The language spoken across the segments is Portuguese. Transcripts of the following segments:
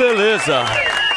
Beleza!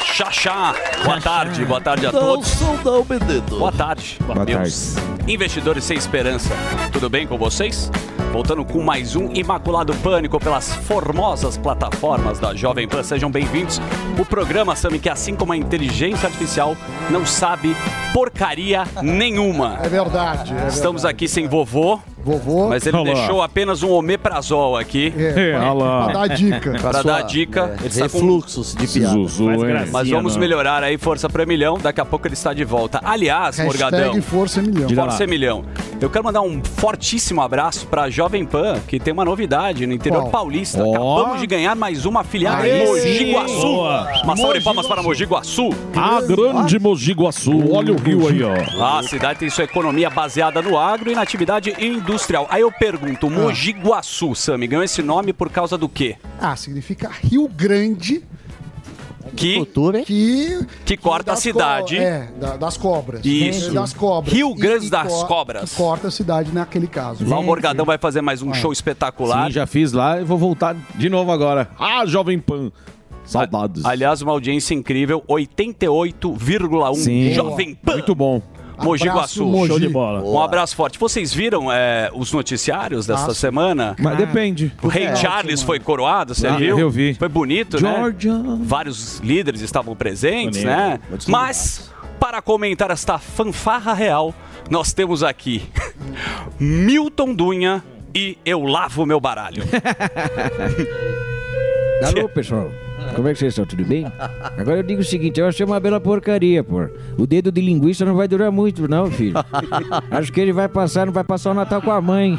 Xaxá. Boa tarde, boa tarde a todos. sou não, menino. Boa tarde, Boa meus investidores sem esperança. Tudo bem com vocês? Voltando com mais um Imaculado Pânico pelas formosas plataformas da Jovem Pan. Sejam bem-vindos. O programa, Sami, que assim como a inteligência artificial, não sabe porcaria nenhuma. É verdade. é Estamos aqui sem vovô. Vovô. Mas ele Olha lá. deixou apenas um omeprazol aqui. É, pra- lá. pra dar dica. Pra Pra dar dica. é, Ele com- refluxos de piada. Zuzu, Mas, hein? gracinha, Mas vamos não. melhorar aí, força pra milhão. Daqui a pouco ele está de volta. Aliás, Hashtag Morgadão. Força Milhão. Força Milhão. Eu quero mandar um fortíssimo abraço pra Jovem Pan, que tem uma novidade no interior Qual? paulista. Ó. Acabamos de ganhar mais uma afiliada em Mogi. Guaçu. Uma salva de palmas para Mogi Guaçu. A grande Mogi Guaçu. Olha o rio aí, ó. A cidade tem sua economia baseada no agro e na atividade industrial. Aí eu pergunto, Mogi Guaçu, Sami, ganhou esse nome por causa do quê? Ah, significa Rio Grande. Que, que, que corta a cidade. co- é, da- das cobras. Isso. Das cobras. Rio Grande e das co- Cobras. que corta a cidade naquele caso. Lá o Morgadão vai fazer mais um show espetacular. Sim, já fiz lá e vou voltar de novo agora. Ah, Jovem Pan. Saudades. Aliás, uma audiência incrível, 88,1 Sim. Jovem Pan. Muito bom. Mogi Guaçu. Mogi. Show de bola. Um abraço forte. Vocês viram é, os noticiários desta Nossa. semana? Mas depende. O Rei É. Charles foi coroado, você Ah, viu? eu vi. Foi bonito, Georgia. né? Vários líderes estavam presentes, Bonito. né? Mas, para comentar esta fanfarra real, nós temos aqui Milton Dunha e Eu Lavo Meu Baralho. Alô, pessoal. Como é que vocês estão? Tudo bem? Agora eu digo o seguinte, eu achei uma bela porcaria, pô. O dedo de linguiça não vai durar muito, não, filho. Acho que ele vai passar, não vai passar o Natal com a mãe.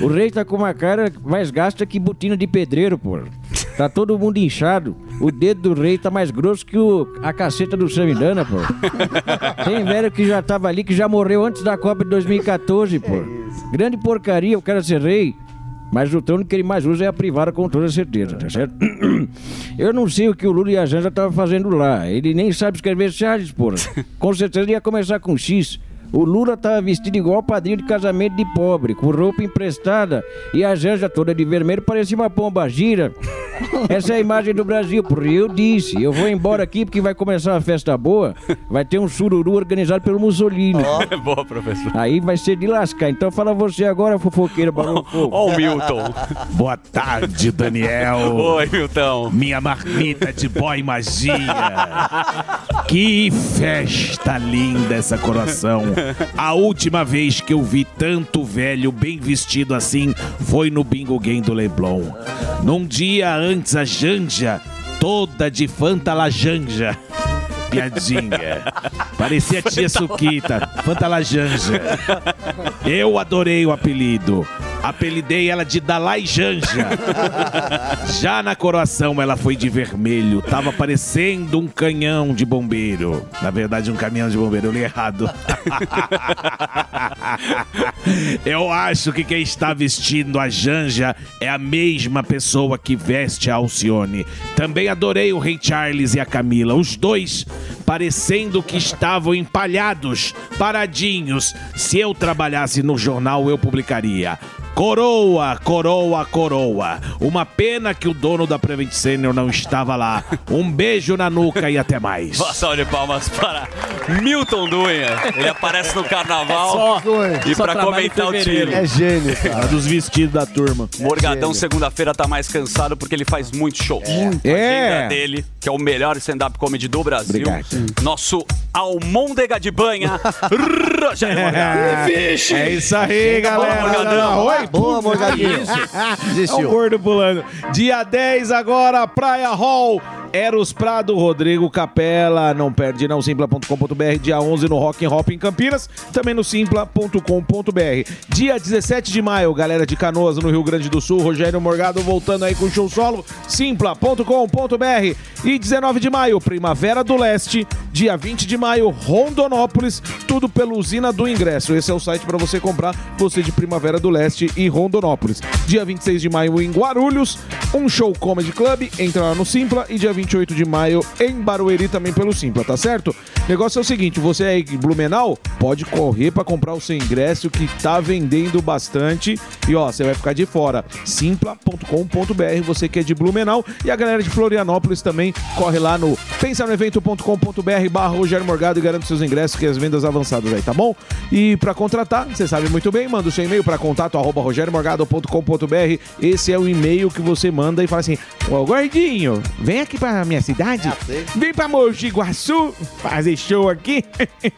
O rei tá com uma cara mais gasta que botina de pedreiro, pô. Tá todo mundo inchado. O dedo do rei tá mais grosso que o, a caceta do Samidana, pô. Tem velho que já tava ali, que já morreu antes da Copa de 2014, pô. Grande porcaria, eu quero ser rei. Mas o trono que ele mais usa é a privada, com toda certeza, tá certo? Eu não sei o que o Lula e a Janja estavam fazendo lá. Ele nem sabe escrever Charles, porra. Com certeza ele ia começar com X. O Lula tava vestido igual padrinho de casamento de pobre, com roupa emprestada, e a Janja toda de vermelho parecia uma pomba gira. Essa é a imagem do Brasil, porra. E Eu disse, eu vou embora aqui porque vai começar uma festa boa, vai ter um sururu organizado pelo Mussolini. Boa, professor. Aí vai ser de lascar. Então fala você agora, fofoqueira, barulho. Ó o Milton. Boa tarde, Daniel. Oi, Milton. Minha marmita de boy magia. Que festa linda essa coroação. A última vez que eu vi tanto velho bem vestido assim foi no Bingo Game do Leblon. Num dia antes a Janja, toda de Fanta La Janja. Piadinha. Parecia tia Suquita, Fanta La Janja. Eu adorei o apelido. Apelidei ela de Dalai Janja. Já na coroação ela foi de vermelho. Tava parecendo um canhão de bombeiro. Na verdade, um caminhão de bombeiro. Eu li errado. Eu acho que quem está vestindo a Janja é a mesma pessoa que veste a Alcione. Também adorei o Rei Charles e a Camila. Os dois parecendo que estavam empalhados, paradinhos. Se eu trabalhasse no jornal, eu publicaria. Coroa, coroa, coroa. Uma pena que o dono da Prevent Senior não estava lá. Um beijo na nuca e até mais. Boa salva de palmas para Milton Dunha. Ele aparece no carnaval e Só para trabalha em comentar o time. É gênio, cara. dos vestidos da turma. Morgadão, Gênio. segunda-feira, tá mais cansado porque ele faz muito show. Muito. A É. agenda dele, que é o melhor stand-up comedy do Brasil. Obrigado. Nosso almôndega de banha, Rogério Morgado. É isso aí, galera. Morgadão. Oi, Boa, Morgadinho. É o gordo pulando. Dia 10 agora, Praia Hall. Eros Prado, Rodrigo Capela. Não perde não, simpla.com.br. Dia 11 no Rock and Hop em Campinas. Também no simpla.com.br. Dia 17 de maio, galera de Canoas, no Rio Grande do Sul. Rogério Morgado voltando aí com show solo. simpla.com.br. E 19 de maio, Primavera do Leste. Dia 20 de maio, Rondonópolis. Tudo pelo Usina do Ingresso. Esse é o site para você comprar você de Primavera do Leste e Rondonópolis. Dia 26 de maio em Guarulhos, um show Comedy Club, entra lá no Simpla e dia 28 de maio em Barueri também pelo Simpla, tá certo? Negócio é o seguinte, você aí Blumenau, pode correr para comprar o seu ingresso que tá vendendo bastante e ó, você vai ficar de fora. simpla.com.br, você que é de Blumenau e a galera de Florianópolis também corre lá no pensanoevento.com.br barra Rogério Morgado e garante seus ingressos que as vendas avançadas aí, tá bom? E para contratar, você sabe muito bem, manda o seu e-mail para contato arroba. Esse é o e-mail que você manda e fala assim: Ô gordinho, vem aqui pra minha cidade, vem pra Mogi Guaçu fazer show aqui.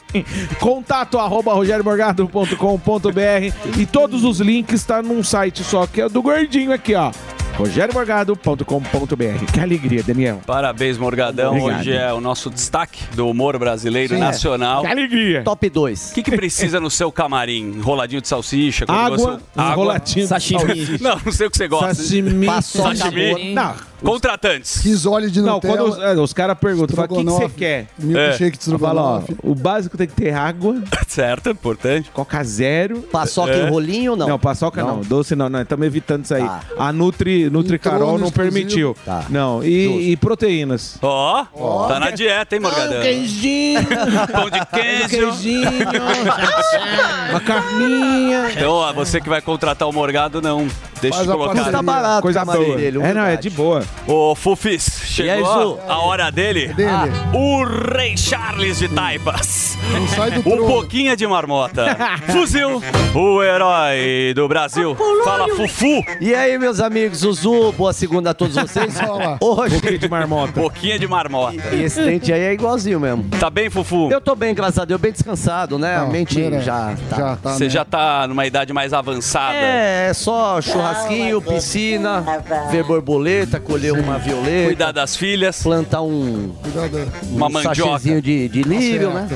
contato arroba rogeriomorgado.com.br e todos os links tá num site só que é do gordinho aqui, ó. rogeriomorgado.com.br. Que alegria, Daniel. Parabéns, Morgadão. Obrigado. Hoje é o nosso destaque do humor brasileiro Sim. nacional. Que alegria. Top 2. O que, que precisa no seu camarim? Enroladinho de salsicha? Água, você- enroladinho de Sashimi. salsicha. Não, não sei o que você gosta. Sashimi. Paçoca Sashimi. Não. Contratantes. Risole de Não, Nutella. quando os, é, os caras perguntam, fala, o que que você quer? milkshake de Eu falo, ó, estrogonofe. o básico tem que ter água. Certo, importante. Coca zero. Paçoca em rolinho, não? Não, paçoca não. Não? Doce não, não. Estamos evitando isso aí. Tá. A Nutri, Nutri Entrou Carol no não exclusivo. permitiu. Tá. Não, e, e proteínas. Ó, tá na dieta, hein, Morgadão? queijinho. Pão de queijo. queijinho. uma carninha. Então, ó, você que vai contratar o Morgado, não. Deixa Faz eu a colocar. parceria. Tá barato Coisa o camarim boa. dele, é, não, é humildade. de boa. Ô, Fufis, aí, chegou a hora dele. Dele. O Rei Charles de Taipas. Não sai do O trono. Boquinha de Marmota. Fuzil, o herói do Brasil. Fala, Fufu. E aí, meus amigos, Zuzu, boa segunda a todos vocês. Hoje, De marmota. Boquinha de Marmota. e esse dente aí é igualzinho mesmo. Tá bem, Fufu? Eu tô bem, graças a Deus, bem descansado, né? a Não, mente já tá. Já tá, Você né? já tá numa idade mais avançada. É, é só churrasquinho, piscina, ver borboleta, colher uma violeta, Cuidar das filhas, plantar um, Cuidado. uma um mandioca, de, de lírio, né?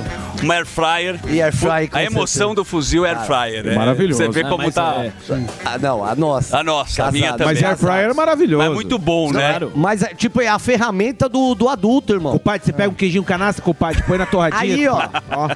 Uma air fryer. E air fry, com A emoção certeza. do fuzil é air fryer. né? Maravilhoso. Você vê Ah, como tá. é- Ah, não, a nossa. A nossa, a minha também. Mas air fryer é maravilhoso. Mas é muito bom, né? Claro. Mas, é, tipo, é a ferramenta do, do adulto, irmão. Compadre, você pega um queijinho canastra, compadre, põe na torradinha. Aí, ó.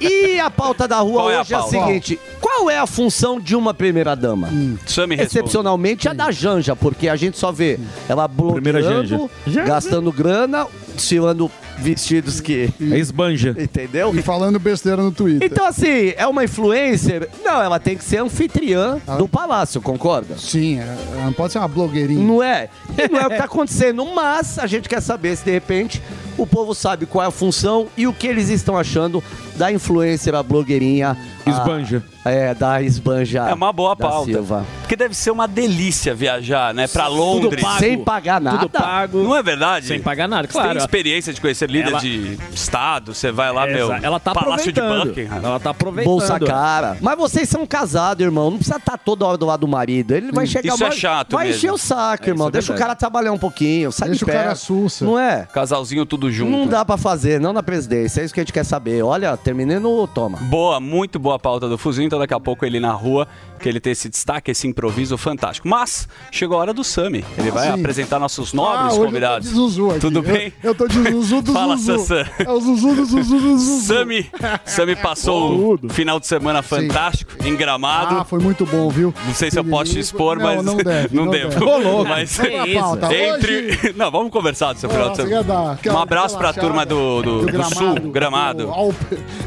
E a pauta da rua Qual é a hoje é, a pauta? seguinte: qual é a função de uma primeira dama? Sami responde. Excepcionalmente a da Janja, porque a gente só vê ela bloqueando, Janja. gastando grana, desfilando vestidos que. É esbanja. Entendeu? E falando besteira no Twitter. Então, assim, é uma influencer? Não, ela tem que ser anfitriã Ah. do palácio, concorda? Sim, é- ela não pode ser uma blogueirinha. Não é? E não é o que tá acontecendo, mas a gente quer saber se de repente o povo sabe qual é a função e o que eles estão achando da influencer, a blogueirinha. a- Esbanja. é, da esbanja. É uma boa pauta. Silva. Porque deve ser uma delícia viajar, né? Pra Londres. pago. Sem pagar nada. Tudo pago. Não é verdade? Sem pagar nada, Você claro. tem experiência de conhecer líder Ela- de estado, você vai lá, meu, ela tá Palácio de aproveitando. Buckingham. Ela tá aproveitando. Bolsa cara. Mas vocês são casados, irmão. Não precisa estar toda hora do lado do marido. Ele vai chegar Isso é chato Vai mesmo. encher o saco, É, irmão. é Deixa o cara trabalhar um pouquinho. Sai Deixa de o cara perto. sussa. Não é? Casalzinho tudo junto. Não dá pra fazer, não na presidência. É isso que a gente quer saber. Olha, terminei no toma. Boa, muito boa a pauta do Fuzil, então daqui a pouco ele na rua, que ele tem esse destaque, esse improviso fantástico. Mas chegou a hora do Sami. Ele vai sim. apresentar nossos Ah, nobres hoje convidados. Eu tô de Zuzu aqui. Tudo Eu- bem? Eu, tô de Zuzu do Fala, Zuzu. Sassã. É o Zuzu do Zuzu do Zuzu. Sami, Sami passou um final de semana fantástico em Gramado. Ah, foi muito bom, viu? Não sei se eu posso te expor, não, mas Não deve. não não devo. deve. Ô, louco. Mas pauta. entre, não, vamos conversar do seu final de semana. Um abraço pra relaxada turma do, do, do sul, Gramado.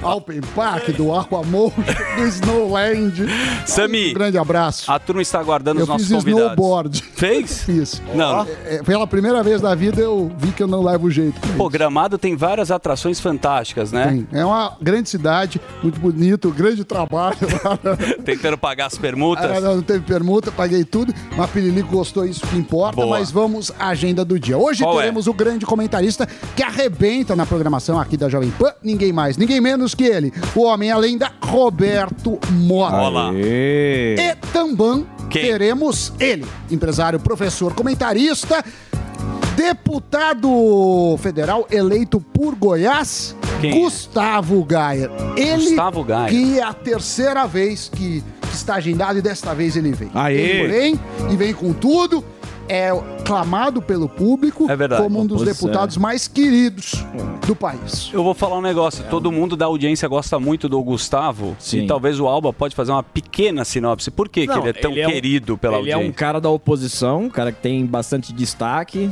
Alpen Park, do Aquamotion, do Snowland. Sami, Um grande abraço. a turma está aguardando Eu os nossos fiz convidados. snowboard. Fez? Fiz. Não. É, é, pela primeira vez na vida eu vi que eu não levo jeito. Pô. Gramado tem várias atrações fantásticas, né? Tem. É uma grande cidade, muito bonito, grande trabalho. Tentando pagar as permutas. Ah, não, não teve permuta, paguei tudo. Mas Pirilico gostou, isso que importa. Boa. Mas vamos à agenda do dia. Hoje Qual é? teremos o grande comentarista que arrebenta na programação aqui da Jovem Pan. Ninguém mais, ninguém menos que ele. O homem além da Roberto Mota. Olá. E também Quem? teremos ele, empresário, professor, comentarista, deputado federal eleito por Goiás, Quem é? Gustavo Gaia. Ele Gustavo Gaia. que é a terceira vez que, que está agendado e desta vez ele vem. Aê! Ele vem e vem com tudo. É clamado pelo público É verdade. como um dos é. deputados mais queridos do país. Eu vou falar um negócio. Todo mundo da audiência gosta muito do Gustavo. Sim. E talvez o Alba pode fazer uma pequena sinopse. Por que, que Não, ele é tão ele é um- querido pela Ele é um audiência? cara da oposição, um cara que tem bastante destaque,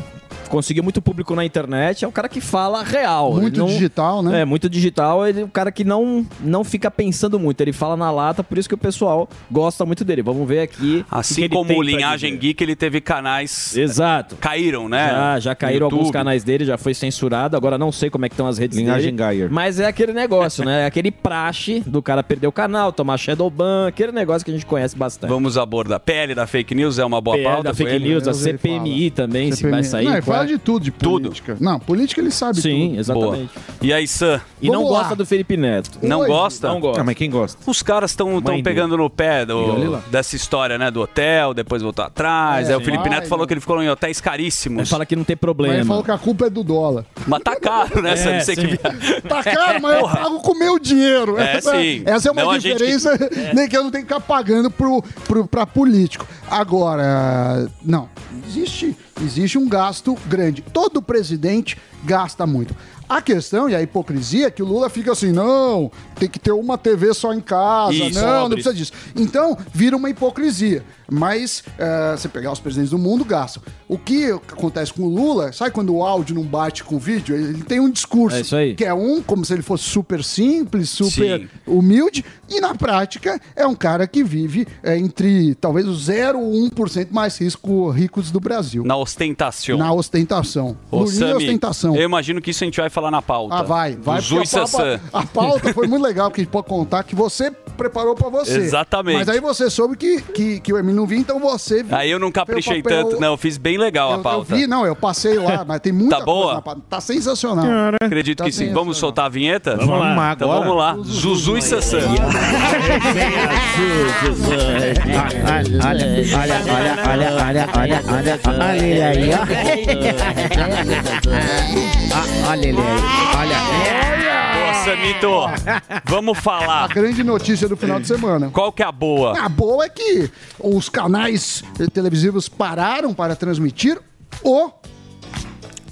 conseguiu muito público na internet, é um cara que fala real. Muito ele não- digital, né? É, muito digital, ele é um cara que não, não fica pensando muito, ele fala na lata, por isso que o pessoal gosta muito dele. Vamos ver aqui. o que Assim ele como Linhagem. Geek, ele teve canais. Exato. Caíram, né? Já, já caíram alguns YouTube. canais dele, já foi censurado. Agora não sei como é que estão as redes Linhagem dele. Geyer. Mas é aquele negócio, né? É aquele praxe do cara perder o canal, tomar Shadowban, aquele negócio que a gente conhece bastante. Vamos abordar. PL da fake news é uma boa PL pauta. da fake ele? news, a ele CPMI também, se vai sair. Não, ele fala é? de tudo, de Tudo. política. Não, política ele sabe Sim, tudo. exatamente. E aí, Sam? E não Vamos lá. gosta do Felipe Neto. Não gosta? Não gosta. Ah, mas quem gosta? Os caras estão pegando no pé do- dessa história, né? Do hotel, depois voltou atrás. É, aí o Felipe Neto falou que ele ficou em hotéis Ele caríssimos. fala que não tem Mas ele problema. falou que a culpa é do dólar. Mas tá caro, né? É, Você que... Tá caro, mas eu pago com o meu dinheiro. É, essa, sim. essa é uma Não, gente diferença nem que eu não tenho que ficar pagando pro, pro, pra político. Agora, não. Existe, existe um gasto grande. Todo presidente gasta muito. A questão e a hipocrisia é que o Lula fica assim, não, tem que ter uma TV só em casa, Isso, não, não precisa disso. Então, vira uma hipocrisia. Mas, eh, você pegar os presidentes do mundo, gastam. O que acontece com o Lula, sabe quando o áudio não bate com o vídeo? Ele tem um discurso É isso aí. que é um, como se ele fosse super simples, super Sim. humilde, e na prática é um cara que vive eh, entre talvez o 0 ou 1% mais risco, ricos do Brasil. Na ostentação. Na ostentação. Ô, é Sami, ostentação. eu imagino que isso a gente vai falar na pauta. Ah, vai, vai. Zui a, Sassan. pauta, a pauta foi muito legal, porque a gente pode contar que você preparou pra você. Exatamente. Mas aí você soube que, que, que o Emílio não vinha, então você... Aí eu não caprichei papel- tanto. Não, eu fiz bem legal eu, a eu pauta. vi, não, eu passei lá, mas tem muita Tá boa? coisa na pauta. Tá sensacional. Acredito Tá que sim. Vamos soltar a vinheta? Vamos lá. Então agora. vamos lá. Zuzu e Sassan. Boa, Samito. Vamos A falar. grande notícia do final de semana. Qual que é a boa? A boa é que os canais televisivos pararam para transmitir o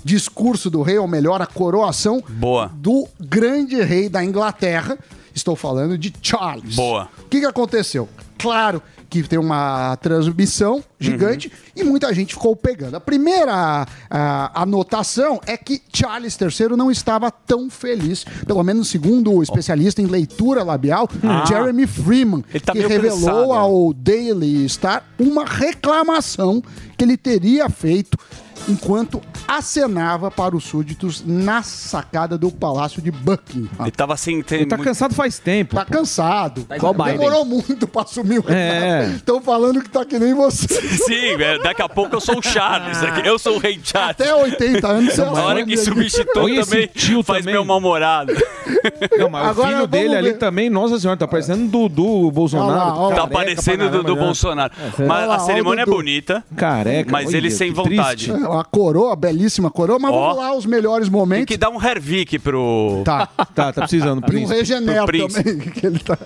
discurso do rei, ou melhor, a coroação Boa. do grande rei da Inglaterra. Estou falando de Charles. Boa. O que, que aconteceu? Claro que tem uma transmissão gigante e muita gente ficou pegando. A primeira a, anotação é que Charles III não estava tão feliz, pelo menos segundo o especialista em leitura labial, Jeremy Freeman, tá que revelou cansado. ao Daily Star uma reclamação que ele teria feito enquanto acenava para os súditos na sacada do Palácio de Buckingham. Ele tava sem ter Ele tá muito- cansado faz tempo. Tá cansado. Tá igual o Biden. Demorou muito pra assumir o É. Estão falando que tá que nem você. Sim, é, daqui a pouco eu sou o Charles aqui. Eu sou o rei Charles. Até 80 anos você Na hora que substitui também tio faz também. meu mal-humorado. Não, mas Agora o filho dele ver. ali também, nossa senhora, tá parecendo do, do Bolsonaro. Olha lá, olha lá. Tá Careca parecendo né? Bolsonaro. Olha Mas lá, a cerimônia é Dudu. bonita, Careca. mas olha, ele sem vontade. A coroa, a belíssima coroa, mas Ó. vamos lá, os melhores Tem momentos. que dar um Hervik pro. Tá. Tá, tá precisando, E um príncipe. regenero pro príncipe. também, que ele tá.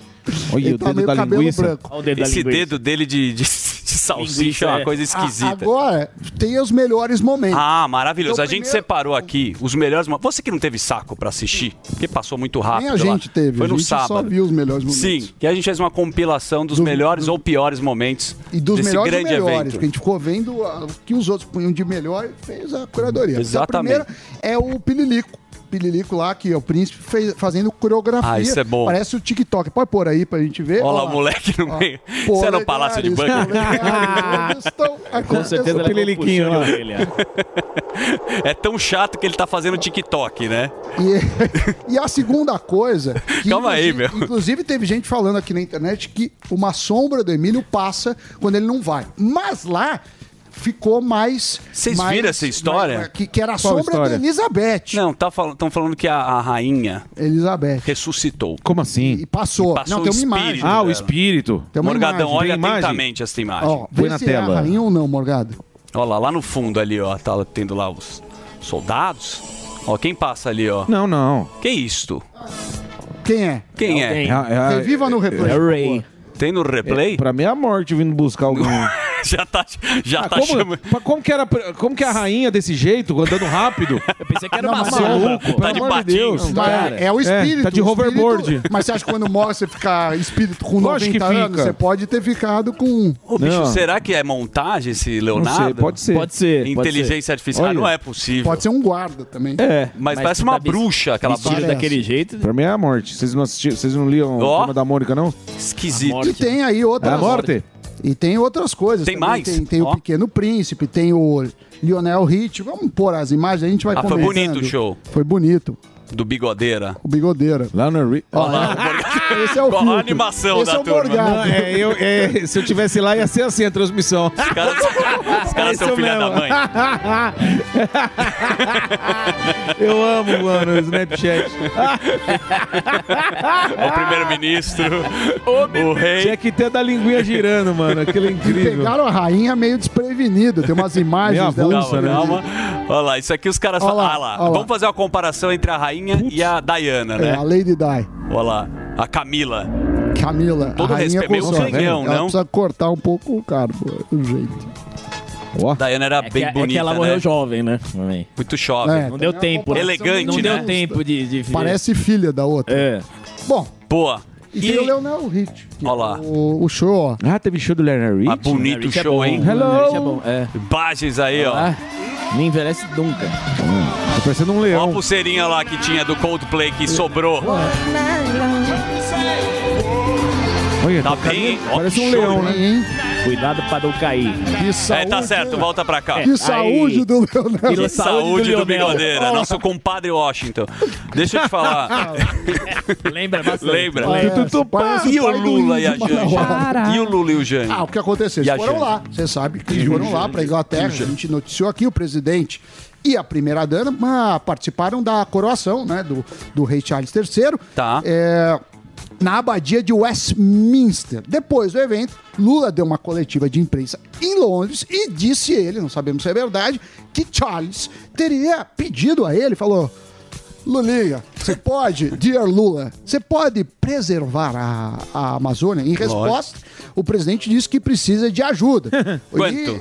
Olha ele o tá dedo meio da cabelo linguiça. branco. Olha o dedo da Esse linguiça. dedo dele de, de, de salsicha é uma é. coisa A- esquisita. Agora, tem os melhores momentos. Ah, maravilhoso. Então, a gente primeiro- separou aqui os melhores momentos. Você que não teve saco pra assistir, porque passou muito rápido. Nem a lá. gente teve, Foi a no gente só sábado. viu os melhores momentos. Sim, que a gente fez uma compilação dos Do- melhores do- ou piores momentos E dos desse melhores grande e melhores, evento. porque a gente ficou vendo ah, o que os outros punham de melhor fez a curadoria. Exatamente. A primeira é o Pililico. Pililico lá, que é o príncipe, fez- fazendo coreografia. Ah, isso é bom. Parece o TikTok. Pode pôr aí pra gente ver. Olha lá o moleque no meio. Isso é no Palácio de estão? Com certeza O Pililiquinho orelha. É tão chato que ele tá fazendo TikTok, né? E, e a segunda coisa. que Calma aí, meu. Inclusive, teve gente falando aqui na internet que uma sombra do Emílio passa quando ele não vai. Mas lá ficou mais. Vocês mais- viram essa história? mais- que, que era a Qual sombra história? da Elizabeth. Não, estão falando que a, a rainha Elizabeth. ressuscitou. Como assim? E passou. Passou não, tem o uma imagem. espírito. Ah, o espírito. Tem uma Morgadão, imagem. olha Tem imagem? atentamente essa imagem. Ó, Põe na se é a tela. rainha ou não, Morgado. Olha lá, lá no fundo ali, ó, tá tendo lá os soldados. Ó, quem passa ali, ó? Não, não. Que isto? Quem é? Quem é? Alguém. É, é, Reviva no replay. É o Ray. Tem no replay? pra mim é a morte vindo buscar alguém. já tá, já Ah, tá como, chamando. como, que era, como que é a rainha desse jeito, andando rápido? Eu pensei que era Não, uma maluco, Tá de amor de cara. é o espírito. tá de o espírito- hoverboard. Mas você acha que quando morre você fica espírito com Lógico 90 que anos? fica. Você pode ter ficado com. Ô, bicho, Não. será que é montagem esse Não Leonardo? sei, pode ser. Pode ser. pode ser. Inteligência artificial Olha. não é possível. Pode ser um guarda também. É, Mas, Mas parece uma tá bruxa aquela bruxa. Daquele jeito. pra mim é a morte. Vocês não assistiram, vocês não liam Ó. o da Mônica, não? Esquisito. E tem aí É outras. a morte? E tem outras coisas. Tem também. mais? Tem, tem o Pequeno Príncipe, tem o Lionel Rich. Vamos pôr as imagens, a gente vai Ah, foi bonito o show. Foi bonito. Do bigodeira. O bigodeira. Lá no Ri- Ó, esse é o Qual a animação Esse da é o turma? Morgado. Não, é, eu, é, se eu tivesse lá, ia ser assim a transmissão. Os caras, os caras são Isso filha da mãe. Eu amo, mano, o Snapchat. O primeiro-ministro, o rei. Tinha que ter da linguinha girando, mano. Aquilo é incrível. Pegaram a rainha meio desprevenida. Tem umas imagens Minha dela. Calma, né? calma. Olha lá, isso aqui os caras Olha falam. lá, Ah lá, olha lá. vamos fazer uma comparação entre a rainha e a Diana, É, né? a Lady Di. Olha lá, a Camila. Camila. Todo a rainha respeito, meio coçou, canhão, Ela não? precisa cortar um pouco o cara, pô, o jeito. Ó, Diana era É que, bem é bonita, que ela morreu né? jovem, né? Muito jovem. É, Não deu é tempo. né? Elegante, Não né? deu tempo de... de Parece filha da outra. É. Bom, Boa. E, tem o Leonel Rich. que Olha lá. é O, o show, ó. Ah, teve show do Leonard Rich? Ah, bonito o é show, hein? Hello. É bom. É. Imagens aí, ó. Ah, não envelhece nunca. Tá parecendo um Olha a leão. pulseirinha lá que tinha do Coldplay que sobrou. Olha, Tá tá bem, hein? Ó, Parece um show, leão, né? Hein? Cuidado pra não cair. Que É, saúde, tá certo, volta pra cá. Que saúde do Leonel. Que saúde, do. Bigodeira, nosso compadre Washington. Deixa eu te falar. Lembra bastante. Lembra? Parece E o Lula e a Janja? Manauara. E o Lula e o Janja? Ah, o que aconteceu? Eles foram lá. Você sabe que eles foram lá para Inglaterra. A gente noticiou aqui o presidente e a primeira dama participaram da coroação, né, do, do rei Charles III. Tá. É, na abadia de Westminster. Depois do evento, Lula deu uma coletiva de imprensa em Londres e disse ele, não sabemos se é verdade, que Charles teria pedido a ele, falou: Lulinha, você pode, dear Lula, você pode preservar a, a Amazônia? Em resposta, o presidente disse que precisa de ajuda.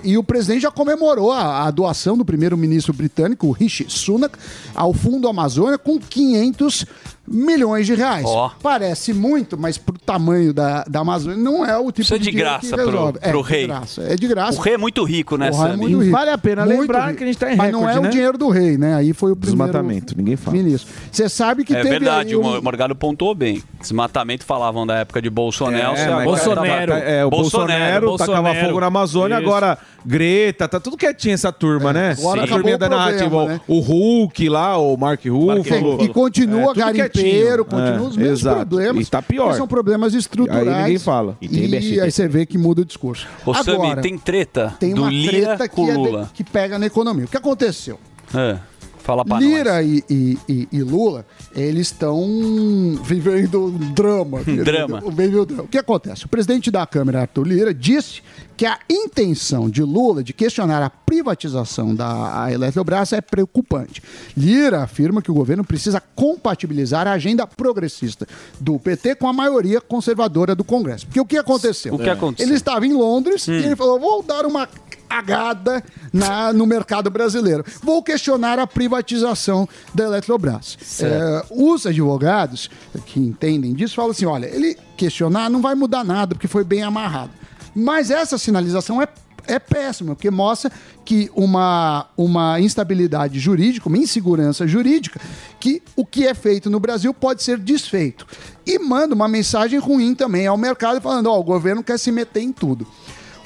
E, e o presidente já comemorou a, a doação do primeiro-ministro britânico, Rishi Sunak, ao Fundo Amazônia com 500 milhões de reais. Ó. Parece muito, mas pro tamanho da, da Amazônia não é o tipo Isso é de graça que pro- é, pro de rei. graça, é de graça. O rei é muito rico, né, é Sammy? muito rico. Vale a pena Muito lembrar rico. que a gente tá em Mas não recorde, é né? o dinheiro do rei, né? Aí foi o primeiro Desmatamento, ninguém fala. ministro. Você sabe que É teve verdade, um- o Morgado pontuou bem. Desmatamento falavam da época de Bolsonaro. É, Bolsonaro. tá- tá- é, o Bolsonaro, Bolsonaro, tacava fogo na Amazônia, Isso. agora Greta, tá tudo quietinho essa turma, né? agora a turminha da narrativa. né? O Hulk lá, o Mark Ruffalo. E continua É, garimpeiro, quietinho. continua É, os mesmos exato. problemas. E tá pior. São problemas estruturais. Aí ninguém fala. E, E aí você vê que muda o discurso. Ô, Sammy, Agora, tem treta tem do uma Lira treta com que, é de- Lula. que pega na economia. O que aconteceu? É, fala pra Lira e, e- e- e Lula, eles estão vivendo um drama. Drama. Vivendo um drama. O que acontece? O presidente da Câmara, Arthur Lira, disse que a intenção de Lula de questionar a privatização da Eletrobras é preocupante. Lira afirma que o governo precisa compatibilizar a agenda progressista do PT com a maioria conservadora do Congresso. Porque o que aconteceu? O que aconteceu? Ele estava em Londres e ele falou: vou dar uma cagada na, no mercado brasileiro. Vou questionar a privatização da Eletrobras. É, os advogados que entendem disso falam assim: olha, ele questionar não vai mudar nada, porque foi bem amarrado. Mas essa sinalização é. é péssima, porque mostra que uma, uma instabilidade jurídica, uma insegurança jurídica, que o que é feito no Brasil pode ser desfeito. E manda uma mensagem ruim também ao mercado, falando: ó, o governo quer se meter em tudo.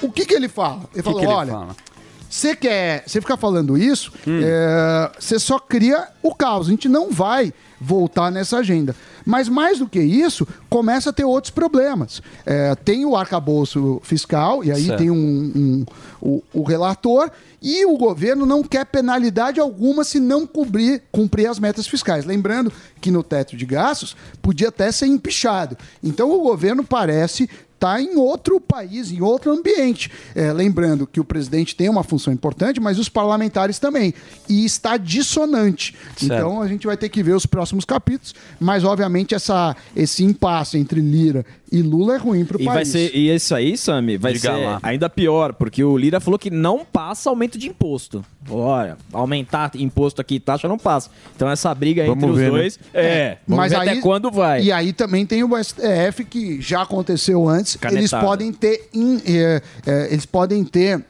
O que, que ele fala? Ele que falou: que ele olha. fala? Você quer, você ficar falando isso, é, você só cria o caos. A gente não vai voltar nessa agenda. Mas mais do que isso, começa a ter outros problemas. É, tem o arcabouço fiscal, e aí Certo. tem um, um- o, o relator, e o governo não quer penalidade alguma se não cumprir, cumprir as metas fiscais. Lembrando que no teto de gastos podia até ser empichado. Então o governo parece está em outro país, em outro ambiente. É, lembrando que o presidente tem uma função importante, mas os parlamentares também. E está dissonante. Certo. Então a gente vai ter que ver os próximos capítulos, mas obviamente essa, esse impasse entre Lira e Lula é ruim para o E vai país. ser e isso aí, Sami, vai Diga ser lá. ainda pior, porque o Lira falou que não passa aumento de imposto. Olha, aumentar imposto aqui, taxa não passa. Então essa briga Vamos entre ver, os né? dois, é, vamos ver até quando vai. E aí também tem o STF que já aconteceu antes. Canetada. Eles podem ter, in- eh, eh, eles podem ter,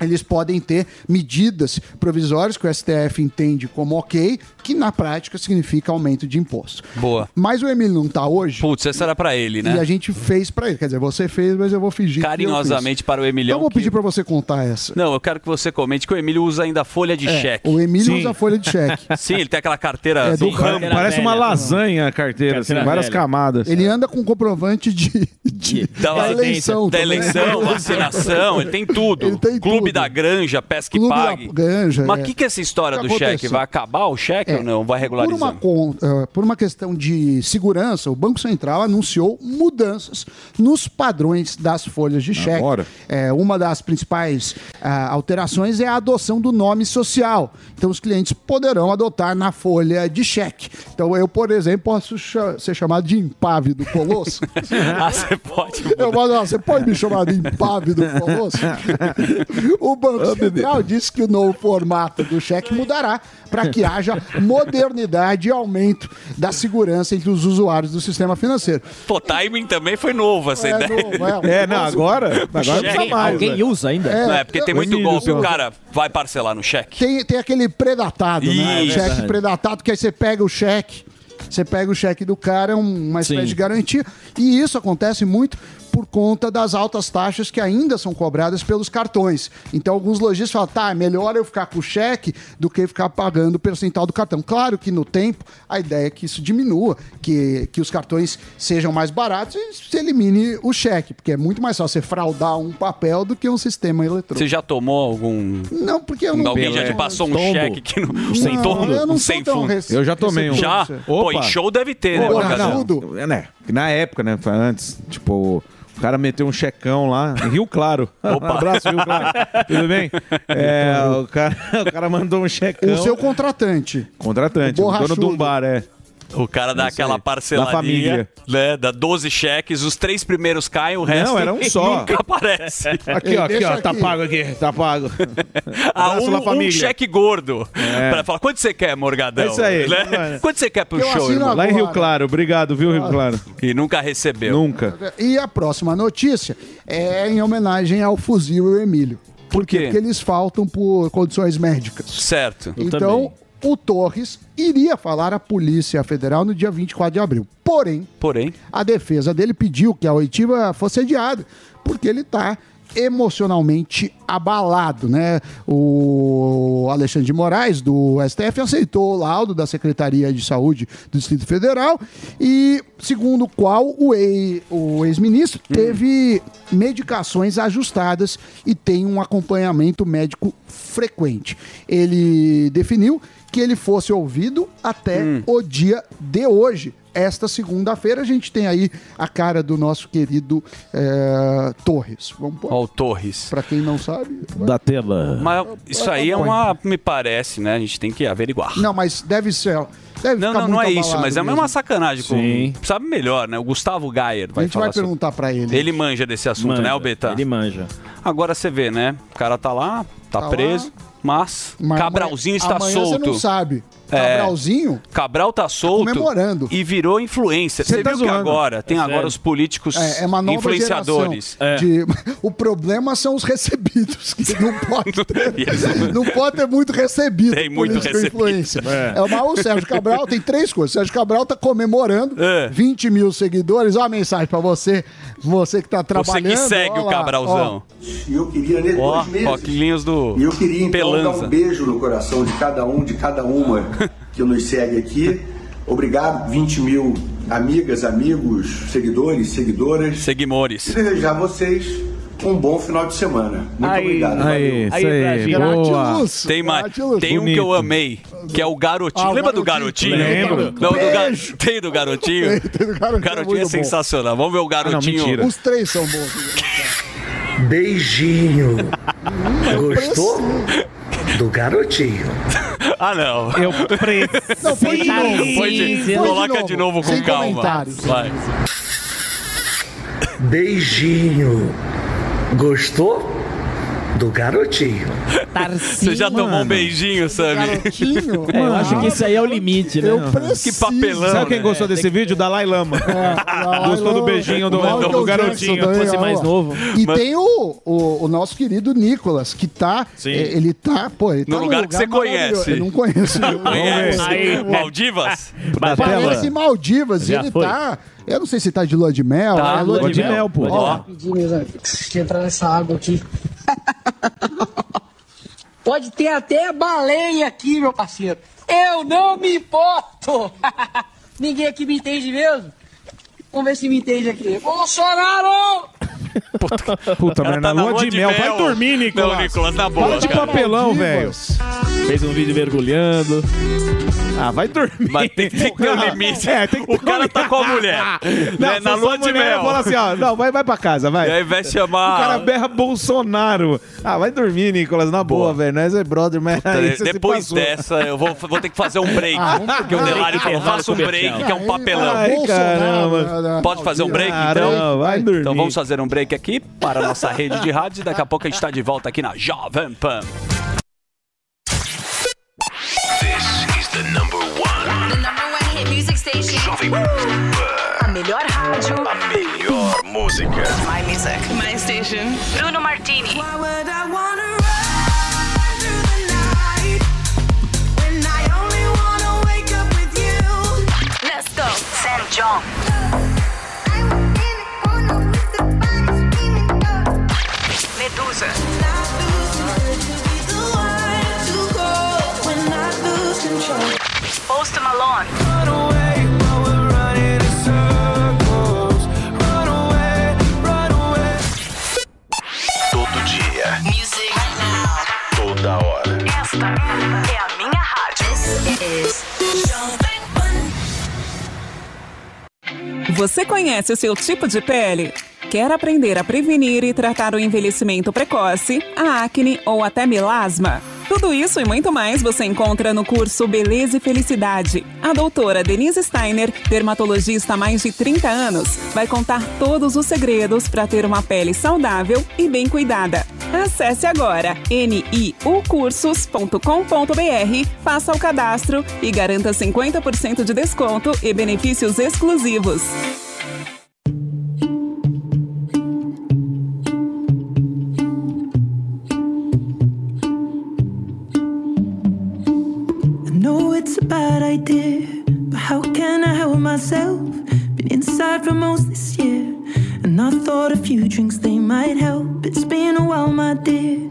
eles podem ter medidas provisórias que o STF entende como ok, que na prática significa aumento de imposto. Boa. Mas o Emílio não tá hoje. Putz, essa era pra ele, né? E a gente fez pra ele. Quer dizer, você fez, mas eu vou fingir. que eu Carinhosamente fiz. para o Emilhão. Então eu vou que- pedir pra você contar essa. Não, eu quero que você comente que o Emílio usa ainda folha de É, cheque. o Emílio usa folha de cheque. Sim, ele tem aquela carteira É do do ramo. Parece uma lasanha a carteira, assim, Carteira várias velha. camadas. Ele anda com comprovante de, de- Da, da eleição. da também. eleição, vacinação, ele tem tudo. Clube da Granja, Pesque Clube da Pague. Granja, Mas é. o que, que é essa história que do cheque? aconteceu? Vai acabar o cheque É, ou não? Vai Por regularizar? uma, con- eh, por uma questão de segurança, o Banco Central anunciou mudanças nos padrões das folhas de cheque. Agora? É, uma das principais ah, alterações é a adoção do nome social. Então, os clientes poderão adotar na folha de cheque. Então, eu, por exemplo, posso cha- ser chamado de impávido colosso. ah, você pode. Eu "Ah, você pode me chamar de impávido colosso? o Banco Central disse que o novo formato do cheque mudará para que haja modernidade e aumento da segurança entre os usuários do sistema financeiro. Pô, timing também foi novo essa É ideia. novo, é. É, não, agora- agora Cheque. mais, Alguém né? usa ainda? Não, é porque tem É, muito golpe. O cara vai parcelar no cheque. Tem, tem aquele predatado, né? Isso. Cheque Verdade. predatado, que aí você pega o cheque, você pega o cheque do cara, é um- uma espécie Sim. de garantia. E isso acontece muito por conta das altas taxas que ainda são cobradas pelos cartões. Então, alguns lojistas falam, tá, é melhor eu ficar com o cheque do que ficar pagando o percentual do cartão. Claro que no tempo, a ideia é que isso diminua, que, que os cartões sejam mais baratos e se elimine o cheque, porque é muito mais fácil você fraudar um papel do que um sistema eletrônico. Você já tomou algum. Não, porque eu não... Alguém já te passou um Tombo. cheque que não, Não, sem tom, eu não um sem fundo? rece- Eu já tomei um. Já? Pô, em Opa. show deve ter, né? Pô, Boca não, não. É, né? Na época, né? foi Antes, tipo, o cara meteu um checão lá, em Rio Claro. Opa. Um abraço, Rio Claro. Tudo bem? É, o, cara, o cara mandou um checão. O seu contratante. Contratante, O o dono de um bar, é. O cara dá aquela parceladinha, Da família. né? Dá 12 cheques, os três primeiros caem, o resto Não, era um só. nunca aparece. Aqui, ó, aqui, ó, tá pago aqui, tá pago. Ah, um, um cheque gordo. É. Pra falar, quanto você quer, Morgadão? É isso aí. Né? Quanto você quer pro Eu show, irmão? Lá em Rio Claro, obrigado, viu, Rio Claro? E nunca recebeu. Nunca. E a próxima notícia é em homenagem ao fuzil e o Emílio. Por quê? Porque eles faltam por condições médicas. Certo. então, o Torres iria falar à Polícia Federal no dia 24 de abril. Porém, Porém, a defesa dele pediu que a oitiva fosse adiada, porque ele está emocionalmente abalado, né? O Alexandre de Moraes, do STF, aceitou o laudo da Secretaria de Saúde do Distrito Federal e, segundo o qual, o ex-ministro teve medicações ajustadas e tem um acompanhamento médico frequente. Ele definiu que ele fosse ouvido até o dia de hoje. Esta segunda-feira a gente tem aí a cara do nosso querido eh, Torres. Vamos pôr. Ó, o Torres. Pra quem não sabe. Da tela. Mas isso aí é uma. Me parece, né? A gente tem que averiguar. Não, mas deve ser. Deve Não, ficar não, não é isso, mas é mesmo. uma sacanagem. Com, Sim. sabe melhor, né? O Gustavo Gayer A vai gente falar vai sobre- perguntar pra ele. Ele manja desse assunto, Manja, né, Albeta? Ele manja. Agora você vê, né? O cara tá lá, tá, Tá preso, mas, Mas Cabralzinho amanhã- está amanhã solto. Você não sabe. É. Cabralzinho Cabral tá solto comemorando. e virou influencer. Você Você tá viu que zoando. agora tem É agora sério. os políticos é, é uma nova influenciadores. geração de- O problema são os recebidos. que não pode ter, não pode ter muito recebido. Tem muito recebido. influência. É. É. mas o Sérgio Cabral tem três coisas. O Sérgio Cabral tá comemorando É. 20 mil seguidores. Ó a mensagem pra você, você que tá Você trabalhando. que segue ó o Cabralzão. E eu queria Ó, dois meses. Coquinhos do E eu queria então dar um beijo no coração de cada um, de cada uma que nos segue aqui. Obrigado, 20 mil amigas, amigos, seguidores, seguidoras. Seguimores. E desejar a vocês um bom final de semana. Muito Aí, obrigado. aí, valeu. isso aí. Boa. Tem, mais, tem um que eu amei, que é o garotinho. Ah, o Lembra do garotinho. garotinho? Lembro. Não, do ga-. Tem do garotinho? Tem do garotinho, O garotinho é é bom. sensacional. Vamos ver o garotinho. Os três são bons. Beijinho. Gostou? Do garotinho. Ah, não. Eu Não, põe de novo. Põe de- Põe de Coloca novo. de novo com Sem calma. comentários. Vai. Beijinho. Gostou? Do garotinho. Você já tomou um beijinho, Sammy? Garotinho? É, eu acho que isso aí é o limite, né? Eu preciso. Que papelão. Sabe quem né? gostou desse vídeo? Dalai Lama. Gostou do beijinho do, Michael do garotinho. Jackson, fosse mais novo. E Mas- tem o, o, o nosso querido Nicolas, que tá. Sim. eh, Ele tá. Pô, ele No tá lugar que você conhece. Eu não conheço. eu não Conhece? conheço. Aí, Maldivas? Parece. Maldivas. Já ele foi. tá. Eu não sei se tá de lua de mel. Tá, é Lua de mel, pô. Ó, que entrar nessa água aqui. Pode ter até baleia aqui, meu parceiro. Eu não me importo. Ninguém aqui me entende mesmo. Vamos ver se me entende aqui. Bolsonaro! Puta, mas na tá na lua lua de mel. Vai dormir, Nicolas. Não, Nicolas, na boa. Para de cara. papelão, velho. Fez um vídeo mergulhando. Ah, vai dormir. Mas tem, que ter um limite. É, tem que o cara tá com a mulher. Não, né, na lua de mulher mel. Fala assim, ó, não, vai, vai pra casa, vai. E aí vai O cara chamar. berra Bolsonaro. Ah, vai dormir, Nicolas, na boa, velho. Nós é brother, mas aí você se Depois dessa, eu vou, vou ter que fazer um break. porque o Delari falou: faça um break, que é um papelão. Ai, caramba. Pode fazer um break, Caramba, então? vai dormir. Então vamos fazer um break aqui para a nossa rede de rádios e daqui a pouco a gente está de volta aqui na Jovem Pan. This is the number one. The number one hit music station. Jovem Pan. A melhor rádio. A melhor música. My music. My station. Bruno Martini. Why would I wanna run through the night when I only wanna wake up with you? Let's go. Sam John. Minha rádio. Você conhece o seu tipo de pele? Quer aprender a prevenir e tratar o envelhecimento precoce, a acne ou até melasma? Tudo isso e muito mais você encontra no curso Beleza e Felicidade. A doutora Denise Steiner, dermatologista há mais de 30 anos, vai contar todos os segredos para ter uma pele saudável e bem cuidada. Acesse agora niucursos.com.br, faça o cadastro e garanta 50% de desconto e benefícios exclusivos. But how can I help myself? Been inside for most this year, and I thought a few drinks they might help. It's been a while, my dear,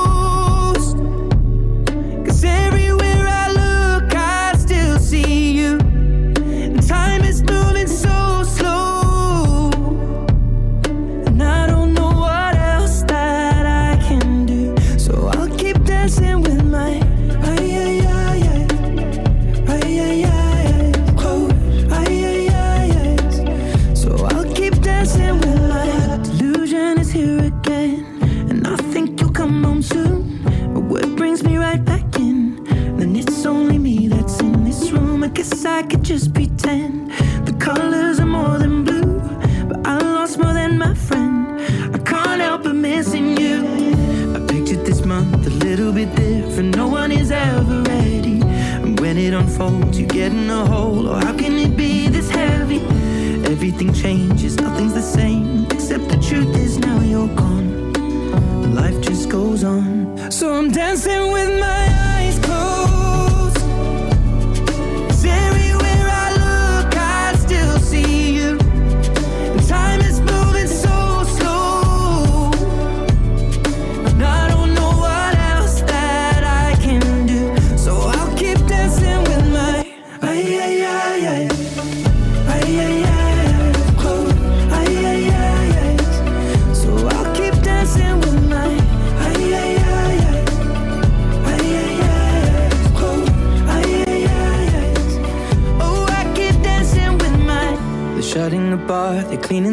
Unfolds, you get in a hole. Or how can it be this heavy? Everything changes, nothing's the same. Except the truth is now you're gone. Life just goes on. So I'm dancing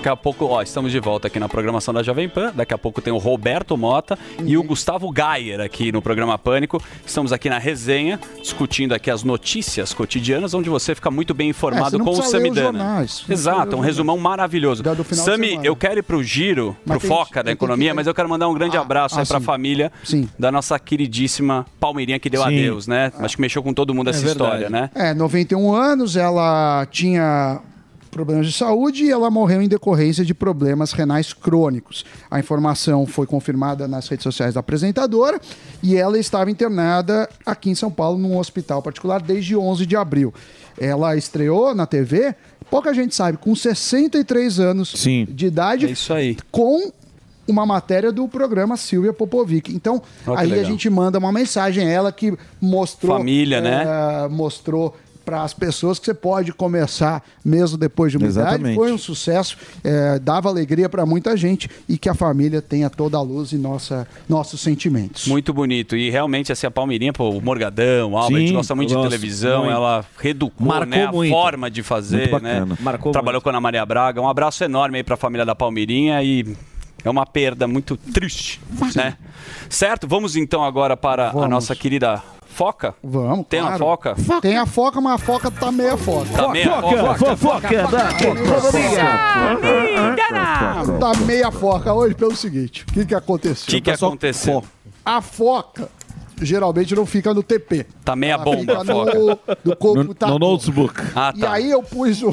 Daqui a pouco, ó, estamos de volta aqui na programação da Jovem Pan. Daqui a pouco tem o Roberto Mota e o Gustavo Gayer aqui no programa Pânico. Estamos aqui na resenha, discutindo aqui as notícias cotidianas, onde você fica muito bem É, informado não com o Samidana. jornais. Exato, um resumão maravilhoso. Sami, eu quero ir pro giro, Mas pro Foca da tem que- Economia, mas eu quero mandar um grande abraço ah, aí pra sim. família da nossa queridíssima Palmeirinha que deu Sim. adeus, né? Acho que mexeu com todo mundo essa história, né? É, 91 anos, ela tinha problemas de saúde e ela morreu em decorrência de problemas renais crônicos. A informação foi confirmada nas redes sociais da apresentadora e ela estava internada aqui em São Paulo num hospital particular desde 11 de abril. Ela estreou na TV, pouca gente sabe, com 63 anos de idade. É isso aí. Com uma matéria do programa Silvia Popovic. Então, aí a legal. gente manda uma mensagem, ela que mostrou. Família, né? eh, mostrou para as pessoas que você pode começar mesmo depois de uma idade. Exatamente. Foi um sucesso, eh, dava alegria para muita gente e que a família tenha toda a luz e nossa, nossos sentimentos. Muito bonito. E realmente, assim, a Palmeirinha, pô, o Morgadão, o Alba, a gente Sim, gosta muito de gosto televisão, muito. ela reeducou Marcou né, a muito. forma de fazer, Muito né? Marcou Trabalhou com a Ana Maria Braga. Um abraço enorme aí pra família da Palmeirinha e é uma perda muito triste, né? Certo? Vamos então agora para a Vamos. nossa querida Foca? Vamos, Tem claro. foca? Tem a foca, mas a foca tá meia foca. Tá meia foca? Fofoca da Tá meia foca hoje pelo seguinte. O que que aconteceu? O que, que aconteceu? A foca geralmente não fica no TP. Tá meia Ela bomba, fica foca. no, no computador. No notebook. Ah, E tá. aí eu pus o,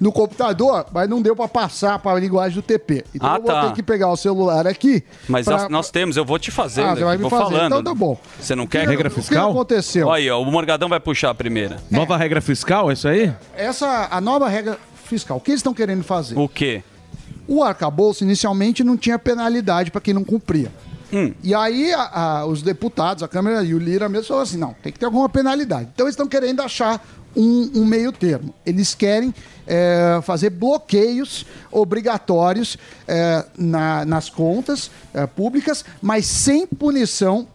no computador, mas não deu pra passar pra linguagem do TP. Então Ah, eu vou tá. ter que pegar o celular aqui. Mas pra- nós, nós temos, eu vou te fazer. Ah, você vai me vou fazer. falando. Então tá bom. Você não quer? Que- Regra o que fiscal? aconteceu? Olha aí, ó, o Morgadão vai puxar a primeira. Nova regra fiscal, é isso aí? Essa a nova regra fiscal. O que eles estão querendo fazer? O quê? O arcabouço inicialmente não tinha penalidade para quem não cumpria. Hum. E aí a- a- os deputados, a Câmara e o Lira mesmo falaram assim, não, tem que ter alguma penalidade. Então eles estão querendo achar um, um meio termo. Eles querem é, fazer bloqueios obrigatórios é, na- nas contas é, públicas, mas sem punição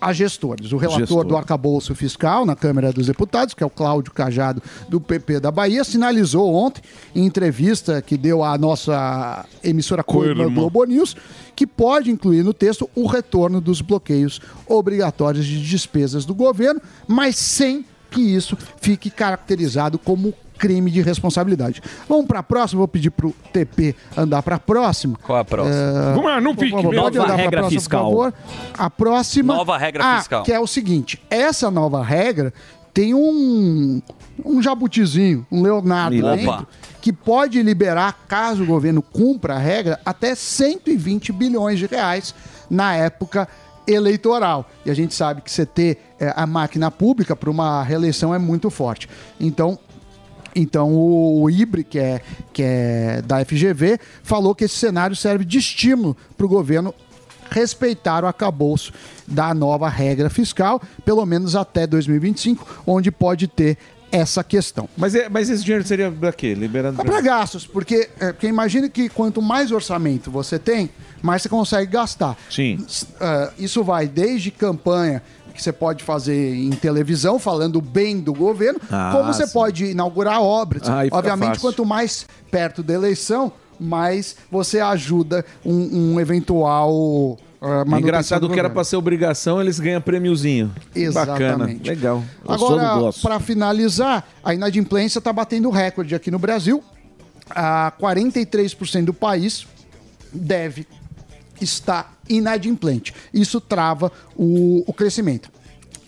a gestores. O relator Gestor. do arcabouço fiscal na Câmara dos Deputados, que é o Cláudio Cajado, do PP da Bahia, sinalizou ontem, em entrevista que deu à nossa emissora Co-irmã. Globo News, que pode incluir no texto o retorno dos bloqueios obrigatórios de despesas do governo, mas sem que isso fique caracterizado como crime de responsabilidade. Vamos para a próxima, vou pedir para o TP andar para a próxima. Qual é a próxima? É, Vamos lá, não medo. Pode Nova andar regra próxima, fiscal. Por favor. A próxima. Nova regra Ah, fiscal. Que é o seguinte: essa nova regra tem um, um jabutizinho, um Leonardo dentro, que pode liberar, caso o governo cumpra a regra, até 120 bilhões de reais na época eleitoral. E a gente sabe que você ter eh, a máquina pública para uma reeleição é muito forte. Então, Então o, o IBRE, que é, que é da FGV, falou que esse cenário serve de estímulo para o governo respeitar o acabouço da nova regra fiscal, pelo menos até 2025, onde pode ter essa questão. Mas, é- mas esse dinheiro seria pra quê? Liberando É para gastos, porque, é, porque imagine que quanto mais orçamento você tem, mais você consegue gastar. Sim. isso vai desde campanha que você pode fazer em televisão, falando bem do governo, Ah, como você sim. pode inaugurar obras. Ah, Obviamente, quanto mais perto da eleição, mais você ajuda um, um eventual manutenção Engraçado do que era pra ser obrigação, eles ganham prêmiozinho. Bacana. Exatamente. Legal. Agora, para finalizar, a inadimplência está batendo recorde aqui no Brasil. A 43% do país deve estar inadimplente. Isso trava o, o crescimento.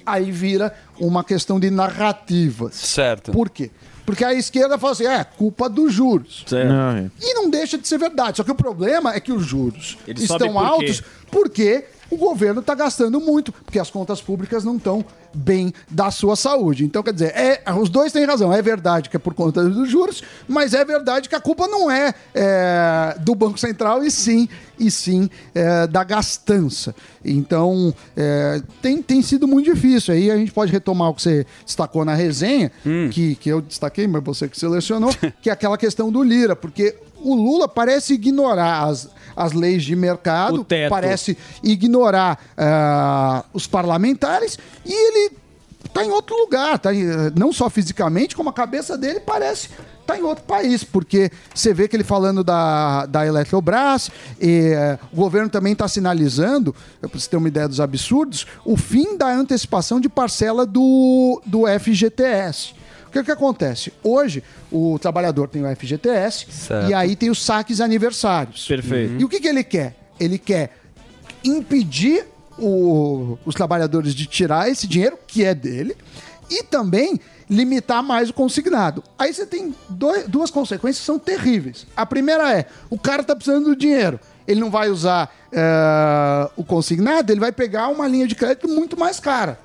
Aí vira uma questão de narrativas. Certo. Por quê? Porque a esquerda fala assim, é culpa dos juros. Não, é. E não deixa de ser verdade. Só que o problema é que os juros Eles estão por altos porque o governo está gastando muito, porque as contas públicas não estão bem da sua saúde. Então, quer dizer, é, os dois têm razão. É verdade que é por conta dos juros, mas é verdade que a culpa não é, é, do Banco Central e sim, e sim é, da gastança. Então, é, tem, tem sido muito difícil. Aí a gente pode retomar o que você destacou na resenha, que, que eu destaquei, mas você que selecionou, que é aquela questão do Lira, porque o Lula parece ignorar as, as leis de mercado, parece ignorar ah, os parlamentares e ele está em outro lugar, tá em- não só fisicamente, como a cabeça dele parece estar em outro país, porque você vê que ele falando da, da Eletrobras, e, eh, o governo também está sinalizando, para você ter uma ideia dos absurdos, o fim da antecipação de parcela do, do FGTS. O que, acontece? Hoje, o trabalhador tem o FGTS Certo. e aí tem os saques aniversários. Perfeito. E o que, que ele quer? Ele quer impedir o- os trabalhadores de tirar esse dinheiro, que é dele, e também limitar mais o consignado. Aí você tem dois- duas consequências que são terríveis. A primeira é, o cara tá precisando do dinheiro. Ele não vai usar eh, o consignado, ele vai pegar uma linha de crédito muito mais cara.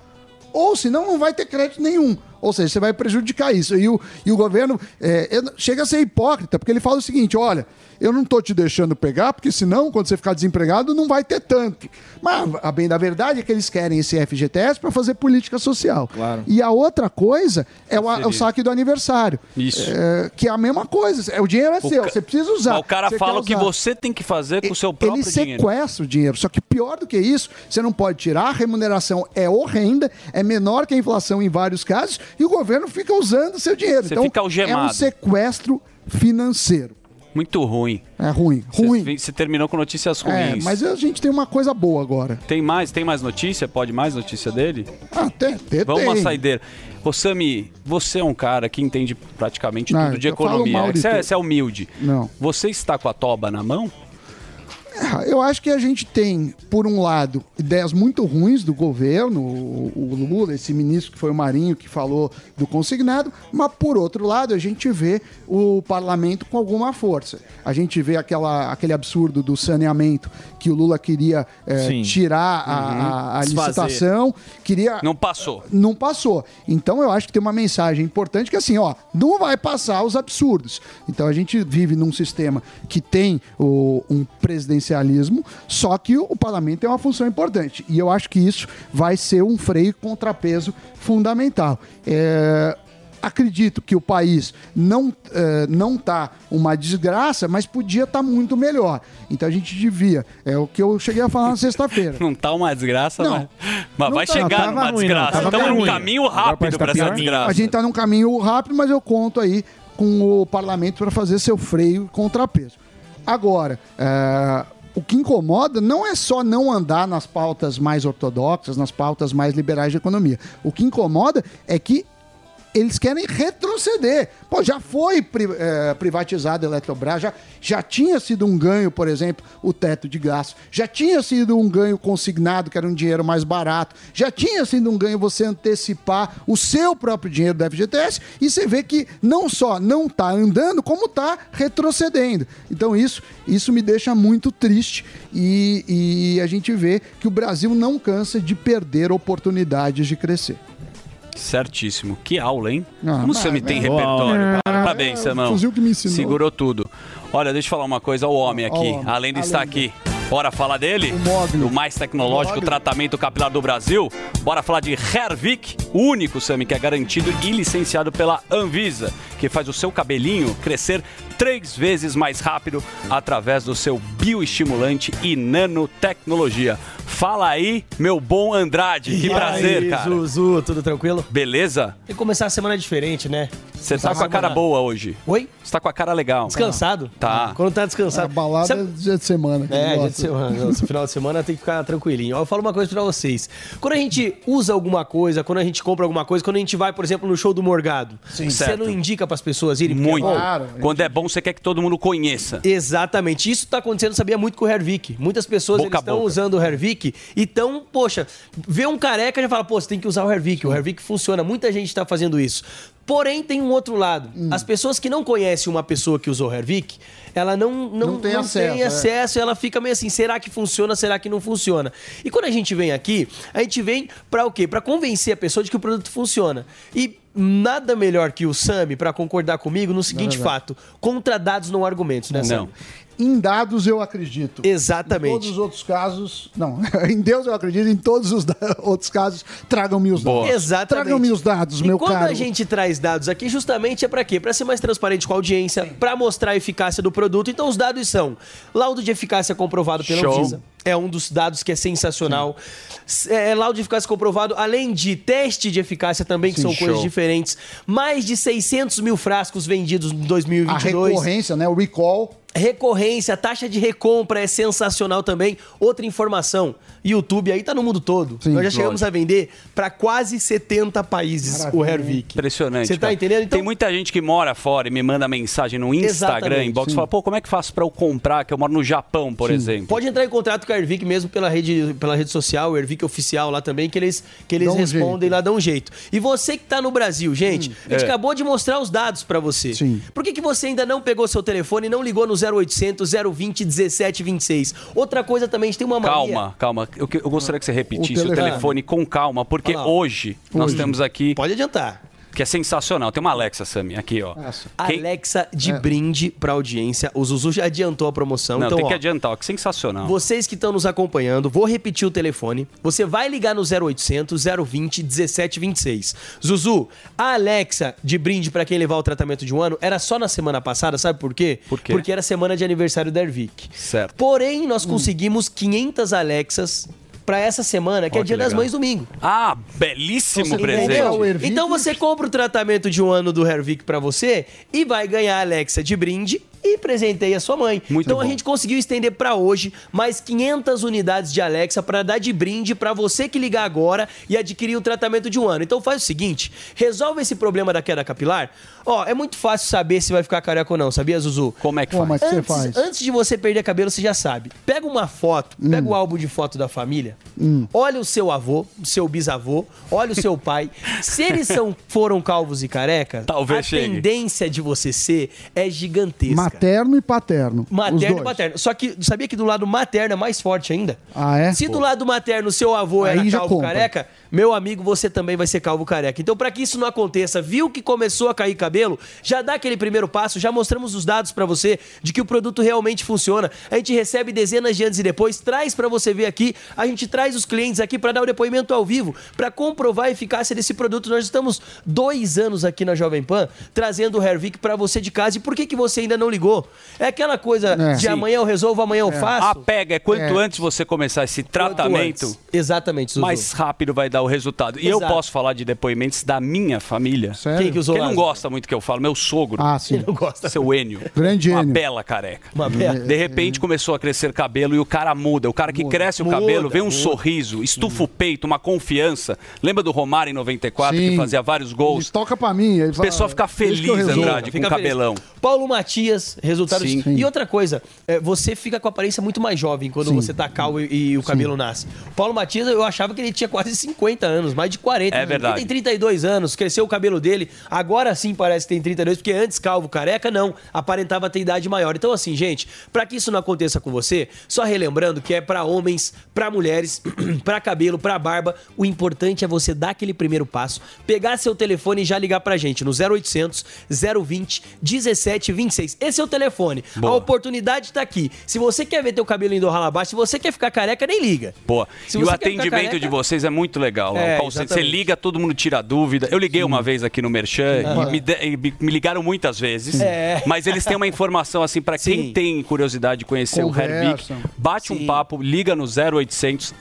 Ou senão não vai ter crédito nenhum. Ou seja, você vai prejudicar isso. E o, e o governo é, chega a ser hipócrita, porque ele fala o seguinte: olha, eu não tô te deixando pegar, porque senão, quando você ficar desempregado, não vai ter tanto. Mas a bem da verdade é que eles querem esse FGTS para fazer política social. Claro. E a outra coisa é o, Seria. o saque do aniversário. Isso. É, que é a mesma coisa. É, o dinheiro é O seu, ca- você precisa usar. Mas o cara fala o que você tem que fazer com o seu próprio Ele dinheiro. sequestra o dinheiro. Só que pior do que isso, você não pode tirar, a remuneração é horrenda, é menor que a inflação em vários casos, e o governo fica usando seu dinheiro. Você então, fica é um algemado. sequestro financeiro. Muito ruim. É ruim, ruim. Você, terminou com notícias É, ruins. mas a gente tem uma coisa boa agora. Tem mais? Tem mais notícia? Pode mais notícia dele? Ah, tem, tem, Vamos tem. uma saideira. Ô, Sami, você é um cara que entende praticamente Não, tudo de economia. Você é, você é humilde. Não. Você está com a toba na mão? É, Eu acho que a gente tem, por um lado, ideias muito ruins do governo, o, o Lula, esse ministro que foi o Marinho que falou do consignado, mas por outro lado, a gente vê o parlamento com alguma força. A gente vê aquela, aquele absurdo do saneamento que o Lula queria é, tirar a, a- a licitação, queria Não passou. não passou. Então eu acho que tem uma mensagem importante que é assim, ó, não vai passar os absurdos. Então a gente vive num sistema que tem o- um presidencialismo, só que o, parlamento tem uma função importante. E eu acho que isso vai ser um freio e contrapeso fundamental. É, Acredito que o país não eh, não tá uma desgraça, mas podia estar muito melhor. Então a gente devia. É o que eu cheguei a falar na sexta-feira. Não tá uma desgraça, Não. mas, mas Não vai tá- chegar não, tava numa ruim, desgraça. Estamos num ruim. caminho rápido para essa desgraça. A gente tá num caminho rápido, mas eu conto aí com o parlamento para fazer seu freio e contrapeso. Agora, é, o que incomoda não é só não andar nas pautas mais ortodoxas, nas pautas mais liberais de economia. O que incomoda é que eles querem retroceder. Pô, já foi pri, eh, privatizada a Eletrobras, já, já tinha sido um ganho, por exemplo, o teto de gasto, já tinha sido um ganho consignado, que era um dinheiro mais barato, já tinha sido um ganho você antecipar o seu próprio dinheiro do FGTS, e você vê que não só não está andando, como está retrocedendo. Então isso, isso me deixa muito triste e, e a gente vê que o Brasil não cansa de perder oportunidades de crescer. Certíssimo. Que aula, hein? Ah, Como me mas, tem é. repertório? Parabéns, É, Samão. fuzil que me ensinou. Segurou tudo. Olha, deixa eu falar uma coisa. O homem aqui, o homem. além de A estar aqui, bora falar dele? O mais tecnológico Mogli. tratamento capilar do Brasil. Bora falar de Hervik, o único, Sami, que é garantido e licenciado pela Anvisa, que faz o seu cabelinho crescer três vezes mais rápido através do seu bioestimulante e nanotecnologia. Fala aí, meu bom Andrade. Que E prazer, aí, cara. Zuzu, tudo tranquilo? Beleza? Tem que começar a semana diferente, né? Você tá com a cara boa hoje. Oi? Você tá com a cara legal. Descansado? Tá. Quando tá descansado. É, balada Sabe- é dia de semana. É, dia de semana. Esse final de semana tem que ficar tranquilinho. Ó, Eu falo uma coisa pra vocês. Quando a gente usa alguma coisa, quando a gente compra alguma coisa, quando a gente vai, por exemplo, no show do Morgado, você Certo. não indica pras pessoas irem? Porque Muito. é bom? Quando é bom, você quer que todo mundo conheça. Exatamente. Isso tá acontecendo, sabia muito com o Hervik. Muitas pessoas estão usando o Hervik e estão, poxa, vê um careca e já fala, pô, você tem que usar o Hervik. O Hervik funciona. Muita gente tá fazendo isso. Porém, tem um outro lado. Hum. As pessoas que não conhecem uma pessoa que usou o Hervik, ela não, não, Não tem acesso, tem é. acesso, ela fica meio assim, será que funciona, será que não funciona? E quando a gente vem aqui, a gente vem pra o quê? Pra convencer a pessoa de que o produto funciona. E nada melhor que o Sami pra concordar comigo no seguinte Não, não. fato: contra dados não argumentos, né, Sami? Em dados eu acredito. Exatamente. Em todos os outros casos, não. em Deus eu acredito, em todos os outros casos, tragam-me os dados. Exatamente. Tragam-me os dados, e meu quando caro. a gente traz dados aqui, justamente é pra quê? Pra ser mais transparente com a audiência, pra mostrar a eficácia do produto. Então os dados são laudo de eficácia comprovado pela Show. Anvisa. É um dos dados que é sensacional. S- É, laudo de eficácia comprovado, além de teste de eficácia também, que Sim, são coisas show. diferentes. Mais de 600 mil frascos vendidos em 2022. A recorrência, né? O recall. Recorrência, taxa de recompra é sensacional também. Outra informação, YouTube aí tá no mundo todo. Nós já chegamos lógico. a vender para quase 70 países o Hervik. Impressionante. Você tá cara. entendendo? Então- Tem muita gente que mora fora e me manda mensagem no Instagram, Exatamente, inbox, e sim. fala, pô, como é que faço pra eu comprar? Que eu moro no Japão, por exemplo. Pode entrar em contato com a Hervik mesmo pela rede, pela rede social, o Hervik Oficial lá também, que eles, que eles Dá um respondem lá, dão um jeito. E você que tá no Brasil, gente, a gente é. acabou de mostrar os dados pra você. Por que, que você ainda não pegou seu telefone e não ligou no 0800 020 1726? Outra coisa também, a gente tem uma mania... Calma, calma. Eu, que- eu gostaria que você repetisse o telefone. telefone, com calma, porque ó. hoje, nós Hoje. temos aqui. Pode adiantar. Que é sensacional. Tem uma Alexa, Sami, aqui, ó. Quem- Alexa de brinde pra audiência. O Zuzu já adiantou a promoção. Não, então, tem que ó, adiantar, ó, que sensacional. Vocês que estão nos acompanhando, vou repetir o telefone. Você vai ligar no 0800 020 1726. Zuzu, a Alexa de brinde pra quem levar o tratamento de um ano era só na semana passada, sabe por quê? Por quê? Porque era semana de aniversário da Ervic. Certo. Porém, nós Hum. conseguimos 500 Alexas pra essa semana, que Ó, é Dia que das legal. Mães domingo. Ah, belíssimo presente. Entendeu? Então você compra o tratamento de um ano do Hervik pra você e vai ganhar a Alexa de brinde e presenteia a sua mãe. então a gente conseguiu estender pra hoje mais 500 unidades de Alexa pra dar de brinde pra você que ligar agora e adquirir o tratamento de um ano. Então faz o seguinte, resolve esse problema da queda capilar. Ó, é muito fácil saber se vai ficar careca ou não, sabia, Zuzu? Como é que Como é faz? que você Antes, faz? antes de você perder cabelo, você já sabe. Pega uma foto, pega o álbum de foto da família, olha o seu avô, o seu bisavô, olha o seu pai. Se eles são, foram calvos e careca, Talvez a chegue. tendência de você ser é gigantesca. Materno e paterno. Materno e paterno. Só que sabia que do lado materno é mais forte ainda? Ah, é? Se do lado materno seu avô Aí era calvo compra. careca, meu amigo, você também vai ser calvo careca. Então, pra que isso não aconteça, viu que começou a cair cabelo, já dá aquele primeiro passo, já mostramos os dados pra você de que o produto realmente funciona. A gente recebe dezenas de antes e depois, traz pra você ver aqui, a gente traz os clientes aqui pra dar o depoimento ao vivo, pra comprovar a eficácia desse produto. Nós estamos dois anos aqui na Jovem Pan trazendo o Hervik pra você de casa. E por que, que você ainda não ligou? É aquela coisa É. de Sim. amanhã eu resolvo, amanhã eu faço. A pega é quanto É. antes você começar esse tratamento. Exatamente, Zuzu. mais rápido vai dar o resultado. E eu Exato. posso falar de depoimentos da minha família. Sério? Quem que usou Quem não gosta muito que eu falo, meu sogro. Ah, sim. Não gosta. Seu Enio. Grande Uma Enio. bela careca. Uma bela. De repente começou a crescer cabelo e o cara muda. O cara que cresce o Muda, cabelo, vem um muda. sorriso, estufa o peito, uma confiança. Lembra do Romário em 94 que Sim. fazia vários gols? Eles toca pra mim. O pessoal fica feliz, Andrade, com o Fica cabelão. Paulo Matias, resultado. Sim. E outra coisa, é, você fica com a aparência muito mais jovem quando Sim. você tá calvo e, e o cabelo nasce. O Paulo Matias, eu achava que ele tinha quase 50 50 anos, mais de 40. É verdade. Ele tem 32 anos, cresceu o cabelo dele, agora sim parece que tem 32, porque antes calvo, careca, não, aparentava ter idade maior. Então assim, gente, pra que isso não aconteça com você, só relembrando que é pra homens, pra mulheres, pra cabelo, pra barba, o importante é você dar aquele primeiro passo, pegar seu telefone e já ligar pra gente no 0800 020 1726. Esse é o telefone. Boa. A oportunidade tá aqui. Se você quer ver teu cabelo indo rala abaixo, se você quer ficar careca, nem liga. Boa. Se e o atendimento careca- de vocês é muito legal. Lá. É, O call center, você exatamente. liga, todo mundo tira dúvida. Eu liguei uma vez aqui no Merchan Ah. e me, de- e me- ligaram muitas vezes. É. Mas eles têm uma informação assim para quem Sim. tem curiosidade de conhecer o Hervik, Conversam. bate um papo, liga no 0800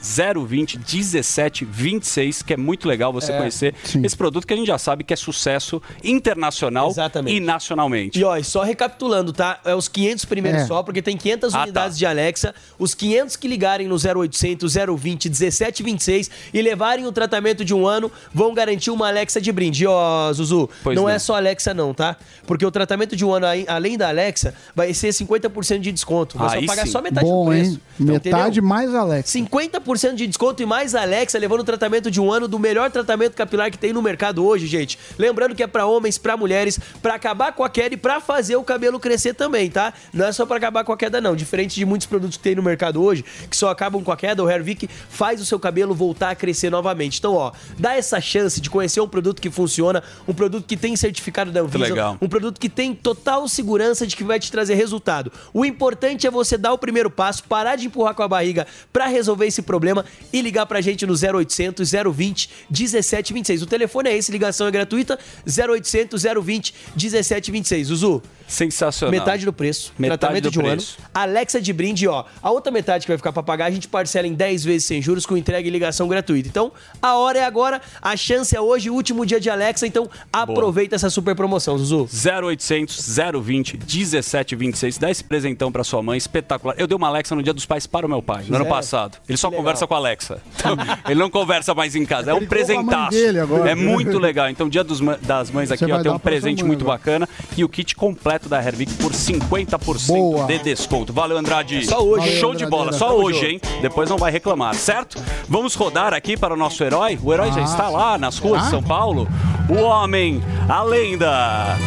020 1726, que é muito legal você É. conhecer esse produto que a gente já sabe que é sucesso internacional e nacionalmente. E ó, e só recapitulando, tá? É os 500 primeiros É. só, porque tem 500 Ah, unidades tá. de Alexa. Os 500 que ligarem no 0800 020 1726 e levarem o tratamento de um ano vão garantir uma Alexa de brinde. Ó, Zuzu, Pois não, não. é só Alexa não, tá? Porque o tratamento de um ano, além da Alexa, vai ser 50% de desconto. Você vai pagar sim. só metade Bom, do preço. hein? Então, Metade entendeu? mais Alex. 50% de desconto e mais Alexa, levando o tratamento de um ano do melhor tratamento capilar que tem no mercado hoje, gente. Lembrando que é pra homens, pra mulheres, pra acabar com a queda e pra fazer o cabelo crescer também, tá? Não é só pra acabar com a queda, não. Diferente de muitos produtos que tem no mercado hoje, que só acabam com a queda, o Hervik faz o seu cabelo voltar a crescer novamente. Então, ó, dá essa chance de conhecer um produto que funciona, um produto que tem certificado da Anvisa, legal. um produto que tem total segurança de que vai te trazer resultado. O importante é você dar o primeiro passo, parar de empurrar com a barriga pra resolver esse problema e ligar pra gente no 0800 020 1726. O telefone é esse, ligação é gratuita, 0800 020 1726. Zuzu, Sensacional. metade do preço, Metade tratamento do de um preço. ano. Alexa de brinde, ó. A outra metade que vai ficar pra pagar, a gente parcela em 10 vezes sem juros com entrega e ligação gratuita. Então, a hora é agora, a chance é hoje, o último dia de Alexa, então aproveita essa super promoção, Zuzu. 0800 020 1726. Dá esse presentão pra sua mãe, espetacular. Eu dei uma Alexa no Dia dos Pais para o meu pai, no ano Sério? passado. Ele só Que legal. conversa com a Alexa. Então, ele não conversa mais em casa. É um presentaço. dele agora. É muito legal. Então, Dia dos das Mães aqui, Você ó, tem um presente mãe muito agora. bacana e o kit completo da Hervik por 50% Boa. de desconto. Valeu, Andrade. Só hoje, Show hein? de Valeu, bola. Só hoje, hein? Depois não vai reclamar, certo? Vamos rodar aqui para o nosso herói. O herói já Ah, está lá nas ruas de Ah? São Paulo. O homem, a lenda.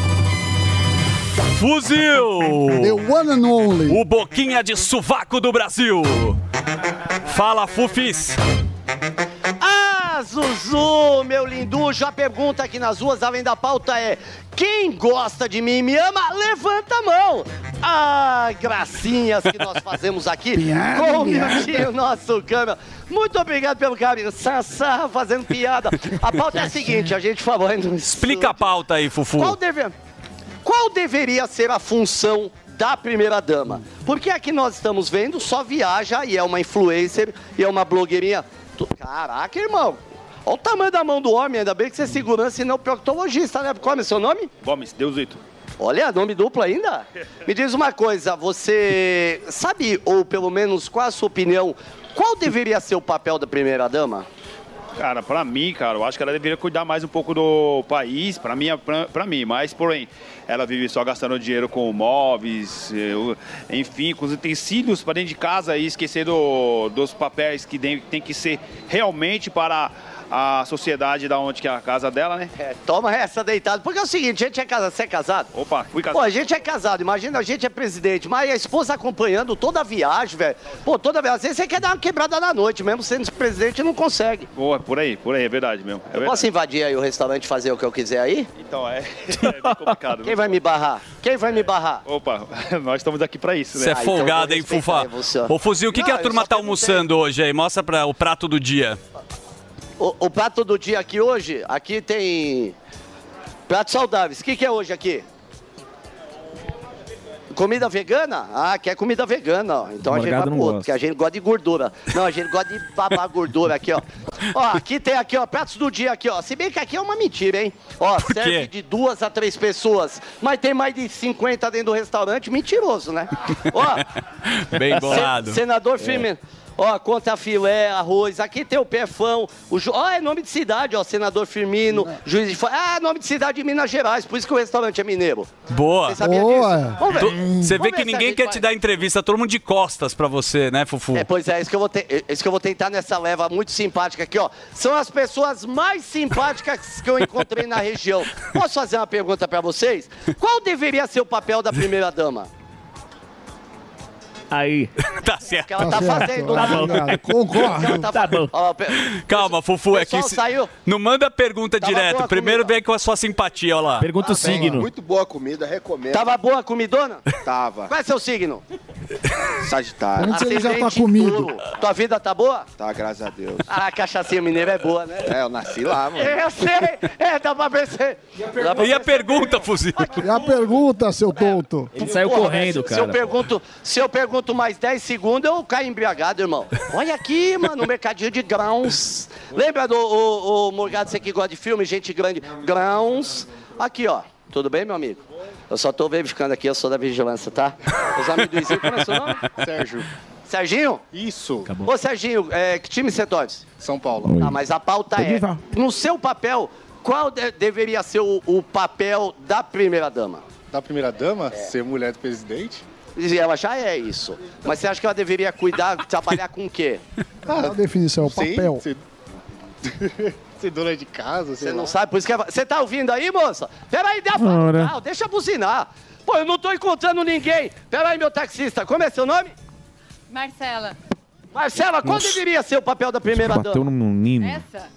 Fuzil! The one and only. O boquinha de sovaco do Brasil. Fala, Fufis. Zuzu, meu lindujo, a pergunta aqui nas ruas, além da pauta, é: quem gosta de mim e me ama, levanta a mão. Ah, gracinhas que nós fazemos aqui Piada, com o nosso câmera. Muito obrigado pelo carinho. Sassá fazendo piada. A pauta é a seguinte: a gente falou Explica a pauta aí, Fufu. qual, deve- qual deveria ser a função da primeira dama? Porque aqui nós estamos vendo só viaja e é uma influencer e é uma blogueirinha. Caraca, irmão. Olha o tamanho da mão do homem, ainda bem que você é segurança e não proctologista, né? Qual é seu nome? Gomes, Deusito. Olha, nome duplo ainda? Me diz uma coisa, você sabe, ou pelo menos qual a sua opinião, qual deveria ser o papel da primeira dama? Cara, pra mim, cara, eu acho que ela deveria cuidar mais um pouco do país, pra mim, é pra, pra mim, mas porém, ela vive só gastando dinheiro com móveis, o- enfim, com os utensílios para dentro de casa e esquecendo dos papéis que tem, tem que ser realmente para a sociedade da onde que é a casa dela, né? É, toma essa deitado. Porque é o seguinte, a gente é casado, você é casado? Opa, fui Pô, casado. a gente é casado, imagina, a gente é presidente, mas a esposa acompanhando toda a viagem, velho. Pô, toda vez, às vezes você quer dar uma quebrada na noite, mesmo sendo presidente, não consegue. Pô, por aí, por aí, é verdade mesmo. É Eu verdade. posso invadir aí o restaurante e fazer o que eu quiser aí? Então, é, é bem complicado. Quem vai me barrar? Quem vai me barrar? Opa, nós estamos aqui pra isso, né? Você é folgado, hein, Fufa? Ô, Fuzil, o que, que a Não, turma tá almoçando hoje aí? Mostra pra, o prato do dia. O, o prato do dia aqui hoje, aqui tem pratos saudáveis. O que, que é hoje aqui? Comida vegana? Ah, quer comida vegana, ó. Então a gente vai Morgado pro outro, gosta. porque a gente gosta de gordura. Não, a gente gosta de babar gordura aqui, ó. Ó, aqui tem aqui, ó, pratos do dia aqui, ó. Se bem que aqui é uma mentira, hein? Ó, Por serve quê? de duas a três pessoas. Mas tem mais de 50 dentro do restaurante, mentiroso, né? Ó, Bem bolado. Se- senador Firmino. Ó, conta filé, arroz. Aqui tem o Perfão. O ju... Ó, é nome de cidade, ó. Senador Firmino, juiz de... Ah, nome de cidade de Minas Gerais. Por isso que o restaurante é mineiro. Boa. Você sabia disso? Vamos ver. Tu- Você Vamos vê que ver ninguém quer vai- te dar entrevista, todo mundo de costas pra você, né, Fufu? É, pois é, isso que, eu vou te- é isso que eu vou tentar nessa leva muito simpática aqui, ó. São as pessoas mais simpáticas que eu encontrei na região. Posso fazer uma pergunta pra vocês? Qual deveria ser o papel da primeira-dama? Aí. tá certo. Que ela tá, fazendo lá. Concordo. Ela tá, Tá bom. Ó, pe- Calma, Fufu, é que. se- saiu. Não manda pergunta Tava direto. Primeiro vem com a sua simpatia, ó lá. Pergunta o Tá bem, signo. Muito boa a comida, recomendo. Tava boa a comidona? Tava. Qual é seu signo? Sagitário. Antes ele já tá comido. touro. Tua vida tá boa? Tá, graças a Deus. Ah, a cachaçinha mineira é boa, né? É, eu nasci lá, mano. Eu sei! É, dá pra perceber. E a pergunta, Fuzil? E a pergunta, seu tonto? Ele saiu correndo, se, Se eu, cara. pergunto, se eu pergunto mais 10 segundos, eu caio embriagado, irmão. Olha aqui, mano, o mercadinho de grãos. Lembra do o, o Morgado, você que gosta de filme, gente grande? Grãos. Aqui, ó. Tudo bem, meu amigo? Eu só tô verificando aqui, eu sou da vigilância, tá? Os amendoizinhos, como é seu nome? Sérgio. Serginho? Isso. Ô, Serginho, é, que time você torce? São Paulo. Ah, mas a pauta é, no seu papel, qual de- deveria ser o, o papel da primeira-dama? Da primeira dama, ser mulher do presidente. E ela já é isso. Mas você acha que ela deveria cuidar, trabalhar com o quê? A definição, o Sim, papel. ser- ser dona de casa, Você lá. não sabe, por isso que ela... Você tá ouvindo aí, moça? Peraí, dá pra... deixa buzinar. Pô, eu não tô encontrando ninguém. Peraí, meu taxista, como é seu nome? Marcela. Marcela, qual Nossa. deveria ser o papel da primeira Bateu dama? num nino. Essa?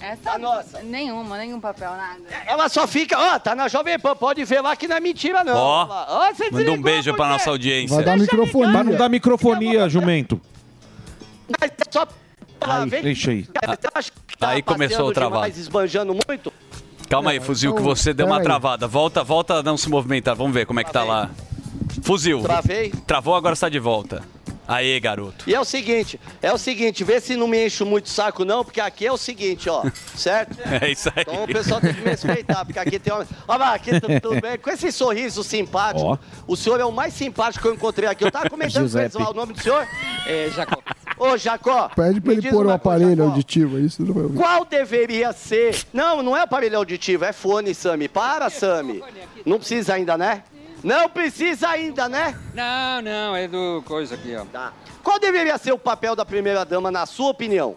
Essa? nossa. Nenhuma, nenhum papel, nada. Ela só fica, ó, tá na Jovem Pan, pode ver lá que não é mentira, não. Ó, Ó, você Manda um beijo pra nossa audiência. Vai dar microfonia. Mas não dá microfonia, jumento. Mas é só... Aí, vem- deixa aí. Tá Aí começou o travado. demais, esbanjando muito? Calma aí, Fuzil, que você deu uma travada. Volta, volta a não se movimentar. Vamos ver como é que tá lá. Fuzil. Travei. Travou, agora está de volta. Aê, garoto. E é o seguinte, é o seguinte, vê se não me enche muito o saco não, porque aqui é o seguinte, ó, certo? É isso aí. Então o pessoal tem que me respeitar, porque aqui tem uma... Olha lá, aqui tu- tudo bem, com esse sorriso simpático, Ó. o senhor é o mais simpático que eu encontrei aqui. Eu tava comentando com eles lá o nome do senhor. É, Jacó. Ô, Jacó. Pede pra ele pôr coisa, aparelho Jacó. auditivo, é isso não vai ouvir. Qual deveria ser... Não, não é aparelho auditivo, é fone, Sami. Para, Sami. Não precisa ainda, né? Não precisa ainda, né? Não, não, é do coisa aqui, ó. Tá. Qual deveria ser o papel da primeira-dama, na sua opinião?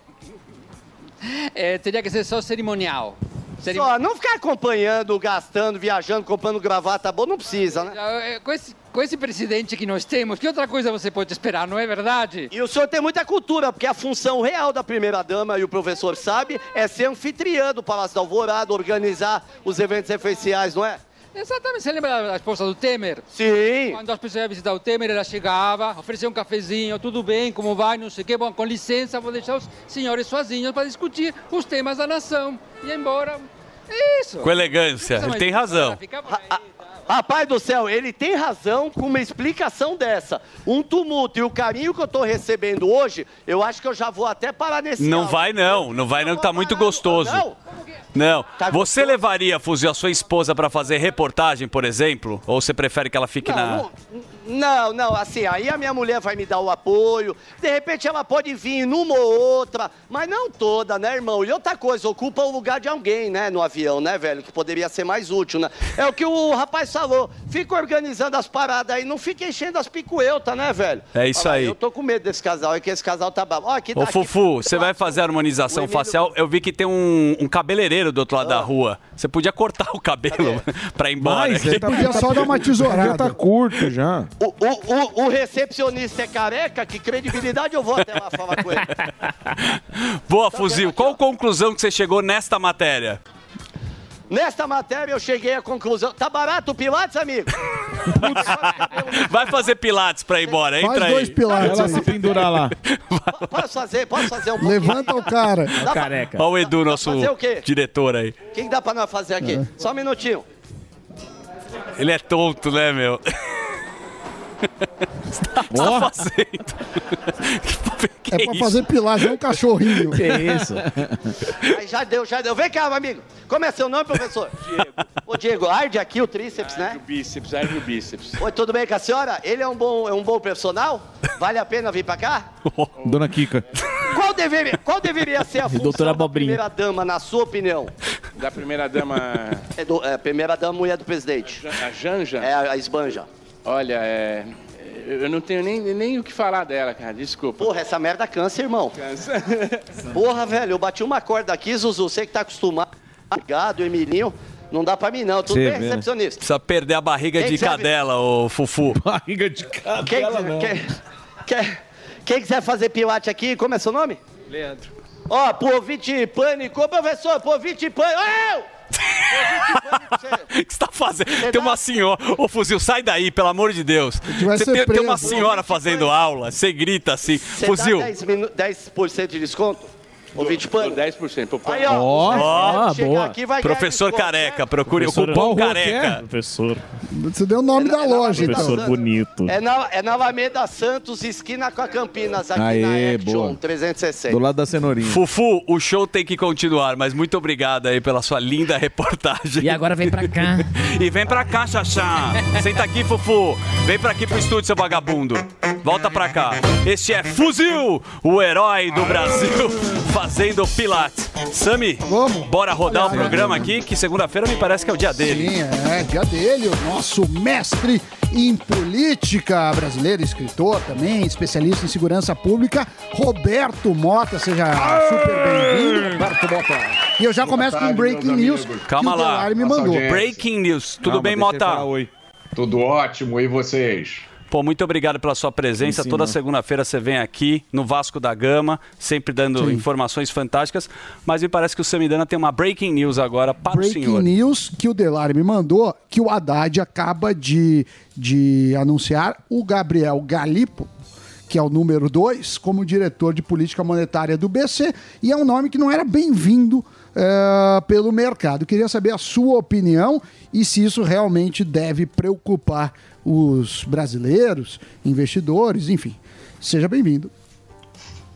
É, teria que ser só cerimonial. Cerim- Só, não ficar acompanhando, gastando, viajando, comprando gravata boa, não precisa, né? É, Com esse, com esse presidente que nós temos, que outra coisa você pode esperar, não é verdade? E o senhor tem muita cultura, porque a função real da primeira-dama, e o professor sabe, é ser anfitriã do Palácio da Alvorada, organizar os eventos referenciais, não é? Exatamente, você lembra da esposa do Temer? Sim. Quando as pessoas iam visitar o Temer, ela chegava, oferecia um cafezinho, tudo bem, como vai, não sei o quê, bom, com licença, vou deixar os senhores sozinhos para discutir os temas da nação. E ir embora. É isso. Com elegância, ele tem razão. Rapaz do céu, ele tem razão com uma explicação dessa. Um tumulto e o carinho que eu tô recebendo hoje, eu acho que eu já vou até parar nesse Não vai não, não vai não, que tá muito gostoso. Não. Você levaria, Fuzil, a sua esposa pra fazer reportagem, por exemplo? Ou você prefere que ela fique na... Não, não, assim, aí a minha mulher vai me dar o apoio, de repente ela pode vir numa ou outra, mas não toda, né, irmão? E outra coisa, ocupa o lugar de alguém, né, no avião, né, velho? Que poderia ser mais útil, né? É o que o rapaz falou, fica organizando as paradas aí, não fica enchendo as picueltas, né, velho? É isso Olha aí. Eu tô com medo desse casal, é que esse casal tá bravo. Ó, aqui tá Ô, aqui. Fufu, você vai fazer a harmonização facial? Eu vi que tem um, um cabeleireiro do outro lado da rua. Você podia cortar o cabelo pra ir embora. Mas, tá- Podia só dar uma tesourada. Já tá curto já. O, o, o, o recepcionista é careca, que credibilidade eu vou até lá falar com ele. Boa, Fuzil. Qual conclusão que você chegou nesta matéria? Nesta matéria eu cheguei à conclusão. Tá barato o Pilates, amigo? Vai fazer pilates pra ir embora, entra aí. Ela se pendurar lá. Posso fazer, posso fazer um pouquinho? Levanta o cara. Dá pra- Olha o Edu, nosso o diretor aí. O que, que dá pra nós fazer aqui? É. Só um minutinho. Ele é tonto, né, meu? Tá fazendo? é pra fazer pilagem, é um cachorrinho. Aí já deu, já deu. Vem cá, meu amigo. Como é seu nome, professor? Diego. Ô, Diego, arde aqui o tríceps, né? O bíceps, arde o bíceps. Oi, tudo bem com a senhora? Ele é um bom, é um bom profissional? Vale a pena vir pra cá? Dona Kika. Qual deveria, qual deveria ser a função Doutora da Abobrinha. primeira dama, na sua opinião? Da primeira dama. É, do, é primeira dama, mulher do presidente. A Janja? É a, a esbanja. Olha, é. Eu não tenho nem, nem o que falar dela, cara. Desculpa. Porra, essa merda cansa, irmão. Cansa. Porra, velho, eu bati uma corda aqui, Zuzu, você que tá acostumado. Gado, Emilinho. Não dá pra mim, não. Tudo Você bem, recepcionista? Precisa perder a barriga Quem de quiser- cadela, ô Fufu. Barriga de Quem, cadela, não. quem, quem- quem quiser fazer pilates aqui, como é seu nome? Leandro. Ó, por ouvinte pânico, professor, por ouvinte pânico. Eu! O que você tá fazendo? Tem uma senhora. Ô, Fuzil, sai daí, pelo amor de Deus. Você tem, tem uma senhora fazendo aula, você grita assim. Você Fuzil. dá 10, minu- 10% de desconto? Ouvinte pânico? 10% pro Aí, ó. Ó, chegar boa. aqui, vai Professor Careca, procure o Professor cupom Careca. Professor. Você deu o nome da loja, então. Professor bonito. É na, é na Alameda Santos, esquina com a Campinas, aqui Aê, na Action boa. 360. Do lado da cenourinha. Fufu, o show tem que continuar, mas muito obrigado aí pela sua linda reportagem. E agora vem pra cá. e vem pra cá, Xaxá. Senta aqui, Fufu. Vem pra aqui pro estúdio, seu vagabundo. Volta pra cá. Este é Fuzil, o herói do Brasil, fazendo Pilates. Sami, bora rodar o programa aqui, que segunda-feira me parece que é o dia dele. Sim, é, dia dele, o nosso mestre em política brasileira, escritor também, especialista em segurança pública, Roberto Mota, seja super bem-vindo. Roberto Mota. E eu já começo com um breaking news Calma lá. Me mandou. Breaking news. Tudo Calma, bem, Mota? falar oi. Tudo ótimo, e vocês? Pô, muito obrigado pela sua presença. Sim, Toda segunda-feira você vem aqui no Vasco da Gama, sempre dando Sim. informações fantásticas. Mas me parece que o Samidana tem uma breaking news agora para o Breaking senhor. news que o Delari me mandou, que o Haddad acaba de, de anunciar o Gabriel Galipo, que é o número 2, como diretor de política monetária do BC, e é um nome que não era bem-vindo eh, pelo mercado. Queria saber a sua opinião e se isso realmente deve preocupar os brasileiros, investidores, enfim. Seja bem-vindo.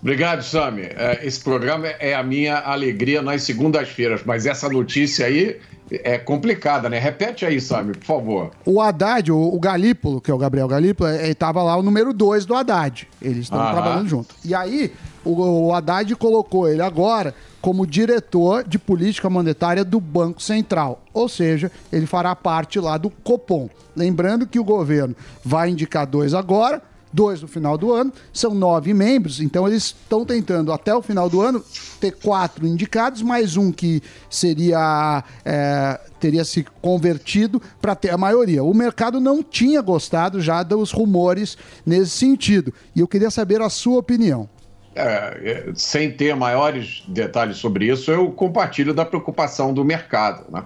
Obrigado, Sami. É, Esse programa é a minha alegria nas segundas-feiras, mas essa notícia aí é complicada, né? Repete aí, Sami, por favor. O Haddad, o, Galípolo, que é o Gabriel Galípolo, ele estava lá o número 2 do Haddad. Eles estão trabalhando junto. E aí, o, o Haddad colocou ele agora como diretor de política monetária do Banco Central. Ou seja, ele fará parte lá do Copom. Lembrando que o governo vai indicar dois agora, dois no final do ano, são nove membros, então eles estão tentando até o final do ano ter quatro indicados, mais um que seria é, teria se convertido para ter a maioria. O mercado não tinha gostado já dos rumores nesse sentido. E eu queria saber a sua opinião. É, é, sem ter maiores detalhes sobre isso, eu compartilho da preocupação do mercado. Né?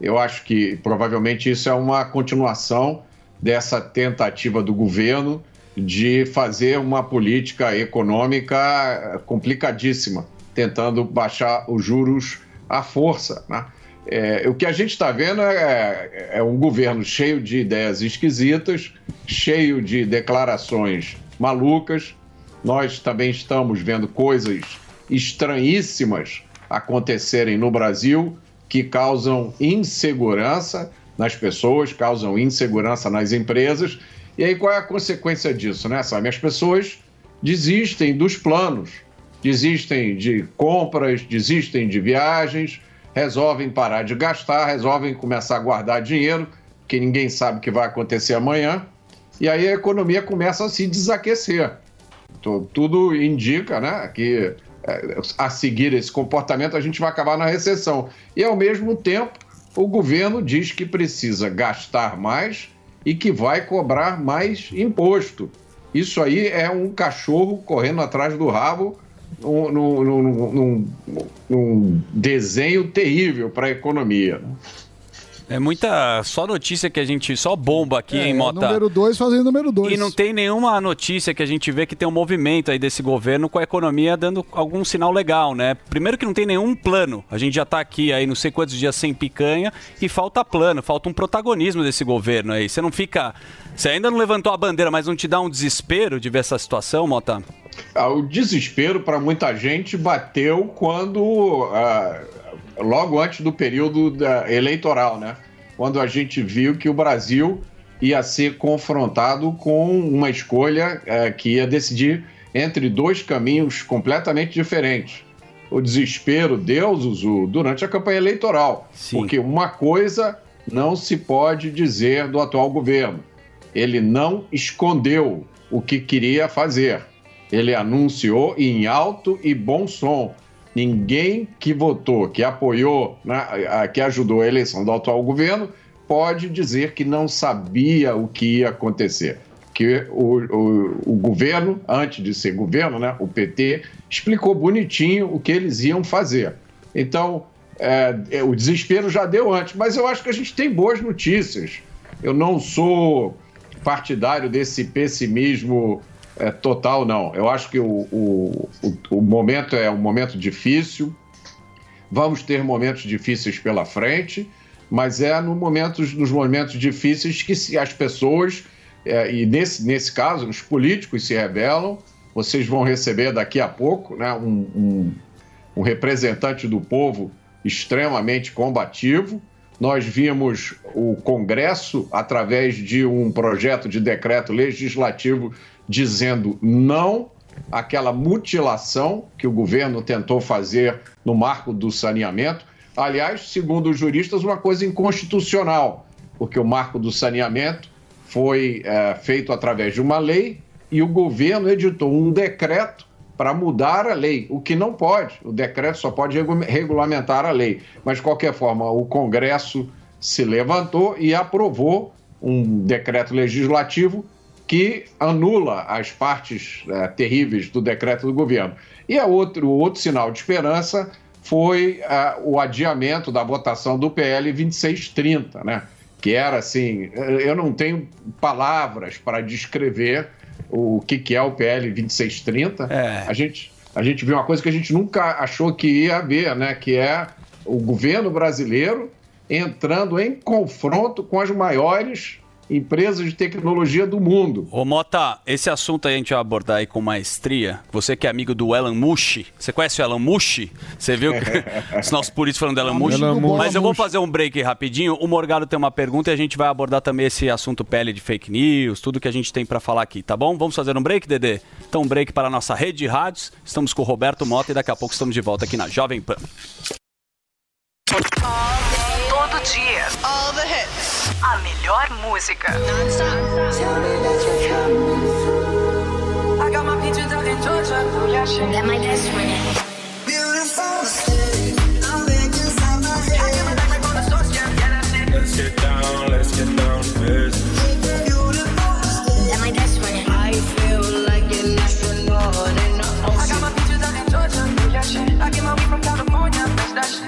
Eu acho que provavelmente isso é uma continuação dessa tentativa do governo de fazer uma política econômica complicadíssima, tentando baixar os juros à força. Né? É, o que a gente está vendo é, é um governo cheio de ideias esquisitas, cheio de declarações malucas. Nós também estamos vendo coisas estranhíssimas acontecerem no Brasil que causam insegurança nas pessoas, causam insegurança nas empresas. E aí qual é a consequência disso, né, Sabe? As pessoas desistem dos planos, desistem de compras, desistem de viagens, resolvem parar de gastar, resolvem começar a guardar dinheiro, que ninguém sabe o que vai acontecer amanhã. E aí a economia começa a se desaquecer. Tu- Tudo indica né, que é, a seguir esse comportamento a gente vai acabar na recessão. E ao mesmo tempo, o governo diz que precisa gastar mais e que vai cobrar mais imposto. Isso aí é um cachorro correndo atrás do rabo num- num- num- num desenho terrível para a economia. É muita só notícia que a gente só bomba aqui, hein, Mota? É, Número 2 fazendo número 2. E não tem nenhuma notícia que a gente vê que tem um movimento aí desse governo com a economia dando algum sinal legal, né? Primeiro que não tem nenhum plano. A gente já tá aqui aí não sei quantos dias sem picanha e falta plano, falta um protagonismo desse governo aí. Você não fica. Você ainda não levantou a bandeira, mas não te dá um desespero de ver essa situação, Mota? Ah, o desespero para muita gente bateu quando, ah, logo antes do período da- eleitoral, né? Quando a gente viu que o Brasil ia ser confrontado com uma escolha eh, que ia decidir entre dois caminhos completamente diferentes. O desespero deu, Zuzu, durante a campanha eleitoral. Porque uma coisa não se pode dizer do atual governo. Ele não escondeu o que queria fazer. Ele anunciou em alto e bom som. Ninguém que votou, que apoiou, né, que ajudou a eleição do atual governo, pode dizer que não sabia o que ia acontecer. Que o, o- o governo, antes de ser governo, né, o PT, explicou bonitinho o que eles iam fazer. Então, é, é, o desespero já deu antes, mas eu acho que a gente tem boas notícias. Eu não sou partidário desse pessimismo é, total, não. Eu acho que o, o, o, o momento é um momento difícil, vamos ter momentos difíceis pela frente, mas é no momentos, nos momentos difíceis que se, as pessoas, é, e nesse, nesse caso, os políticos se rebelam. Vocês vão receber daqui a pouco né, um, um, um representante do povo extremamente combativo. Nós vimos o Congresso, através de um projeto de decreto legislativo, dizendo não àquela mutilação que o governo tentou fazer no marco do saneamento. Aliás, segundo os juristas, uma coisa inconstitucional, porque o marco do saneamento foi eh, feito através de uma lei e o governo editou um decreto para mudar a lei, o que não pode. O decreto só pode regu- regulamentar a lei. Mas, de qualquer forma, o Congresso se levantou e aprovou um decreto legislativo que anula as partes eh, terríveis do decreto do governo. E a outro, o outro sinal de esperança foi ah, o adiamento da votação do PL 2630, né? que era assim, eu não tenho palavras para descrever o que, que é o PL 2630. A, gente, a gente viu uma coisa que a gente nunca achou que ia ver, né? que é o governo brasileiro entrando em confronto com as maiores empresas de tecnologia do mundo. Ô Mota, esse assunto aí a gente vai abordar aí com maestria. Você que é amigo do Elon Musk, você conhece o Elon Musk? Você viu que os nossos políticos falando do Elon Musk? Mas eu vou fazer um break rapidinho. O Morgado tem uma pergunta e a gente vai abordar também esse assunto pele de fake news, tudo que a gente tem pra falar aqui, tá bom? Vamos fazer um break, Dedê? Então um break para a nossa rede de rádios. Estamos com o Roberto Mota e daqui a pouco estamos de volta aqui na Jovem Pan. Todo dia. All the hits. A melhor música. I got my peaches out in Georgia. That my best friend. Let's get down, let's get down to business. That my best friend. I feel like an astronaut in the ocean. I got my peaches out in Georgia. I get my weed from California. That's that shit.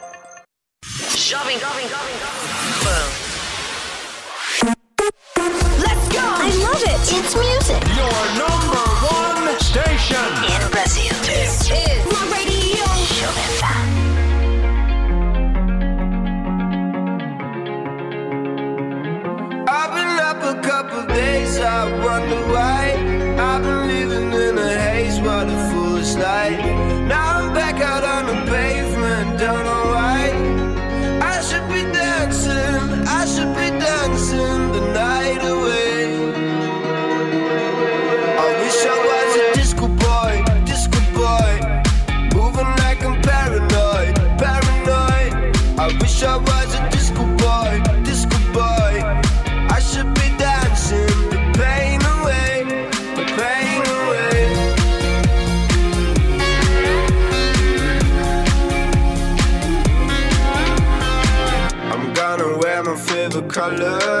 side color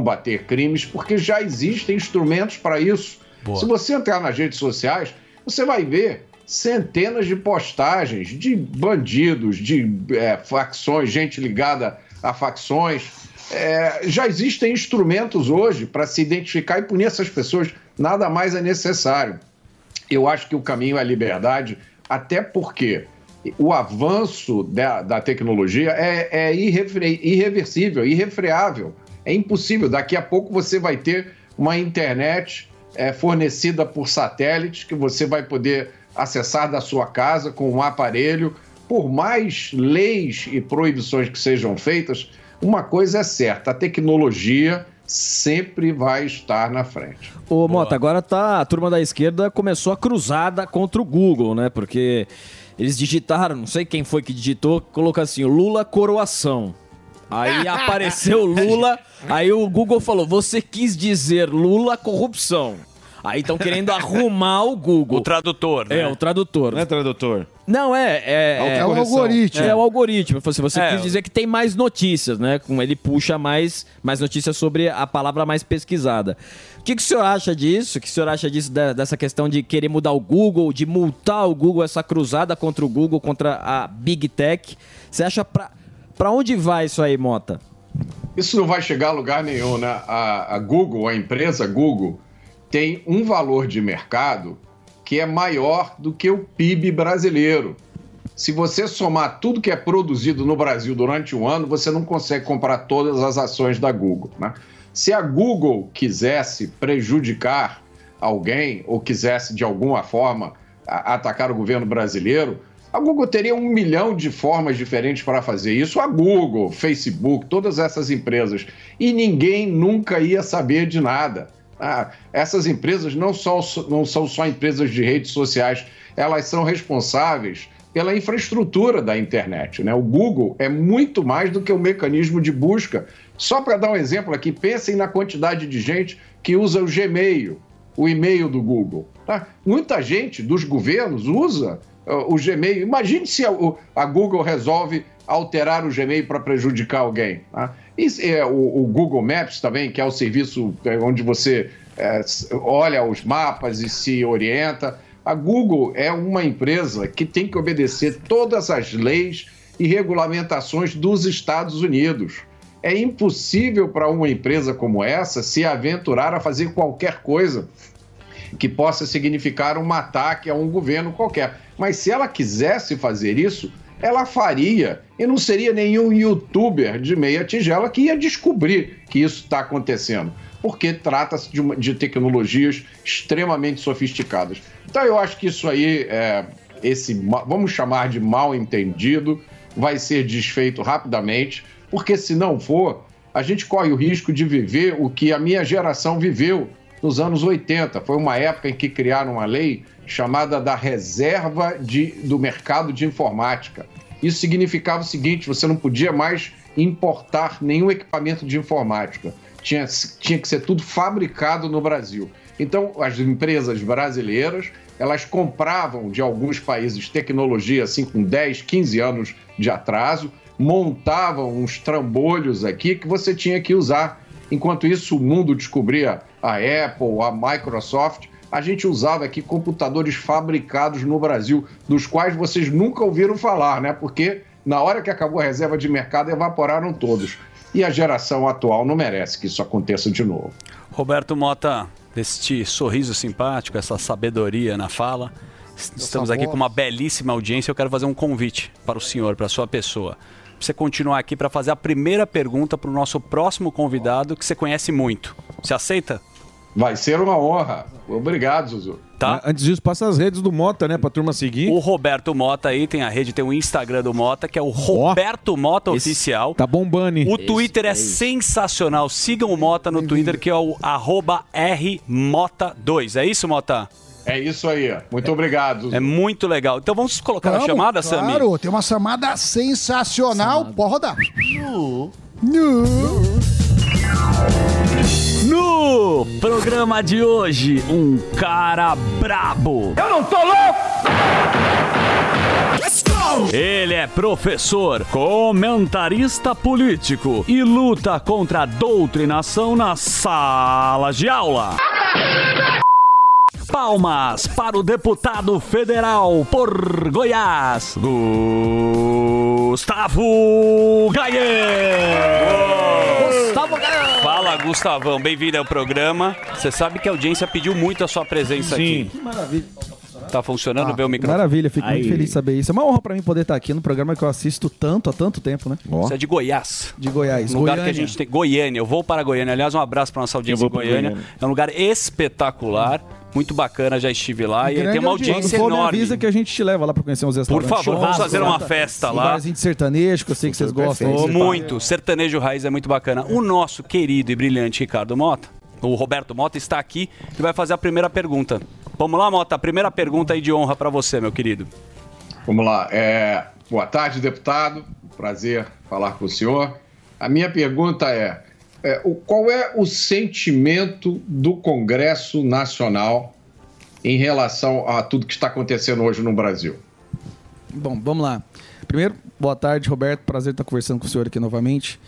Combater crimes, porque já existem instrumentos para isso. Se você entrar nas redes sociais, você vai ver centenas de postagens de bandidos, de é, facções, gente ligada a facções. É, já existem instrumentos hoje para se identificar e punir essas pessoas. Nada mais é necessário. Eu acho que o caminho é a liberdade, até porque o avanço da, da tecnologia é, é irrefre- irreversível, irrefreável. É impossível. Daqui a pouco você vai ter uma internet é, fornecida por satélite que você vai poder acessar da sua casa com um aparelho. Por mais leis e proibições que sejam feitas, uma coisa é certa: a tecnologia sempre vai estar na frente. Ô, Mota, agora tá. A turma da esquerda começou a cruzada contra o Google, né? Porque eles digitaram, não sei quem foi que digitou, colocou assim: Lula coroação. Aí apareceu Lula, aí o Google falou: você quis dizer Lula corrupção. Aí estão querendo arrumar o Google. O tradutor, né? É, o tradutor. Não é tradutor? Não, é. É, É o algoritmo. É o algoritmo. Se você É. quis dizer que tem mais notícias, né? Com ele puxa mais, mais notícias sobre a palavra mais pesquisada. O que, que o senhor acha disso? O que o senhor acha disso, da- dessa questão de querer mudar o Google, de multar o Google, essa cruzada contra o Google, contra a Big Tech? Você acha pra, pra onde vai isso aí, Mota? Isso não vai chegar a lugar nenhum, né? A, a Google, a empresa Google, tem um valor de mercado que é maior do que o PIB brasileiro. Se você somar tudo que é produzido no Brasil durante um ano, você não consegue comprar todas as ações da Google. Né? Se a Google quisesse prejudicar alguém ou quisesse de alguma forma atacar o governo brasileiro, a Google teria um milhão de formas diferentes para fazer isso. A Google, Facebook, todas essas empresas. E ninguém nunca ia saber de nada. Ah, essas empresas não são, não são só empresas de redes sociais, elas são responsáveis pela infraestrutura da internet. Né? O Google é muito mais do que um mecanismo de busca. Só para dar um exemplo aqui, pensem na quantidade de gente que usa o Gmail, o e-mail do Google. tá? Muita gente dos governos usa o Gmail. Imagine se a, a Google resolve alterar o Gmail para prejudicar alguém. tá? Isso é, o, o Google Maps também, que é o serviço é, onde você é, olha os mapas e se orienta. A Google é uma empresa que tem que obedecer todas as leis e regulamentações dos Estados Unidos. É impossível para uma empresa como essa se aventurar a fazer qualquer coisa que possa significar um ataque a um governo qualquer. Mas se ela quisesse fazer isso, ela faria e não seria nenhum youtuber de meia tigela que ia descobrir que isso está acontecendo, porque trata-se de, de tecnologias extremamente sofisticadas. Então eu acho que isso aí, é, esse, vamos chamar de mal entendido, vai ser desfeito rapidamente, porque se não for, a gente corre o risco de viver o que a minha geração viveu nos anos 80. Foi uma época em que criaram uma lei chamada da reserva de, do mercado de informática. Isso significava o seguinte: você não podia mais importar nenhum equipamento de informática. Tinha, tinha que ser tudo fabricado no Brasil. Então, as empresas brasileiras elas compravam de alguns países tecnologia assim com 10, 15 anos de atraso, montavam uns trambolhos aqui que você tinha que usar. Enquanto isso, o mundo descobria a Apple, a Microsoft. A gente usava aqui computadores fabricados no Brasil, dos quais vocês nunca ouviram falar, né? Porque na hora que acabou a reserva de mercado, evaporaram todos. E a geração atual não merece que isso aconteça de novo. Roberto Mota, este sorriso simpático, essa sabedoria na fala. Estamos aqui com uma belíssima audiência. Eu quero fazer um convite para o senhor, para a sua pessoa. Pra você continuar aqui para fazer a primeira pergunta para o nosso próximo convidado que você conhece muito. Você aceita? Vai ser uma honra. Obrigado, Zuzu. Tá? Antes disso, passa as redes do Mota, né? Pra turma seguir. O Roberto Mota aí tem a rede, tem o Instagram do Mota, que é o Roberto Mota Oficial. Tá bombando. O Twitter é sensacional. Sigam o Mota no Twitter, que é o arroba RMota2. É isso, Mota? É isso aí. Muito obrigado. Zuzu. É muito legal. Então vamos colocar a Vamos, chamada, Sami? Claro, tem uma chamada sensacional. Pode rodar. No. No programa de hoje, um cara brabo. Eu não tô louco! Ele é professor, comentarista político e luta contra a doutrinação nas salas de aula. Palmas para o deputado federal por Goiás, Gustavo Gayer. Gustavo Gayer. Fala, Gustavão. Bem-vindo ao programa. Você sabe que a audiência pediu muito a sua presença Sim. aqui. Que maravilha. Tá funcionando bem o microfone? Maravilha, fico Aí. muito feliz de saber isso. É uma honra pra mim poder estar aqui no programa que eu assisto tanto há tanto tempo, né? Você é de Goiás. De Goiás. Um lugar Goiânia. que a gente tem. Goiânia. Eu vou para Goiânia. Aliás, um abraço para nossa audiência pra Goiânia. Goiânia. É um lugar espetacular, muito bacana. Já estive lá e Grande tem uma audiência. for, me enorme. avisa que a gente te leva lá pra conhecer uns restaurantes. favor, vamos fazer uma tá? festa Um lá. barzinho de sertanejo, que eu sei que vocês gostam. Oh, muito. Sertanejo Raiz é muito bacana. O nosso querido e brilhante Ricardo Mota, o Roberto Mota, está aqui e vai fazer a primeira pergunta. Vamos lá, Mota. A primeira pergunta aí de honra para você, meu querido. Vamos lá. É, boa tarde, deputado. Prazer falar com o senhor. A minha pergunta é, é, o- qual é o sentimento do Congresso Nacional em relação a tudo que está acontecendo hoje no Brasil? Bom, vamos lá. Primeiro, boa tarde, Roberto. Prazer estar conversando com o senhor aqui novamente.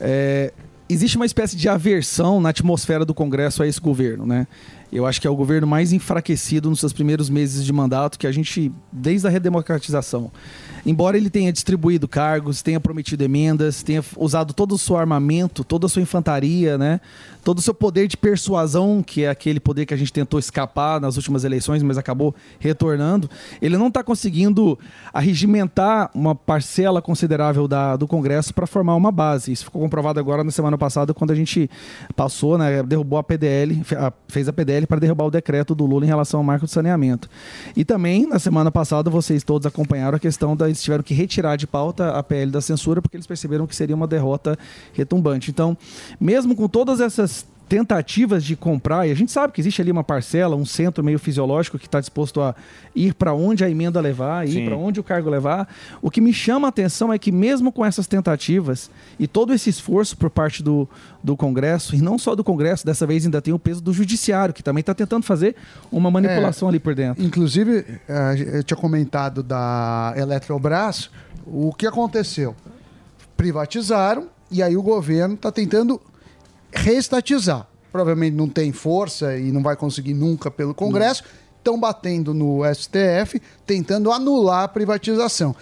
É, existe uma espécie de aversão na atmosfera do Congresso a esse governo, né? Eu acho que é o governo mais enfraquecido nos seus primeiros meses de mandato que a gente, desde a redemocratização. Embora ele tenha distribuído cargos, tenha prometido emendas, tenha usado todo o seu armamento, toda a sua infantaria, né? Todo o seu poder de persuasão, que é aquele poder que a gente tentou escapar nas últimas eleições, mas acabou retornando, ele não está conseguindo arregimentar uma parcela considerável da, do Congresso para formar uma base. Isso ficou comprovado agora na semana passada, quando a gente passou, né, derrubou a PDL, fez a PDL para derrubar o decreto do Lula em relação ao marco de saneamento. E também, na semana passada, vocês todos acompanharam a questão da eles tiveram que retirar de pauta a PL da censura, porque eles perceberam que seria uma derrota retumbante. Então, mesmo com todas essas tentativas de comprar, e a gente sabe que existe ali uma parcela, um centro meio fisiológico que está disposto a ir para onde a emenda levar, ir para onde o cargo levar. O que me chama a atenção é que mesmo com essas tentativas e todo esse esforço por parte do, do Congresso, e não só do Congresso, dessa vez ainda tem o peso do Judiciário, que também está tentando fazer uma manipulação É, ali por dentro. Inclusive, eu tinha comentado da Eletrobras, o que aconteceu? Privatizaram e aí o governo está tentando reestatizar. Provavelmente não tem força e não vai conseguir nunca pelo Congresso. estão batendo no STF, tentando anular a privatização.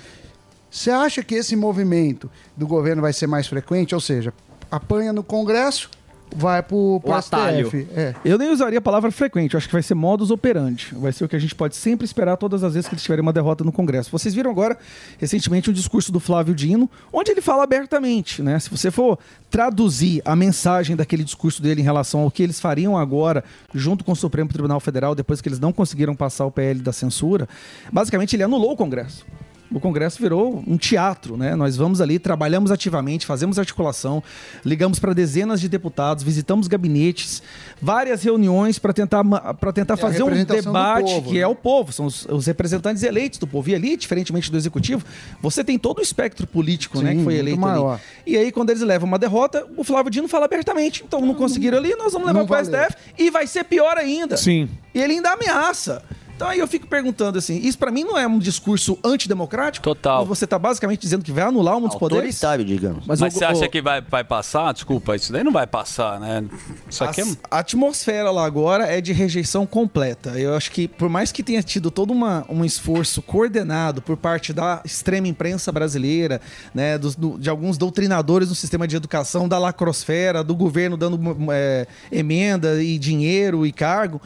Você acha que esse movimento do governo vai ser mais frequente? Ou seja, apanha no Congresso, vai pro, pro STF. É. Eu nem usaria a palavra frequente, eu acho que vai ser modus operandi. Vai ser o que a gente pode sempre esperar todas as vezes que eles tiverem uma derrota no Congresso. Vocês viram agora, recentemente, um discurso do Flávio Dino, onde ele fala abertamente, né? Se você for traduzir a mensagem daquele discurso dele em relação ao que eles fariam agora, junto com o Supremo Tribunal Federal, depois que eles não conseguiram passar o PL da censura, basicamente ele anulou o Congresso o Congresso virou um teatro, né? Nós vamos ali, trabalhamos ativamente, fazemos articulação, ligamos para dezenas de deputados, visitamos gabinetes, várias reuniões para tentar, para tentar É fazer um debate povo, que né? é o povo, são os, os representantes eleitos do povo. E ali, diferentemente do executivo, você tem todo o espectro político, né, Sim, que foi eleito maior. ali. E aí, quando eles levam uma derrota, o Flávio Dino fala abertamente: então não conseguiram ali, nós vamos levar Não para o. STF e vai ser pior ainda. Sim. E ele ainda ameaça. Então aí eu fico perguntando assim, isso pra mim não é um discurso antidemocrático? Total. Você tá basicamente dizendo que vai anular um dos poderes? Autoritário, digamos. Mas, o- você acha o- que vai, vai passar? Desculpa, isso daí não vai passar, né? Isso aqui é... A atmosfera lá agora é de rejeição completa. Eu acho que, por mais que tenha tido todo uma, um esforço coordenado por parte da extrema imprensa brasileira, né, dos- do- de alguns doutrinadores no sistema de educação, da lacrosfera, do governo dando é, emenda e dinheiro e cargo,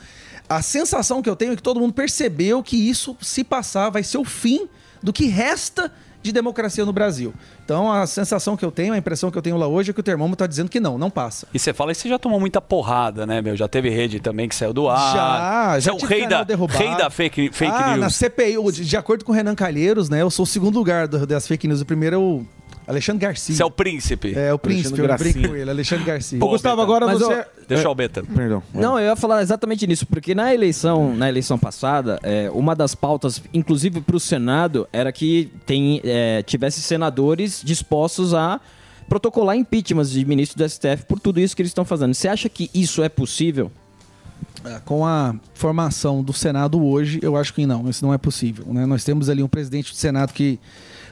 a sensação que eu tenho é que todo mundo percebeu que isso, se passar, vai ser o fim do que resta de democracia no Brasil. Então, a sensação que eu tenho, a impressão que eu tenho lá hoje é que o termômetro está dizendo que não, não passa. E você fala, e você já tomou muita porrada, né, meu? Já teve rede também que saiu do ar. Já, Você já é o rei da, derrubado. rei da fake, fake ah, na news. CPI, o- de, de acordo com o Renan Calheiros, né? Eu sou o segundo lugar das fake news. O primeiro é o Alexandre Garcia. Você é o príncipe. É, o príncipe, eu brinco com ele, Alexandre Garcia. Ô, Gustavo, agora Mas, você. ó, Deixa É, o beta. Perdão. Não, eu ia falar exatamente nisso, porque na eleição, na eleição passada, é, uma das pautas, inclusive para o Senado, era que tem, é, tivesse senadores dispostos a protocolar impeachments de ministros do STF por tudo isso que eles estão fazendo. Você acha que isso é possível? É, Com a formação do Senado hoje, eu acho que não, isso não é possível. né? Nós temos ali um presidente do Senado que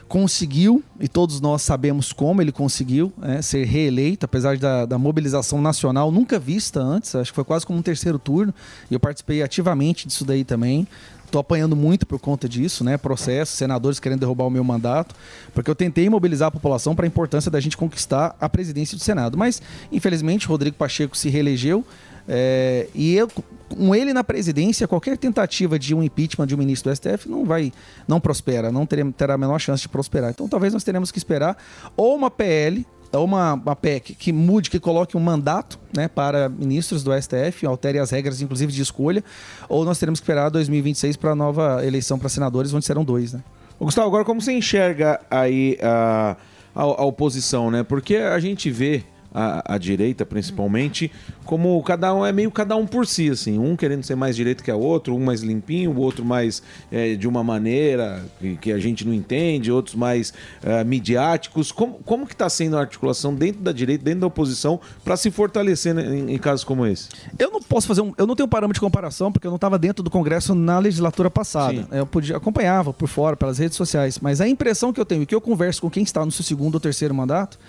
conseguiu, e todos nós sabemos como ele conseguiu né, ser reeleito, apesar da, da mobilização nacional nunca vista antes, acho que foi quase como um terceiro turno, e eu participei ativamente disso daí também. Estou apanhando muito por conta disso, né? Processos, senadores querendo derrubar o meu mandato, porque eu tentei mobilizar a população para a importância da gente conquistar a presidência do Senado. Mas, infelizmente, Rodrigo Pacheco se reelegeu. É, e eu, com ele na presidência, qualquer tentativa de um impeachment de um ministro do STF não vai, não prospera, não terá, terá a menor chance de prosperar. Então, talvez nós teremos que esperar ou uma PL ou uma, uma PEC que mude, que coloque um mandato né, para ministros do STF, altere as regras, inclusive de escolha, ou nós teremos que esperar 2026 para a nova eleição para senadores, onde serão dois. Né? Gustavo, agora como você enxerga aí a, a, a oposição, né? Porque a gente vê a, a direita, principalmente, como cada um é meio cada um por si, assim. Um querendo ser mais direito que a outro, um mais limpinho, o outro mais é, de uma maneira que, que a gente não entende, outros mais é, midiáticos. Como, como que está sendo a articulação dentro da direita, dentro da oposição, para se fortalecer né, em, em casos como esse? Eu não posso fazer um. Eu não tenho parâmetro de comparação, porque eu não estava dentro do Congresso na legislatura passada. Eu podia acompanhava por fora, pelas redes sociais. Mas a impressão que eu tenho, e que eu converso com quem está no seu segundo ou terceiro mandato,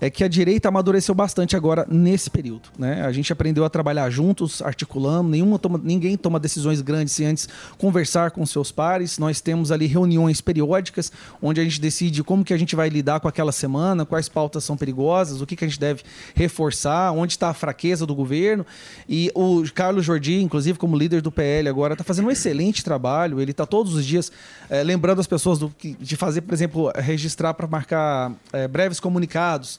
é que a direita amadureceu bastante agora nesse período. Né? A gente aprendeu a trabalhar juntos, articulando, nenhuma toma- ninguém toma decisões grandes sem antes conversar com seus pares. Nós temos ali reuniões periódicas, onde a gente decide como que a gente vai lidar com aquela semana, quais pautas são perigosas, o que, que a gente deve reforçar, onde está a fraqueza do governo. E o Carlos Jordi, inclusive como líder do PL agora, está fazendo um excelente trabalho. Ele está todos os dias eh, lembrando as pessoas do de fazer, por exemplo, registrar para marcar eh, breves comunicados.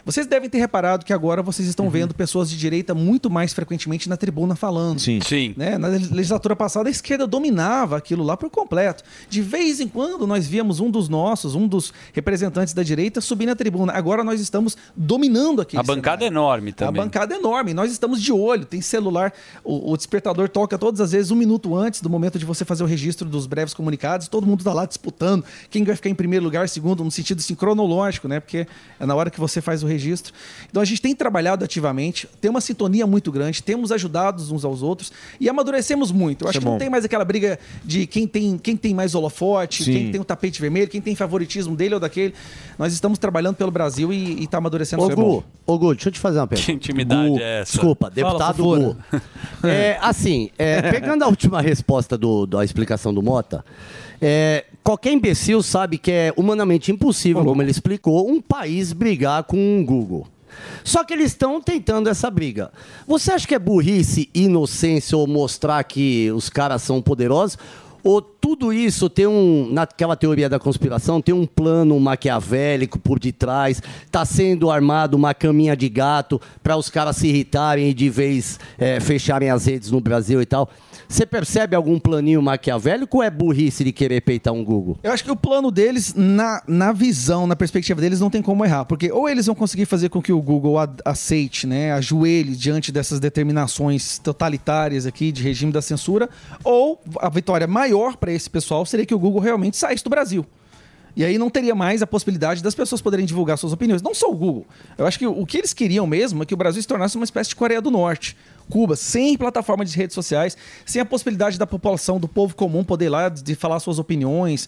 Vocês devem ter reparado que agora vocês estão vendo pessoas de direita muito mais frequentemente na tribuna falando. Sim. Sim. Né? Na legislatura passada, a esquerda dominava aquilo lá por completo. De vez em quando, nós víamos um dos nossos, um dos representantes da direita, subir na tribuna. Agora nós estamos dominando aquele A bancada é enorme também. a bancada é enorme, nós estamos de olho, tem celular, o, o despertador toca todas as vezes um minuto antes do momento de você fazer o registro dos breves comunicados, todo mundo está lá disputando quem vai ficar em primeiro lugar, segundo, no sentido assim, cronológico, né? Porque é na hora que você você faz o registro. Então a gente tem trabalhado ativamente, tem uma sintonia muito grande, temos ajudado uns aos outros e amadurecemos muito. Eu acho é que não tem mais aquela briga de quem tem, quem tem mais holofote, Sim. quem tem o tapete vermelho, quem tem favoritismo dele ou daquele. Nós estamos trabalhando pelo Brasil e está amadurecendo Ô, é. Gu, ô, Gu, deixa eu te fazer uma pergunta. Que intimidade Gu, é essa? Desculpa, Fala, deputado. Gu. É, assim, é, pegando a última resposta do, da explicação do Mota, é, qualquer imbecil sabe que é humanamente impossível, como ele explicou, um país brigar com o Google. Só que eles estão tentando essa briga. Você acha que é burrice, inocência ou mostrar que os caras são poderosos? Ou tudo isso tem um, naquela teoria da conspiração, tem um plano maquiavélico por detrás, está sendo armado uma caminha de gato para os caras se irritarem e de vez eh, fecharem as redes no Brasil e tal. Você percebe algum planinho maquiavélico ou é burrice de querer peitar um Google? Eu acho que o plano deles, na, na visão, na perspectiva deles, não tem como errar. Porque ou eles vão conseguir fazer com que o Google aceite, né, ajoelhe diante dessas determinações totalitárias aqui de regime da censura, ou a vitória maior para esse pessoal seria que o Google realmente saísse do Brasil. E aí não teria mais a possibilidade das pessoas poderem divulgar suas opiniões. Não só o Google. Eu acho que o que eles queriam mesmo é que o Brasil se tornasse uma espécie de Coreia do Norte. Cuba, sem plataforma de redes sociais, sem a possibilidade da população, do povo comum poder ir lá de falar suas opiniões,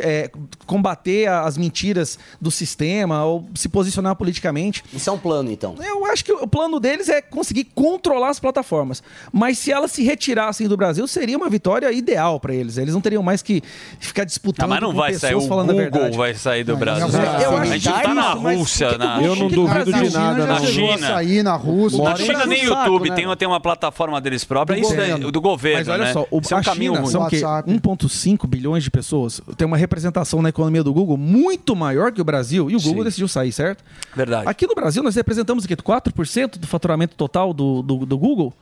é, combater as mentiras do sistema ou se posicionar politicamente. Isso é um plano, então. Eu acho que o plano deles é conseguir controlar as plataformas. Mas se elas se retirassem do Brasil, seria uma vitória ideal para eles. Eles não teriam mais que ficar disputando Ah, mas não com vai sair, o falando a Google verdade. vai sair do Brasil. eu acho a gente tá na mas Rússia, que que na... Eu não duvido de nada, China não. já chegou a sair na Rússia. Na China nem YouTube, né? tem, tem uma plataforma deles própria, Do isso é governo. do governo, Mas olha né? só, o, Isso é um a caminho China são o quê? 1,5 bilhões de pessoas. Tem uma representação na economia do Google muito maior que o Brasil. E o Google decidiu sair, certo? Verdade. Aqui no Brasil, nós representamos o quê? 4% do faturamento total do, do, do Google?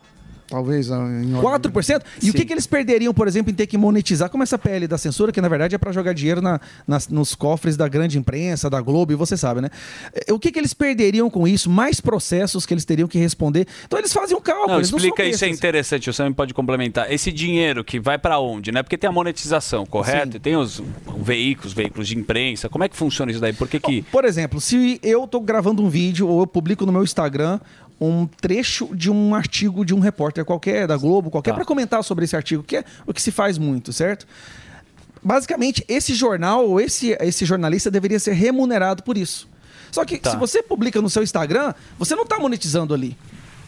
Talvez ah, em 4%? E o que, que eles perderiam, por exemplo, em ter que monetizar? Como essa PL da censura, que na verdade é para jogar dinheiro na- nas- nos cofres da grande imprensa, da Globo, e você sabe, né? Eh, O que, que eles perderiam com isso? Mais processos que eles teriam que responder. Então eles fazem um cálculo. Não, eles explica isso, é interessante, o Sam pode complementar. Esse dinheiro que vai pra onde, né? Porque tem a monetização, correto? Sim. E tem os veículos, veículos de imprensa. Como é que funciona isso daí? Por que que... Por exemplo, se eu tô gravando um vídeo ou eu publico no meu Instagram um trecho de um artigo de um repórter qualquer, da Globo, qualquer, para comentar sobre esse artigo, que é o que se faz muito, certo? Basicamente, esse jornal ou esse, esse jornalista deveria ser remunerado por isso. Só que Tá. se você publica no seu Instagram, você não está monetizando ali.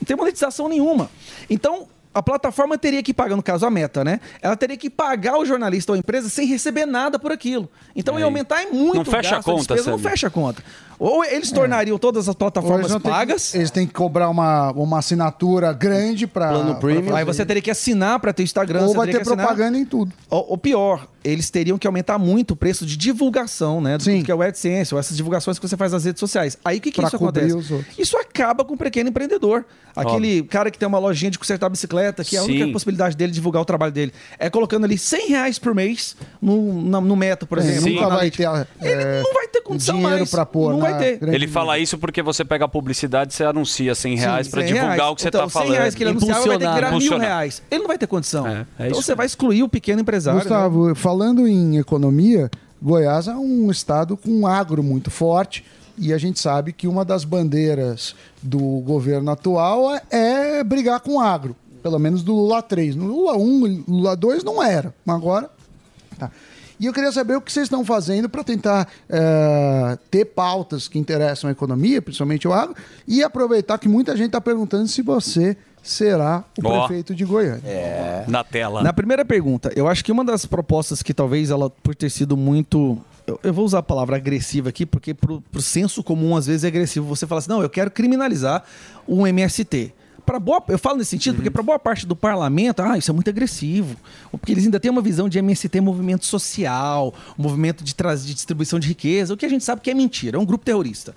Não tem monetização nenhuma. Então, a plataforma teria que pagar, no caso a Meta, né? Ela teria que pagar o jornalista ou a empresa sem receber nada por aquilo. Então ia Aí. aumentar muito Não fecha a conta, despesa, não fecha a conta. Ou eles tornariam todas as plataformas eles, têm que- pagas. eles têm que cobrar uma, uma assinatura grande para. Aí você teria que assinar para ter Instagram. Ou você vai ter propaganda em tudo. Ou, ou pior, eles teriam que aumentar muito o preço de divulgação, né? Do que é o AdSense, ou essas divulgações que você faz nas redes sociais. Aí o que, que Pra isso acontece? Isso acaba com o pequeno empreendedor. Aquele cara que tem uma lojinha de consertar bicicleta, que é a única Sim. possibilidade dele divulgar o trabalho dele é colocando ali 100 reais por mês no, na- no Meta, por É, exemplo. nunca no vai ter, é, não vai ter condição dinheiro mais. pra pôr Não na vai ter. grande Ele fala isso porque você pega a publicidade, você anuncia 100 reais 100 divulgar reais. o que você então, tá falando. 100 reais que ele anunciava vai ter que virar mil reais. Ele não vai ter condição. é então isso você vai excluir o pequeno empresário. né? Gustavo, falando em economia, Goiás é um estado com um agro muito forte e a gente sabe que uma das bandeiras do governo atual é, é brigar com o agro, pelo menos do Lula 3. No Lula 1, Lula 2 não era, mas agora tá. E eu queria saber o que vocês estão fazendo para tentar eh, ter pautas que interessam a economia, principalmente o agro, e aproveitar que muita gente está perguntando se você será o Ó. prefeito de Goiânia. É. Na tela. Na primeira pergunta, eu acho que uma das propostas que talvez ela, por ter sido muito. Eu, eu vou usar a palavra agressiva aqui, porque pro, pro senso comum, às vezes, é agressivo. Você fala assim, não, eu quero criminalizar o MST. Pra boa, eu falo nesse sentido porque para boa parte do parlamento, ah, isso é muito agressivo. Porque eles ainda têm uma visão de MST movimento social, movimento de, traz- de distribuição de riqueza, o que a gente sabe que é mentira, é um grupo terrorista.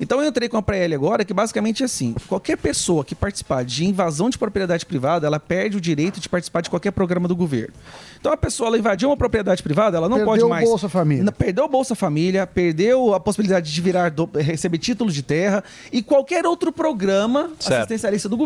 Então eu entrei com a PL agora, que basicamente é assim: qualquer pessoa que participar de invasão de propriedade privada, ela perde o direito de participar de qualquer programa do governo. Então a pessoa ela invadiu uma propriedade privada, ela não Perdeu pode o mais. Bolsa Família. Não, Perdeu o Bolsa Família, perdeu a possibilidade de virar do- receber títulos de terra e qualquer outro programa Certo. assistencialista do governo.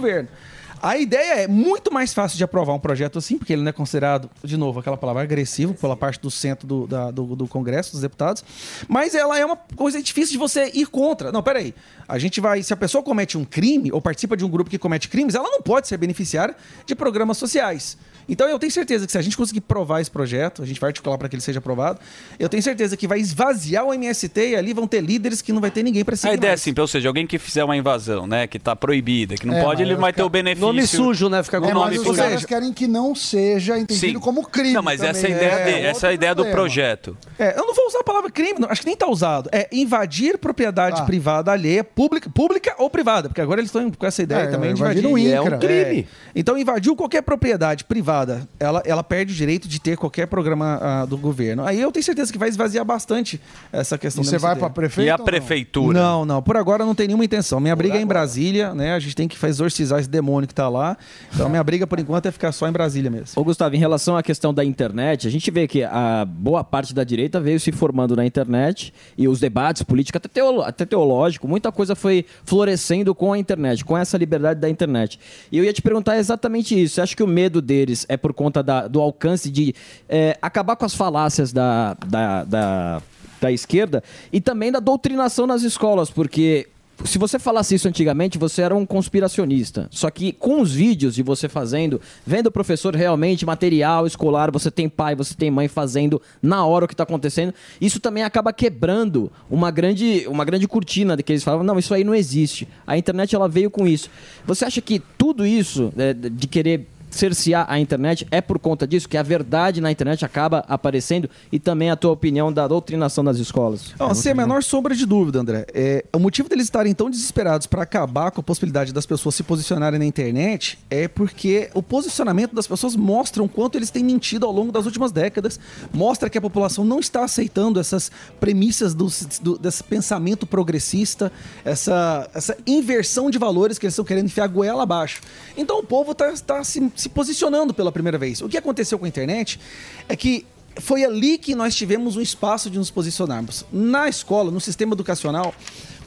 A ideia é muito mais fácil de aprovar um projeto assim, porque ele não é considerado, de novo, aquela palavra agressivo pela parte do centro do, da- do, do Congresso, dos deputados, mas ela é uma coisa difícil de você ir contra. Não, peraí. A gente vai. Se a pessoa comete um crime ou participa de um grupo que comete crimes, ela não pode ser beneficiária de programas sociais. Então eu tenho certeza que se a gente conseguir provar esse projeto, a gente vai articular para que ele seja aprovado, eu tenho certeza que vai esvaziar o MST e ali vão ter líderes que não vai ter ninguém para A seguir. ideia é mais. simples, ou seja, alguém que fizer uma invasão, né, que tá proibida, que não É, pode, ele vai os ter o benefício. Nome sujo, né? Fica É, com o nome mas os sujo. caras querem que não seja entendido Sim. como crime. Não, mas essa é a também. ideia, dele, essa é a ideia do projeto. É, eu não vou usar a palavra crime, não, acho que nem tá usado. É invadir propriedade Ah. privada alheia, pública, pública ou privada, porque agora eles estão com essa ideia É, também de invadir invadir. um é um crime. Então invadiu qualquer propriedade privada, ela, ela perde o direito de ter qualquer programa ah, do governo. Aí eu tenho certeza que vai esvaziar bastante essa questão. E da você vai pra prefeito E a ou não? prefeitura? Não, não. Por agora não tem nenhuma intenção. Minha briga é em Brasília, né? A gente tem que exorcizar esse demônio que tá lá. Então minha briga por enquanto é ficar só em Brasília mesmo. Ô Gustavo, em relação à questão da internet, a gente vê que a boa parte da direita veio se formando na internet e os debates políticos, até, teolo, até teológico, muita coisa foi florescendo com a internet, com essa liberdade da internet. E eu ia te perguntar exatamente isso. Você acha que o medo deles é por conta da- do alcance de é, acabar com as falácias da, da, da, da esquerda e também da doutrinação nas escolas? Porque se você falasse isso antigamente, você era um conspiracionista. Só que com os vídeos de você fazendo, vendo o professor realmente, material escolar, você tem pai, você tem mãe fazendo na hora o que está acontecendo, isso também acaba quebrando uma grande, uma grande cortina de que eles falavam, não, isso aí não existe. A internet ela veio com isso. Você acha que tudo isso é, de querer cercear a internet é por conta disso, que a verdade na internet acaba aparecendo e também a tua opinião da doutrinação das escolas? Não, sem a menor sombra de dúvida, André. É, o motivo deles estarem tão desesperados para acabar com a possibilidade das pessoas se posicionarem na internet é porque o posicionamento das pessoas mostra o quanto eles têm mentido ao longo das últimas décadas, mostra que a população não está aceitando essas premissas do, do- desse pensamento progressista, essa, essa inversão de valores que eles estão querendo enfiar goela abaixo. Então o povo está se, se posicionando pela primeira vez. O que aconteceu com a internet é que foi ali que nós tivemos um espaço de nos posicionarmos. Na escola, no sistema educacional,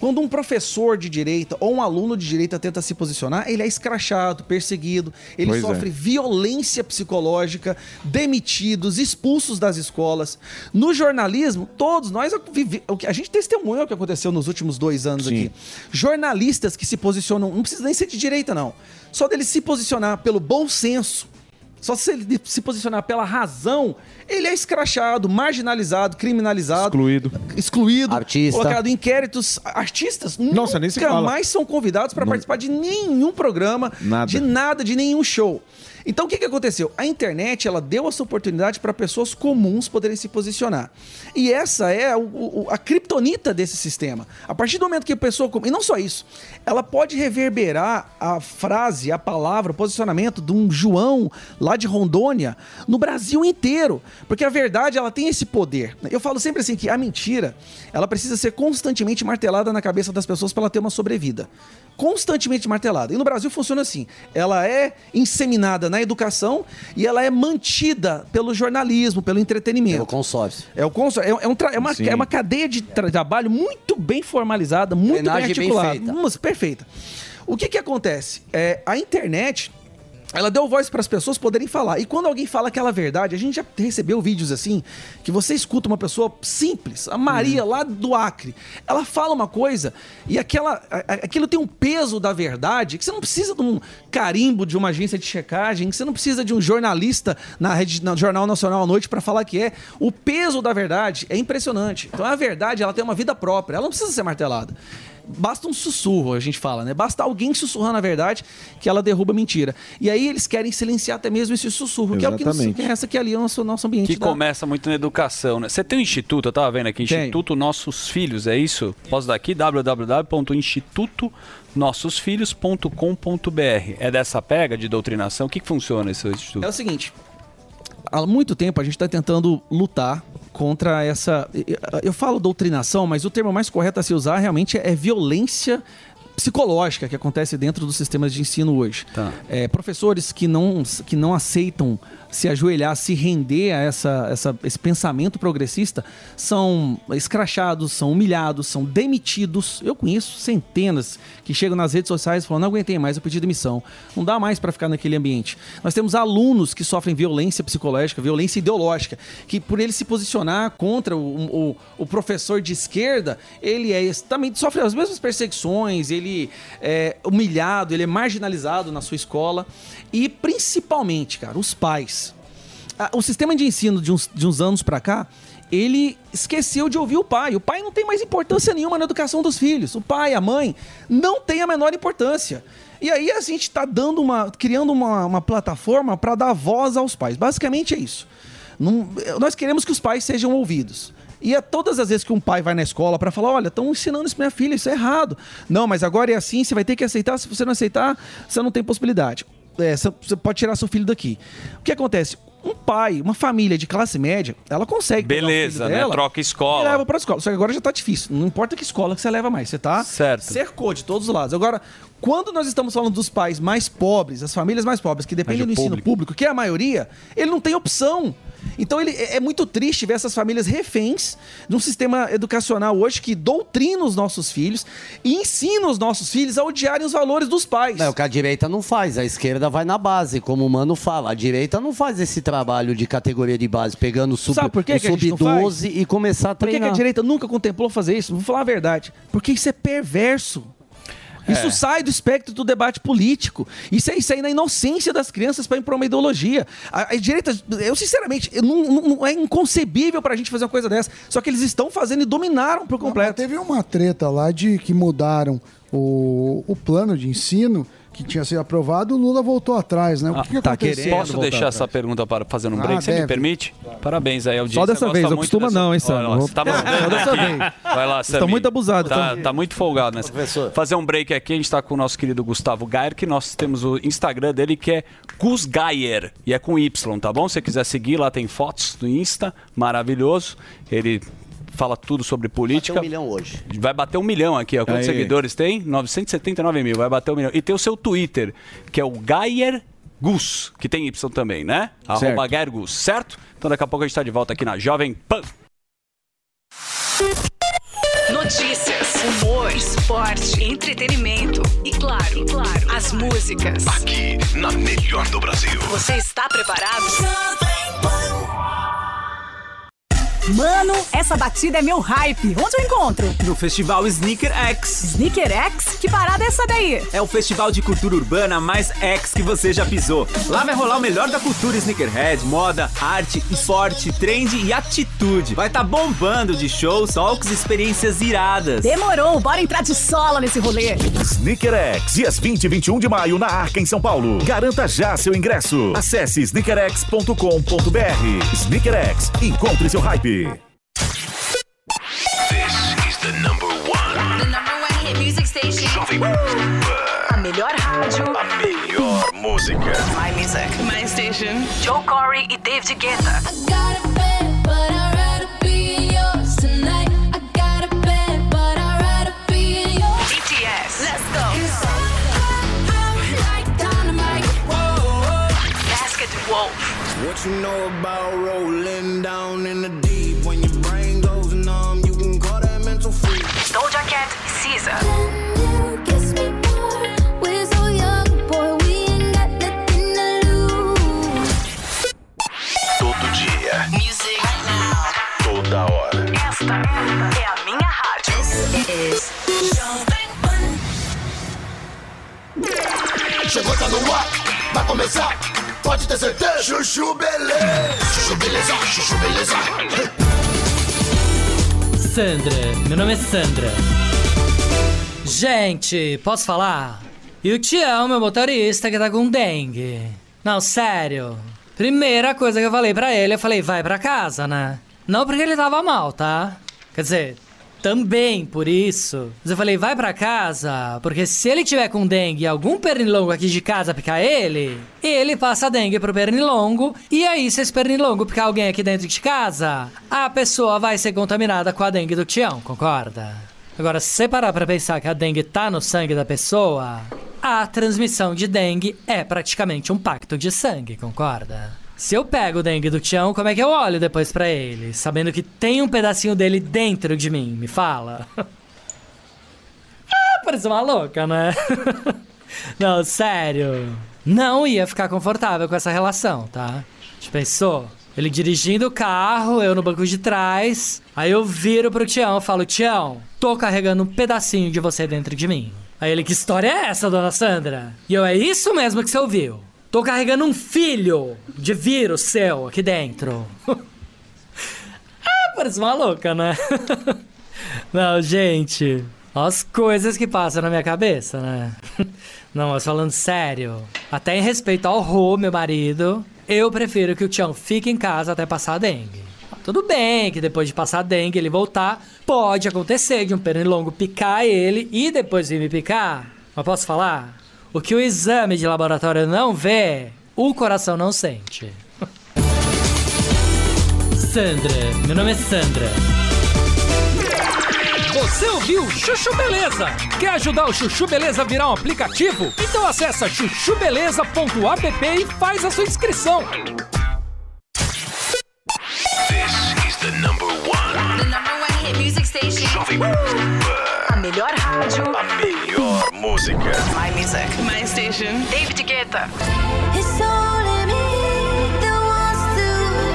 quando um professor de direita ou um aluno de direita tenta se posicionar, ele é escrachado, perseguido, ele Pois é. sofre violência psicológica, demitidos, expulsos das escolas. No jornalismo, todos nós vive- o que a gente testemunha o que aconteceu nos últimos dois anos Sim. aqui. Jornalistas que se posicionam, não precisa nem ser de direita, não. Só dele se posicionar pelo bom senso, só se ele se posicionar pela razão, ele é escrachado, marginalizado, criminalizado. Excluído. Excluído. Artista. Colocado em inquéritos. Artistas Nossa, nem se nunca fala. mais são convidados para participar de nenhum programa, Nada. de nada, de nenhum show. Então o que, que aconteceu? A internet ela deu essa oportunidade para pessoas comuns poderem se posicionar. E essa é o- o- a criptonita desse sistema. A partir do momento que a pessoa. E não só isso, ela pode reverberar a frase, a palavra, o posicionamento de um João lá de Rondônia no Brasil inteiro. Porque a verdade ela tem esse poder. Eu falo sempre assim que a mentira ela precisa ser constantemente martelada na cabeça das pessoas para ela ter uma sobrevida. Constantemente martelada. E no Brasil funciona assim: ela é inseminada na educação e ela é mantida pelo jornalismo, pelo entretenimento. É o consórcio. É o consórcio. É, é um é uma, Sim. é uma cadeia de tra- trabalho muito bem formalizada, muito bem Engrenagem bem articulada. feita. Mas perfeita. O que que acontece? É, a internet ela deu voz para as pessoas poderem falar. E quando alguém fala aquela verdade, a gente já recebeu vídeos assim, que você escuta uma pessoa simples, a Maria lá do Acre, ela fala uma coisa e aquela, a- aquilo tem um peso da verdade que você não precisa de um carimbo de uma agência de checagem, que você não precisa de um jornalista na rede, no Jornal Nacional à noite para falar que é. O peso da verdade é impressionante. Então a verdade ela tem uma vida própria, ela não precisa ser martelada. Basta um sussurro, a gente fala, né? Basta alguém sussurrando a verdade que ela derruba a mentira. E aí eles querem silenciar até mesmo esse sussurro, que é o que, nos, Exatamente. que resta que ali é o nosso, nosso ambiente. Que da- começa muito na educação, né? Você tem um instituto, eu tava vendo aqui, Tenho. Instituto Nossos Filhos, é isso? Posso dar aqui? www.institutonossosfilhos.com.br. É dessa pega de doutrinação? O que, que funciona esse instituto? É o seguinte, há muito tempo a gente está tentando lutar contra essa. Eu falo doutrinação, mas o termo mais correto a se usar realmente é violência psicológica que acontece dentro dos sistemas de ensino hoje. É, professores que não, que não aceitam se ajoelhar, se render a essa, essa- esse pensamento progressista, são escrachados, são humilhados, são demitidos. Eu conheço centenas que chegam nas redes sociais falam: não aguentei mais, eu pedi demissão. Não dá mais para ficar naquele ambiente. Nós temos alunos que sofrem violência psicológica, violência ideológica, que por ele se posicionar contra o, o- o professor de esquerda, ele é também sofre as mesmas perseguições, ele é humilhado, ele é marginalizado na sua escola. E principalmente, cara, os pais. O sistema de ensino de uns, de uns anos pra cá, ele esqueceu de ouvir o pai. O pai não tem mais importância nenhuma na educação dos filhos. O pai, a mãe, não tem a menor importância. E aí a gente está dando uma, criando uma, uma plataforma para dar voz aos pais. Basicamente é isso. Nós queremos que os pais sejam ouvidos. E é todas as vezes que um pai vai na escola para falar, olha, estão ensinando isso minha filha, isso é errado. Não, mas agora é assim, você vai ter que aceitar. Se você não aceitar, você não tem possibilidade. É, você pode tirar seu filho daqui. O que acontece? Um pai, uma família de classe média, ela consegue Beleza, né? dela Troca e escola. leva pra escola. Só que agora já tá difícil. Não importa que escola que você leva mais. Você tá Certo. cercou de todos os lados. Agora, quando nós estamos falando dos pais mais pobres, as famílias mais pobres, que dependem do o ensino público. público, que é a maioria, ele não tem opção. Então ele, é é muito triste ver essas famílias reféns de um sistema educacional hoje que doutrina os nossos filhos e ensina os nossos filhos a odiarem os valores dos pais. É o que a direita não faz, a esquerda vai na base, como o Mano fala. A direita não faz esse trabalho de categoria de base, pegando sub, o que a gente não faz? sub-12 e começar a Por que, que treinar. a direita nunca contemplou fazer isso? Vou falar a verdade. Porque isso é perverso. Isso É. sai do espectro do debate político. Isso é isso aí na inocência das crianças para impor uma ideologia. A, a direita, eu sinceramente, eu não, não- não- é inconcebível para a gente fazer uma coisa dessa. Só que eles estão fazendo e dominaram por completo. Teve uma treta lá de que mudaram o, o plano de ensino que tinha sido aprovado, o Lula voltou atrás, né? O que, que aconteceu? Posso deixar essa pergunta para fazer um Ah, break? Você me permite? Parabéns aí, audiência. Só dessa gosta vez, não costuma dessa- não, hein, Sam? Tá Só dessa vez. Vai lá, estão Samir. muito abusados, Tá, tá muito folgado nessa. Fazer um break aqui, a gente tá com o nosso querido Gustavo Gayer, que nós temos o Instagram dele que é Gus Gayer, e é com Y, tá bom? Se você quiser seguir, lá tem fotos no Insta, maravilhoso. Ele fala tudo sobre política. um milhão hoje. Vai bater um milhão aqui, ó. Quantos Aí. seguidores tem? 979 mil, vai bater um milhão. E tem o seu Twitter, que é o Gayer Gus, que tem Y também, né? Arroba Gayer Gus, certo? Então daqui a pouco a gente tá de volta aqui na Jovem Pan. Notícias, humor, esporte, entretenimento e claro, e claro, as músicas. Aqui, na melhor do Brasil. Você está preparado? Mano, essa batida é meu hype. Onde eu encontro? No Festival Sneaker X. Sneaker X? Que parada é essa daí? É o festival de cultura urbana mais X que você já pisou. Lá vai rolar o melhor da cultura sneakerhead, moda, arte, esporte, trend e atitude. Vai tá bombando de shows, talks e experiências iradas. Demorou, bora entrar de sola nesse rolê. Sneaker X, dias 20 e 21 de maio na Arca, em São Paulo. Garanta já seu ingresso. Acesse sneakerx.com.br. Sneaker X, encontre seu hype. This is the number one. The number one hit music station. A melhor rádio. A melhor música. My music. My station. Joe Corey e David Guetta. BTS. Let's go. Basket Wolf. What you know about rolling down in the deep? Chegou, tá no ar, vai começar, pode ter certeza. Chuchu beleza, chuchu beleza, chuchu beleza. Sandra, meu nome é Sandra. Gente, posso falar? E o Tião, meu motorista, que tá com dengue. Não, sério. Primeira coisa que eu falei pra ele, eu falei, vai pra casa, né? Não porque ele tava mal, tá? Quer dizer, também por isso. Mas eu falei, vai pra casa, porque se ele tiver com dengue e algum pernilongo aqui de casa picar ele, ele passa a dengue pro pernilongo, e aí se esse pernilongo picar alguém aqui dentro de casa, a pessoa vai ser contaminada com a dengue do Tião, concorda? Agora, se você parar pra pensar que a dengue tá no sangue da pessoa, a transmissão de dengue é praticamente um pacto de sangue, concorda? Se eu pego o dengue do Tião, como é que eu olho depois pra ele? Sabendo que tem um pedacinho dele dentro de mim, me fala. ah, parece uma louca, né? Não, sério. Não ia ficar confortável com essa relação, tá? Já pensou? Ele dirigindo o carro, eu no banco de trás. Aí eu viro pro Tião e falo: Tião, tô carregando um pedacinho de você dentro de mim. Aí ele: Que história é essa, dona Sandra? E eu: É isso mesmo que você ouviu. Tô carregando um filho de vírus seu aqui dentro. ah, parece uma louca, né? Não, gente. As coisas que passam na minha cabeça, né? Não, mas falando sério, até em respeito ao Rô, meu marido, eu prefiro que o Tião fique em casa até passar a dengue. Tudo bem que depois de passar a dengue ele voltar, pode acontecer de um pernilongo picar ele e depois vir me picar. Mas posso falar? O que o exame de laboratório não vê, o coração não sente. Sandra, meu nome é Sandra. Você ouviu Chuchu Beleza? Quer ajudar o Chuchu Beleza a virar um aplicativo? Então acessa chuchubeleza.app e faz a sua inscrição. This is the number one. The number one hit music station. Jovem Pan. A melhor rádio. A melhor música. My music. My station. David Guetta. It's only me that wants to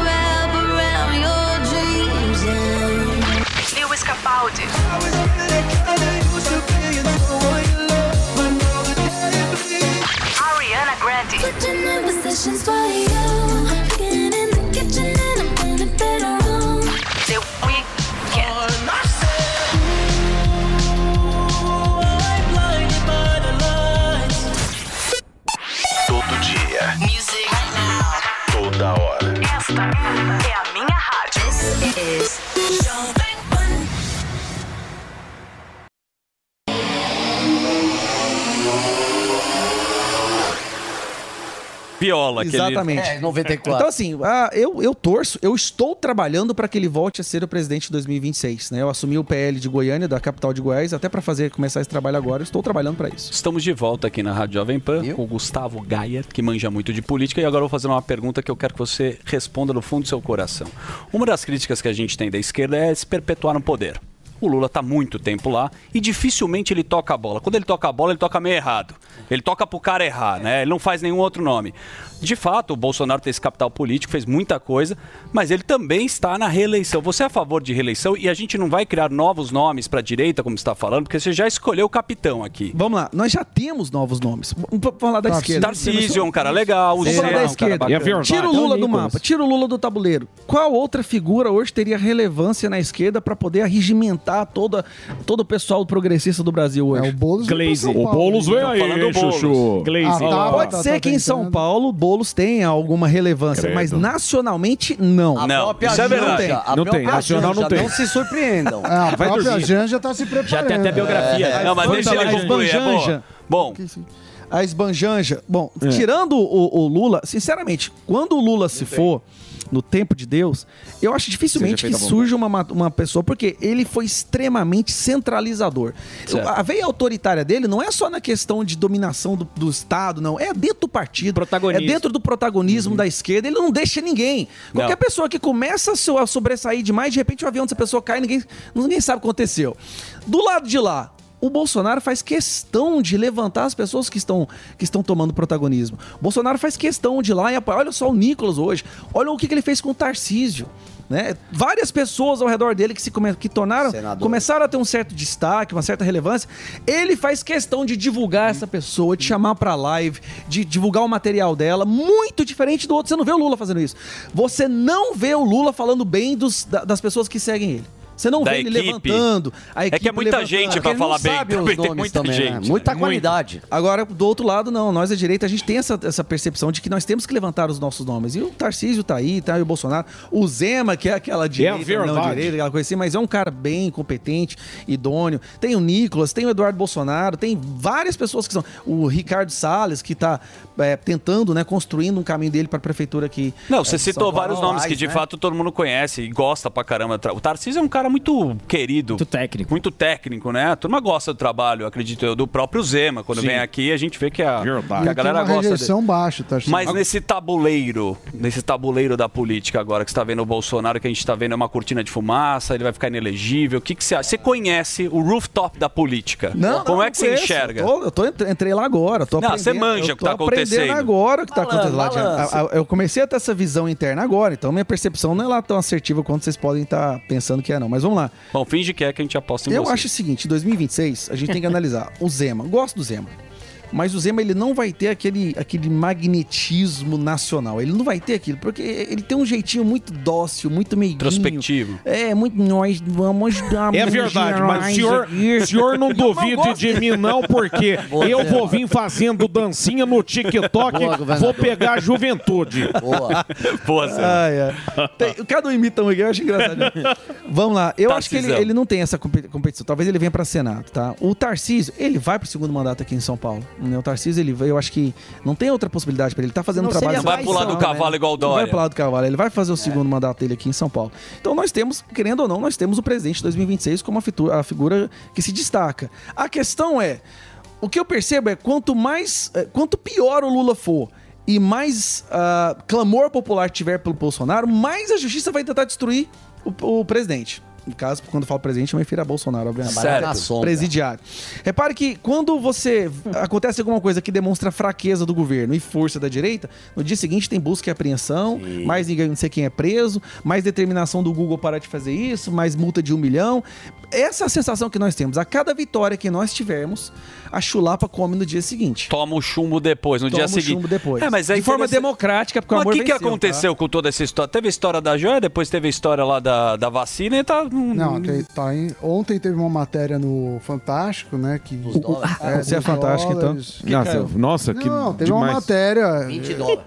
wrap around your dreams. and Lewis Capaldi. Ariana Grande. Viola, aquele... Exatamente. É, Então, assim, ah, eu, eu torço, eu estou trabalhando para que ele volte a ser o presidente de 2026. Né? Eu assumi o PL de Goiânia, da capital de Goiás, até para fazer começar esse trabalho agora. Eu estou trabalhando para isso. Estamos de volta aqui na Rádio Jovem Pan com o Gustavo Gaia, que manja muito de política. E agora eu vou fazer uma pergunta que eu quero que você responda no fundo do seu coração. Uma das críticas que a gente tem da esquerda é se perpetuar no poder. O Lula está muito tempo lá e dificilmente ele toca a bola. Quando ele toca a bola, ele toca meio errado. Ele toca pro cara errar, né? Ele não faz nenhum outro nome. De fato, o Bolsonaro tem esse capital político, fez muita coisa, mas ele também está na reeleição. Você é a favor de reeleição e a gente não vai criar novos nomes para a direita, como você está falando, porque você já escolheu o capitão aqui. Vamos lá, nós já temos novos nomes. Vamos falar da esquerda. Tarcísio é um cara legal, o Zé é um cara bacana. Tira o Lula do mapa, tira o Lula do tabuleiro. Qual outra figura hoje teria relevância na esquerda para poder arregimentar toda, todo o pessoal progressista do Brasil hoje? É o Boulos Glaze. O Boulos vem aí, Chuchu. Glaze. Ah, Pode tá, ser tá que em São Paulo Boulos tenha alguma relevância, Credo. mas nacionalmente não. A própria Janja- a própria Janja, Não se surpreendam. É, a própria Janja tá se preparando. Já tem até biografia, né? Não, mas deixa ele concluir, é boa. Bom, A esbanjanja. Bom, tirando o, o Lula, sinceramente, quando o Lula se for no tempo de Deus, eu acho dificilmente que surja uma, ma- uma pessoa, porque ele foi extremamente centralizador. Certo. A veia autoritária dele não é só na questão de dominação do, do Estado, não. É dentro do partido. Protagonismo. É dentro do protagonismo da esquerda. Ele não deixa ninguém. Qualquer Não. pessoa que começa a sobressair demais, de repente o avião dessa pessoa cai, ninguém, ninguém sabe o que aconteceu. Do lado de lá, o Bolsonaro faz questão de levantar as pessoas que estão, que estão tomando protagonismo. O Bolsonaro faz questão de ir lá e apoiar. Olha só o Nicolas hoje. Olha o que, que ele fez com o Tarcísio. Né? Várias pessoas ao redor dele que se come- que tornaram, Senador. começaram a ter um certo destaque, uma certa relevância. Ele faz questão de divulgar essa pessoa, de chamar pra live, de divulgar o material dela, muito diferente do outro. Você não vê o Lula fazendo isso. Você não vê o Lula falando bem dos- da- das pessoas que seguem ele. Você não Da vê ele equipe. levantando. a É que é muita levantando. gente ele falar não bem. sabe os Também tem nomes muita também, né? gente. Muita né? qualidade. Agora, do outro lado, não. Nós, a direita, a gente tem essa, essa percepção de que nós temos que levantar os nossos nomes. E o Tarcísio tá aí, tá aí o Bolsonaro. O Zema, que é aquela direita, não verdade. direita, aquela coisa assim, mas é um cara bem competente, idôneo. Tem o Nicolas, tem o Eduardo Bolsonaro, tem várias pessoas que são. O Ricardo Salles, que tá é, tentando, né, construindo um caminho dele para a prefeitura aqui. Não, você é, citou vários nomes que de né? fato todo mundo conhece e gosta pra caramba. O Tarcísio é um cara cara muito querido. Muito técnico. Muito técnico, né? A turma gosta do trabalho, acredito eu, do próprio Zema. Quando Sim. vem aqui, a gente vê que a, que a galera uma gosta dele. rejeição baixa, tá? Mas nesse tabuleiro, nesse tabuleiro da política agora, que você está vendo o Bolsonaro, que a gente está vendo é uma cortina de fumaça, ele vai ficar inelegível. O que, que você acha? Você conhece o rooftop da política? Não, Como não, é que você enxerga? Eu, tô, eu tô entre- entrei lá agora. Tô Não, você manja o que tá acontecendo. agora o que tá acontecendo lá. Eu comecei a ter essa visão interna agora, então minha percepção não é lá tão assertiva quanto vocês podem estar pensando que é, não. Mas vamos lá. Bom, finge que é que a gente aposta em Eu você. acho o seguinte, em 2026, a gente tem que analisar o Zema. Gosto do Zema. Mas o Zema ele não vai ter aquele, aquele magnetismo nacional. Ele não vai ter aquilo, porque ele tem um jeitinho muito dócil, muito meiguinho. Introspectivo. É, muito nós vamos dar É verdade, mas o senhor, senhor não duvide de mim, não, porque Boa, eu vou vir fazendo dancinha no TikTok, Boa, vou pegar a juventude. Boa, Zé. Ai, ai. Tem- cada um imita um aqui, eu acho engraçado. Vamos lá, eu acho que ele, ele não tem essa compe- competição. Talvez ele venha para Senado, tá? O Tarcísio, ele vai pro segundo mandato aqui em São Paulo. Né? O Tarcísio, ele eu acho que não tem outra possibilidade para ele. Ele tá fazendo Não um trabalho. seria Vai pular do cavalo igual o Dória. Não vai pular do cavalo, ele vai fazer o segundo mandato dele aqui em São Paulo. Então nós temos, querendo ou não, nós temos o presidente de 2026 como a, a figura que se destaca. A questão é, o que eu percebo é quanto mais, eh, quanto pior o Lula for e mais ah, clamor popular tiver pelo Bolsonaro, mais a justiça vai tentar destruir o, o presidente. No caso, quando eu falo presidente, eu me refiro a Bolsonaro, obviamente. Sombra. Presidiário. Repare que quando você acontece alguma coisa que demonstra fraqueza do governo e força da direita, no dia seguinte tem busca e apreensão, mais ninguém não sei quem é preso, mais determinação do Google parar de fazer isso, mais multa de um milhão. Essa é a sensação que nós temos. A cada vitória que nós tivermos, a chulapa come no dia seguinte. Toma o chumbo depois, no Toma dia o seguinte. chumbo depois. É, mas é De forma democrática, porque o Mas amor o que, que venceu, aconteceu com toda essa história? Teve a história da joia, depois teve a história lá da, da vacina e tá. Não, que tá em- ontem teve uma matéria no Fantástico, né? Que, Ah, você é dos fantástico, então. dólares. Que caiu? Nossa, que Não, teve uma demais. matéria. 20 dólares.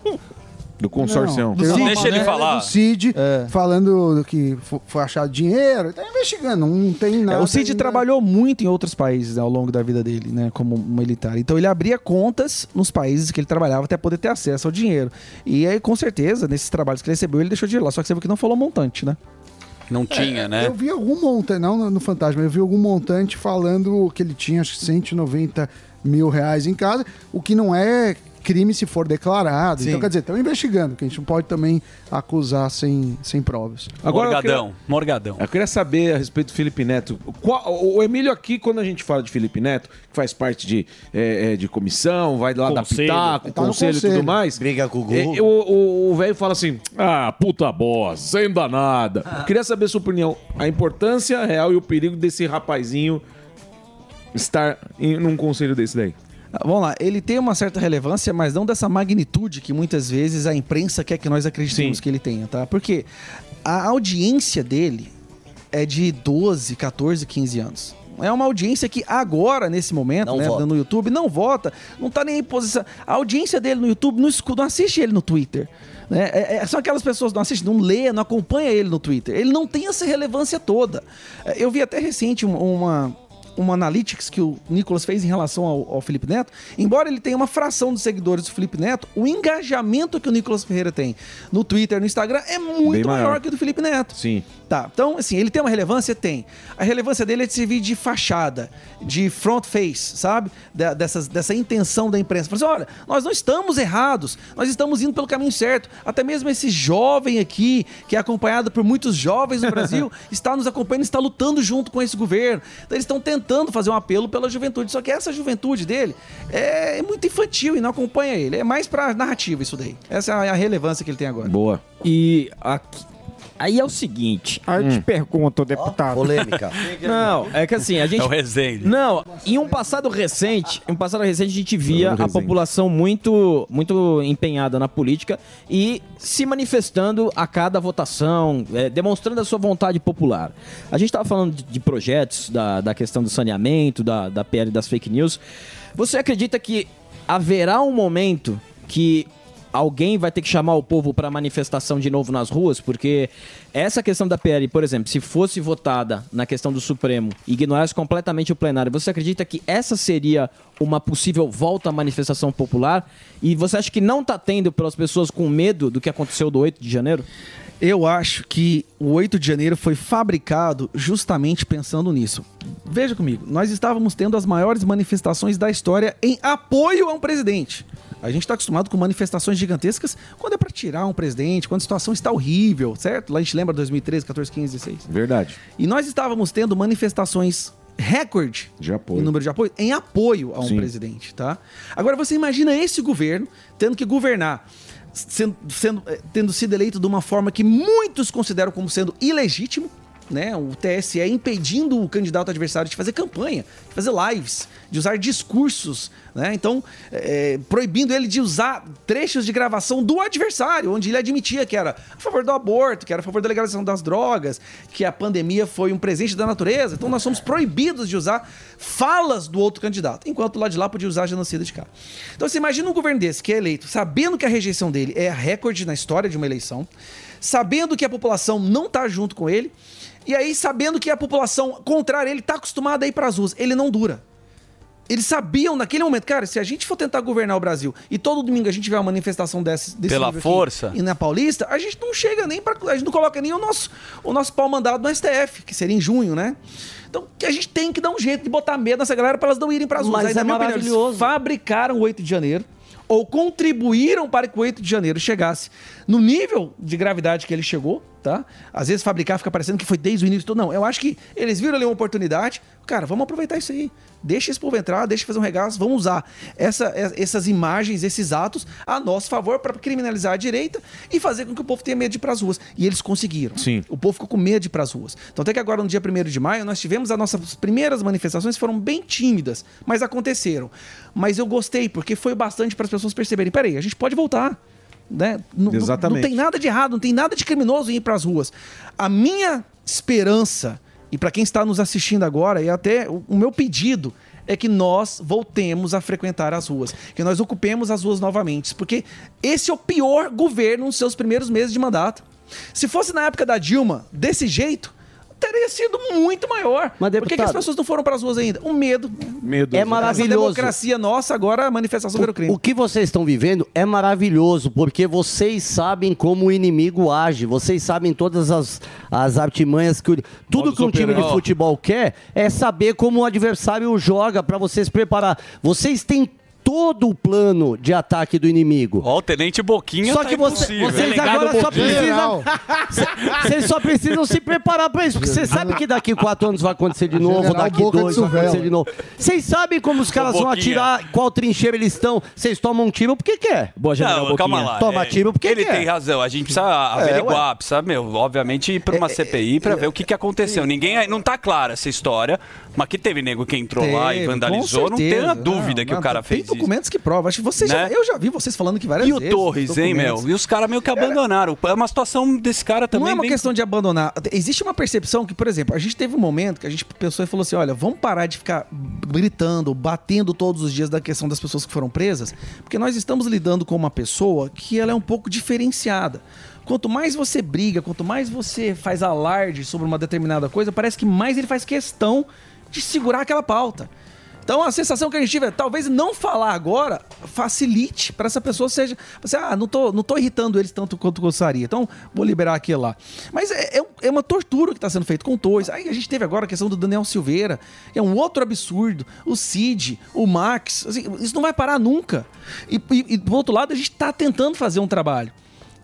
Do consorcião. Não, teve uma matéria Do Cid falando que fo- foi achado dinheiro. Tá investigando, não tem É, nada. o Cid ainda. trabalhou muito em outros países né, ao longo da vida dele, né, como militar. Então ele abria contas nos países que ele trabalhava até poder ter acesso ao dinheiro. E aí, com certeza, nesses trabalhos que ele recebeu, ele deixou dinheiro lá. Só que você viu que não falou montante, né? Não tinha, né? Eu vi algum montante, não no- no Fantasma, eu vi algum montante falando que ele tinha acho que 190 mil reais em casa, o que não é crime se for declarado. Sim. Então, quer dizer, estão investigando, que a gente não pode também acusar sem, sem provas. Agora, eu Morgadão, queria- Morgadão. Eu queria saber a respeito do Felipe Neto. Qual- o Emílio aqui, quando a gente fala de Felipe Neto, que faz parte de, é, é, de comissão, vai lá da Conselho. Pitaco, Tá conselho e tudo mais. Briga com o É, Google. o- o o velho fala assim: ah, puta bosta, sem danada. Queria saber a sua opinião. A importância real e o perigo desse rapazinho estar em, num conselho desse daí. Ah, Vamos lá, ele tem uma certa relevância, mas não dessa magnitude que muitas vezes a imprensa quer que nós acreditemos que ele tenha, tá? Porque a audiência dele é de 12, 14, 15 anos. É uma audiência que agora, nesse momento, Não né, vota. no YouTube, não vota, não tá nem em posição. A audiência dele no YouTube não, não assiste ele no Twitter. Né? É- é- são aquelas pessoas que não assistem, não lê, não acompanha ele no Twitter. Ele não tem essa relevância toda. É, Eu vi até recente um- uma, uma analytics que o Nicolas fez em relação ao, ao Felipe Neto, embora ele tenha uma fração dos seguidores do Felipe Neto, o engajamento que o Nicolas Ferreira tem no Twitter, no Instagram, é muito maior. maior que o do Felipe Neto. Sim. Tá, então, assim, ele tem uma relevância? Tem. A relevância dele é de servir de fachada, de front face, sabe? Da- dessas, dessa intenção da imprensa. Falar assim, olha, nós não estamos errados, nós estamos indo pelo caminho certo. Até mesmo esse jovem aqui, que é acompanhado por muitos jovens no Brasil, está nos acompanhando, está lutando junto com esse governo. Então, eles estão tentando fazer um apelo pela juventude. Só que essa juventude dele é, é muito infantil e não acompanha ele. É mais pra narrativa isso daí. Essa é a relevância que ele tem agora. Boa. E aqui- aí é o seguinte. Aí eu te pergunto, deputado. polêmica. Não, é que assim, a gente. É o Rezende. Não, em um passado recente, em um passado recente a gente via Rezende. a população muito, muito empenhada na política e se manifestando a cada votação, é, demonstrando a sua vontade popular. A gente estava falando de, de projetos, da, da questão do saneamento, da, da PL das fake news. Você acredita que haverá um momento que alguém vai ter que chamar o povo para manifestação de novo nas ruas? Porque essa questão da PL, por exemplo, se fosse votada na questão do Supremo ignorasse completamente o plenário, você acredita que essa seria uma possível volta à manifestação popular? E você acha que não está tendo pelas pessoas com medo do que aconteceu do 8 de janeiro? Eu acho que o 8 de janeiro foi fabricado justamente pensando nisso. Veja comigo, nós estávamos tendo as maiores manifestações da história em apoio a um presidente. A gente está acostumado com manifestações gigantescas quando é para tirar um presidente, quando a situação está horrível, certo? Lá a gente lembra 2013, 14, 15, 16. Verdade. E nós estávamos tendo manifestações recorde de apoio. em número de apoio em apoio a um Sim. presidente, tá? Agora você imagina esse governo tendo que governar sendo, sendo, eh, tendo sido eleito de uma forma que muitos consideram como sendo ilegítimo, né? O TSE impedindo o candidato adversário de fazer campanha, de fazer lives, de usar discursos, né? Então, eh, proibindo ele de usar trechos de gravação do adversário, onde ele admitia que era a favor do aborto, que era a favor da legalização das drogas, que a pandemia foi um presente da natureza. Então, nós somos proibidos de usar falas do outro candidato, enquanto lá de lá podia usar genocida de cá. Então, você imagina um governo desse que é eleito, sabendo que a rejeição dele é recorde na história de uma eleição, sabendo que a população não está junto com ele, e aí sabendo que a população contrária a ele está acostumada a ir para as ruas. Ele não dura. Eles sabiam naquele momento, cara, se a gente for tentar governar o Brasil e todo domingo a gente tiver uma manifestação desse, desse Pela nível aqui força. e na Paulista, a gente não chega nem para a gente não coloca nem o nosso o nosso pau mandado no STF, que seria em junho, né? Então, que a gente tem que dar um jeito de botar medo nessa galera para elas não irem para as ruas. Mas Aí, é minha opinião, eles maravilhoso. fabricaram o 8 de janeiro ou contribuíram para que o 8 de janeiro chegasse no nível de gravidade que ele chegou, tá? Às vezes fabricar fica parecendo que foi desde o início. Não, eu acho que eles viram ali uma oportunidade. Cara, vamos aproveitar isso aí. Deixa esse povo entrar, deixa fazer um regaço, vamos usar essa- essas imagens, esses atos a nosso favor para criminalizar a direita e fazer com que o povo tenha medo de ir para as ruas. E eles conseguiram. Sim. O povo ficou com medo de ir para as ruas. Então, até que agora, no dia 1 de maio, nós tivemos as nossas primeiras manifestações, foram bem tímidas, mas aconteceram. Mas eu gostei, porque foi bastante para as pessoas perceberem: peraí, a gente pode voltar. Né? Não- não- Exatamente. Não, tem nada de errado, não tem nada de criminoso em ir para as ruas. A minha esperança, e para quem está nos assistindo agora, e até o, o meu pedido, é que nós voltemos a frequentar as ruas, que nós ocupemos as ruas novamente, porque esse é o pior governo nos seus primeiros meses de mandato. Se fosse na época da Dilma, desse jeito, teria sido muito maior. Por que, que as deputado- pessoas não foram para as ruas ainda? O medo. Medo. É maravilhoso. Essa democracia nossa, agora a manifestação virou crime. O que vocês estão vivendo é maravilhoso, porque vocês sabem como o inimigo age, vocês sabem todas as, as artimanhas que. o- Tudo Modus que um time de futebol quer é saber como o adversário joga para vocês preparar. Vocês têm todo o plano de ataque do inimigo. Ó, o Tenente Boquinha Só tá que você- impossível. vocês agora só precisam. Vocês só precisam se preparar pra isso. Porque você sabe que daqui quatro anos vai acontecer de novo, General daqui Boca de dois vai acontecer de novo. Vocês sabem como os caras vão atirar, qual trincheira eles estão. Vocês tomam um tiro porque quer. Boa, General Não, calma Boquinha. lá. Toma é, tiro porque Ele quer. tem razão. A gente precisa averiguar, precisa, meu, obviamente, ir pra uma CPI pra ver o que, que aconteceu. Ninguém. Não tá clara essa história, mas que teve nego que entrou lá e Teve, vandalizou, não tem a dúvida Não, que o cara fez isso. Documentos que provam. Acho que vocês Né? já, eu já vi vocês falando que várias E o vezes. Torres, hein, documentos. E os caras meio que abandonaram. É uma situação desse cara também. Não é uma bem- questão de abandonar. Existe uma percepção que, por exemplo, a gente teve um momento que a gente pensou e falou assim: olha, vamos parar de ficar gritando, batendo todos os dias da questão das pessoas que foram presas, porque nós estamos lidando com uma pessoa que ela é um pouco diferenciada. Quanto mais você briga, quanto mais você faz alarde sobre uma determinada coisa, parece que mais ele faz questão de segurar aquela pauta. Então a sensação que a gente tive é talvez não falar agora facilite para essa pessoa seja. Você, ah, não tô, não tô irritando eles tanto quanto gostaria. Então vou liberar aquilo lá. Mas é, é é uma tortura que está sendo feito com dois. Aí a gente teve agora a questão do Daniel Silveira, que é um outro absurdo. O Cid, o Max. assim, isso não vai parar nunca. E, e, e do outro lado, a gente está tentando fazer um trabalho.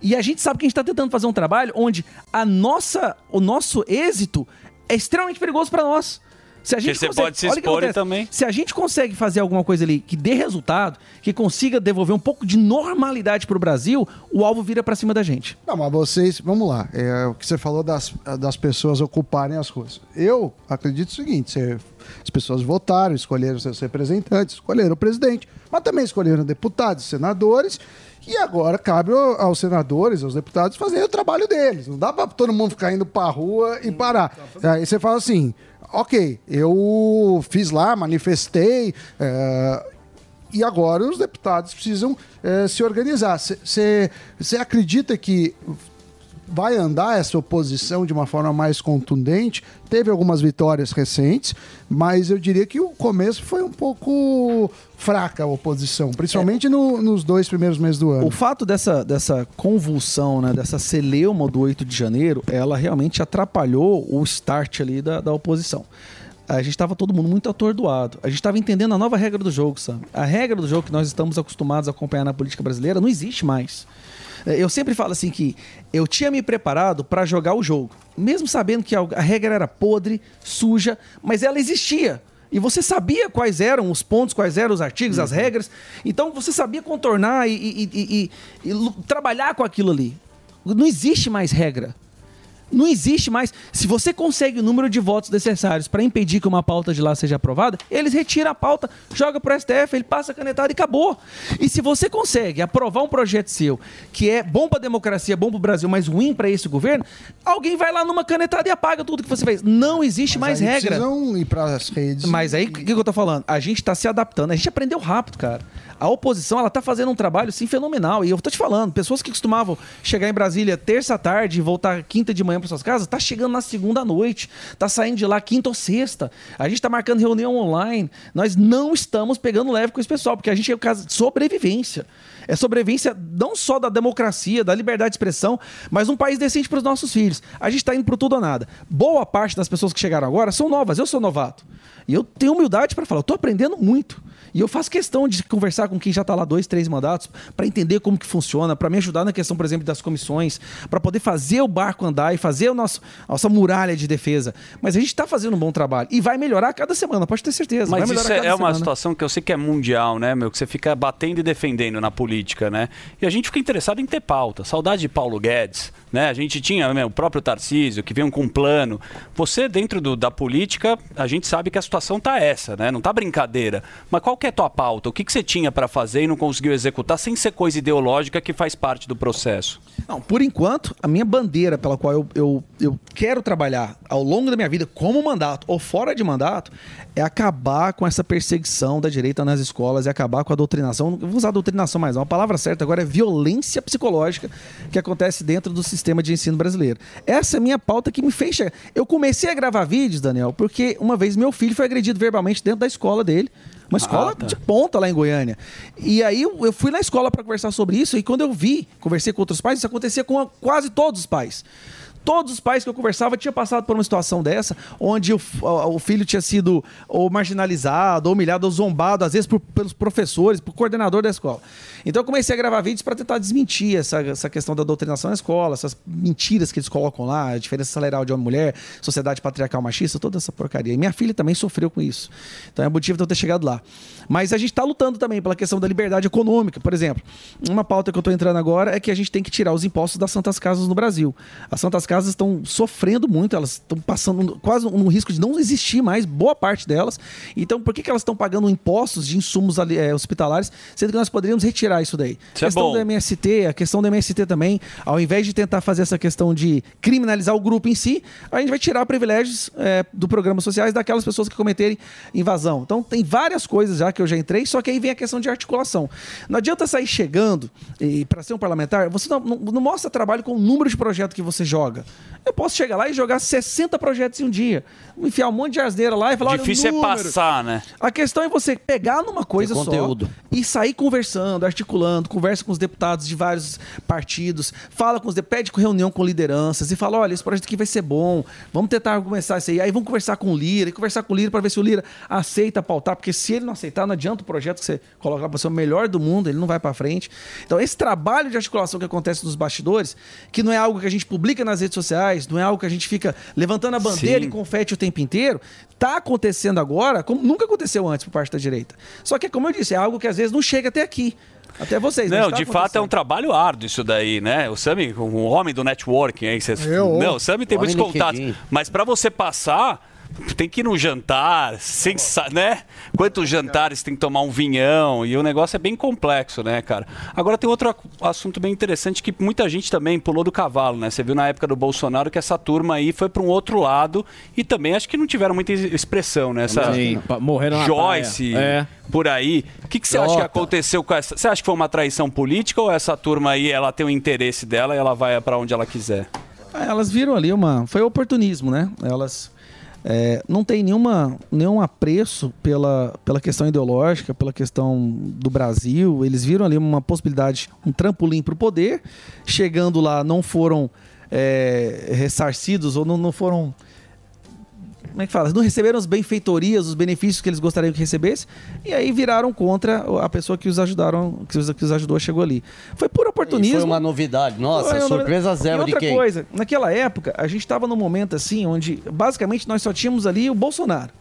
E a gente sabe que a gente está tentando fazer um trabalho onde a nossa, o nosso êxito é extremamente perigoso para nós. Se a gente Porque você consegue- pode se o expor também. Se a gente consegue fazer alguma coisa ali que dê resultado, que consiga devolver um pouco de normalidade pro Brasil, o alvo vira para cima da gente. Não, mas vocês, vamos lá, é o que você falou das, das pessoas ocuparem as ruas. Eu acredito o seguinte: você- as pessoas votaram, escolheram seus representantes, escolheram o presidente, mas também escolheram deputados, senadores, e agora cabe ao- aos senadores, aos deputados, fazerem o trabalho deles. Não dá pra todo mundo ficar indo pra rua e parar. Aí você fala assim. Ok, eu fiz lá, manifestei, é, e agora os deputados precisam eh, se organizar. Você acredita que vai andar essa oposição de uma forma mais contundente. Teve algumas vitórias recentes, mas eu diria que o começo foi um pouco fraca a oposição, principalmente no- nos dois primeiros meses do ano. O fato dessa, dessa convulsão, né, dessa celeuma do 8 de janeiro, ela realmente atrapalhou o start ali da, da oposição. A gente estava todo mundo muito atordoado. A gente estava entendendo a nova regra do jogo, sabe? A regra do jogo que nós estamos acostumados a acompanhar na política brasileira não existe mais. É, Eu sempre falo assim que eu tinha me preparado para jogar o jogo, mesmo sabendo que a regra era podre, suja, mas ela existia. E você sabia quais eram os pontos, quais eram os artigos, as regras. Então você sabia contornar e, e- e- e- trabalhar com aquilo ali. Não existe mais regra. Não existe mais. Se você consegue o número de votos necessários para impedir que uma pauta de lá seja aprovada, eles retiram a pauta, joga pro STF, ele passa a canetada e acabou. E se você consegue aprovar um projeto seu que é bom para a democracia, bom para o Brasil, mas ruim para esse governo, alguém vai lá numa canetada e apaga tudo que você fez. Não existe mais aí regra. precisam ir para as redes. Mas aí, o que, que eu tô falando? A gente tá se adaptando, a gente aprendeu rápido, cara. A oposição, ela tá fazendo um trabalho, sim, fenomenal. E eu tô te falando, pessoas que costumavam chegar em Brasília terça tarde e voltar quinta de manhã para suas casas, tá chegando na segunda noite, tá saindo de lá quinta ou sexta. A gente tá marcando reunião online. Nós não estamos pegando leve com esse pessoal, porque a gente é o caso de sobrevivência. É sobrevivência não só da democracia, da liberdade de expressão, mas um país decente para os nossos filhos. A gente está indo pro tudo ou nada. Boa parte das pessoas que chegaram agora são novas. Eu sou novato. E eu tenho humildade para falar, eu tô aprendendo muito. E eu faço questão de conversar com quem já está lá dois, três mandatos, para entender como que funciona, para me ajudar na questão, por exemplo, das comissões, para poder fazer o barco andar e fazer a nossa muralha de defesa. Mas a gente está fazendo um bom trabalho. E vai melhorar cada semana, pode ter certeza. Mas isso é é uma situação que eu sei que é mundial, né, meu? Que você fica batendo e defendendo na política, né? E a gente fica interessado em ter pauta. Saudade de Paulo Guedes, né? A gente tinha meu, o próprio Tarcísio, que veio com um plano. Você, dentro do- da política, a gente sabe que a situação tá essa, né? Não tá brincadeira. Mas qual que é a tua pauta? O que, que você tinha para fazer e não conseguiu executar sem ser coisa ideológica que faz parte do processo? Não, por enquanto, a minha bandeira pela qual eu, eu, eu quero trabalhar ao longo da minha vida, como mandato ou fora de mandato, é acabar com essa perseguição da direita nas escolas e acabar com a doutrinação. Não vou usar doutrinação mais, não. A palavra certa agora é violência psicológica que acontece dentro do sistema de ensino brasileiro. Essa é a minha pauta que me fez chegar. Eu comecei a gravar vídeos, Daniel, porque uma vez meu filho foi agredido verbalmente dentro da escola dele. Uma escola tá. de ponta lá em Goiânia. E aí eu fui na escola para conversar sobre isso e quando eu vi, conversei com outros pais, isso acontecia com quase todos os pais. Todos os pais que eu conversava tinham passado por uma situação dessa, onde o- o filho tinha sido ou marginalizado, ou humilhado, ou zombado, às vezes por- pelos professores, por coordenador da escola. Então eu comecei a gravar vídeos para tentar desmentir essa, essa questão da doutrinação na escola, essas mentiras que eles colocam lá, a diferença salarial de homem e mulher, sociedade patriarcal machista, toda essa porcaria. E minha filha também sofreu com isso. Então é motivo de eu ter chegado lá. Mas a gente está lutando também pela questão da liberdade econômica. Por exemplo, uma pauta que eu estou entrando agora é que a gente tem que tirar os impostos das Santas Casas no Brasil. As Santas Casas estão sofrendo muito, elas estão passando quase no risco de não existir mais, boa parte delas. Então, por que, que elas estão pagando impostos de insumos eh, hospitalares, sendo que nós poderíamos retirar isso daí? Isso é questão bom. do MST, a questão do MST também, ao invés de tentar fazer essa questão de criminalizar o grupo em si, a gente vai tirar privilégios eh, do programa sociais daquelas pessoas que cometerem invasão. Então tem várias coisas já que eu já entrei, só que aí vem a questão de articulação. Não adianta sair chegando e para ser um parlamentar, você não, não- não mostra trabalho com o número de projetos que você joga. Eu posso chegar lá e jogar 60 projetos em um dia, enfiar um monte de asneira lá e falar olha, o Difícil é número. passar, né? A questão é você pegar numa coisa só e sair conversando, articulando, conversa com os deputados de vários partidos, fala com os de- pede reunião com lideranças e fala, olha, esse projeto aqui vai ser bom, vamos tentar começar isso aí. Aí vamos conversar com o Lira, e conversar com o Lira para ver se o Lira aceita pautar, porque se ele não aceitar, não adianta o projeto que você coloca lá para ser o melhor do mundo, ele não vai para frente. Então, esse trabalho de articulação que acontece nos bastidores, que não é algo que a gente publica nas redes sociais, não é algo que a gente fica levantando a bandeira Sim. e confete o tempo inteiro, tá acontecendo agora como nunca aconteceu antes por parte da direita. Só que, como eu disse, é algo que às vezes não chega até aqui. Até vocês. mas Não, de fato é um trabalho árduo isso daí, né? O Sami, um homem do networking aí, vocês. Eu, Não, o Sami tem muitos contatos. Mas para você passar, tem que ir no jantar, sem, né? Quantos jantares tem que tomar um vinhão? E o negócio é bem complexo, né, cara? Agora tem outro assunto bem interessante que muita gente também pulou do cavalo, né? Você viu na época do Bolsonaro que essa turma aí foi para um outro lado e também acho que não tiveram muita ex- expressão, né? Essa Sim, morreram na Joyce. É. por aí. O que, que você acha que aconteceu com essa? Você acha que foi uma traição política ou essa turma aí, ela tem o interesse dela e ela vai para onde ela quiser? Ah, Elas viram ali uma. Foi oportunismo, né? Elas é, não tem nenhuma, nenhum apreço pela, pela questão ideológica, pela questão do Brasil. Eles viram ali uma possibilidade, um trampolim para o poder. Chegando lá, não foram é, ressarcidos ou não, não foram. Como é que fala? Não receberam as benfeitorias, os benefícios que eles gostariam que recebesse, e aí viraram contra a pessoa que os ajudaram, que os, que os ajudou chegou ali. Foi por E oportunismo. foi uma novidade. Nossa, Foi uma surpresa novidade. zero e de outra quem? coisa, naquela época, a gente estava num momento assim, onde basicamente nós só tínhamos ali o Bolsonaro.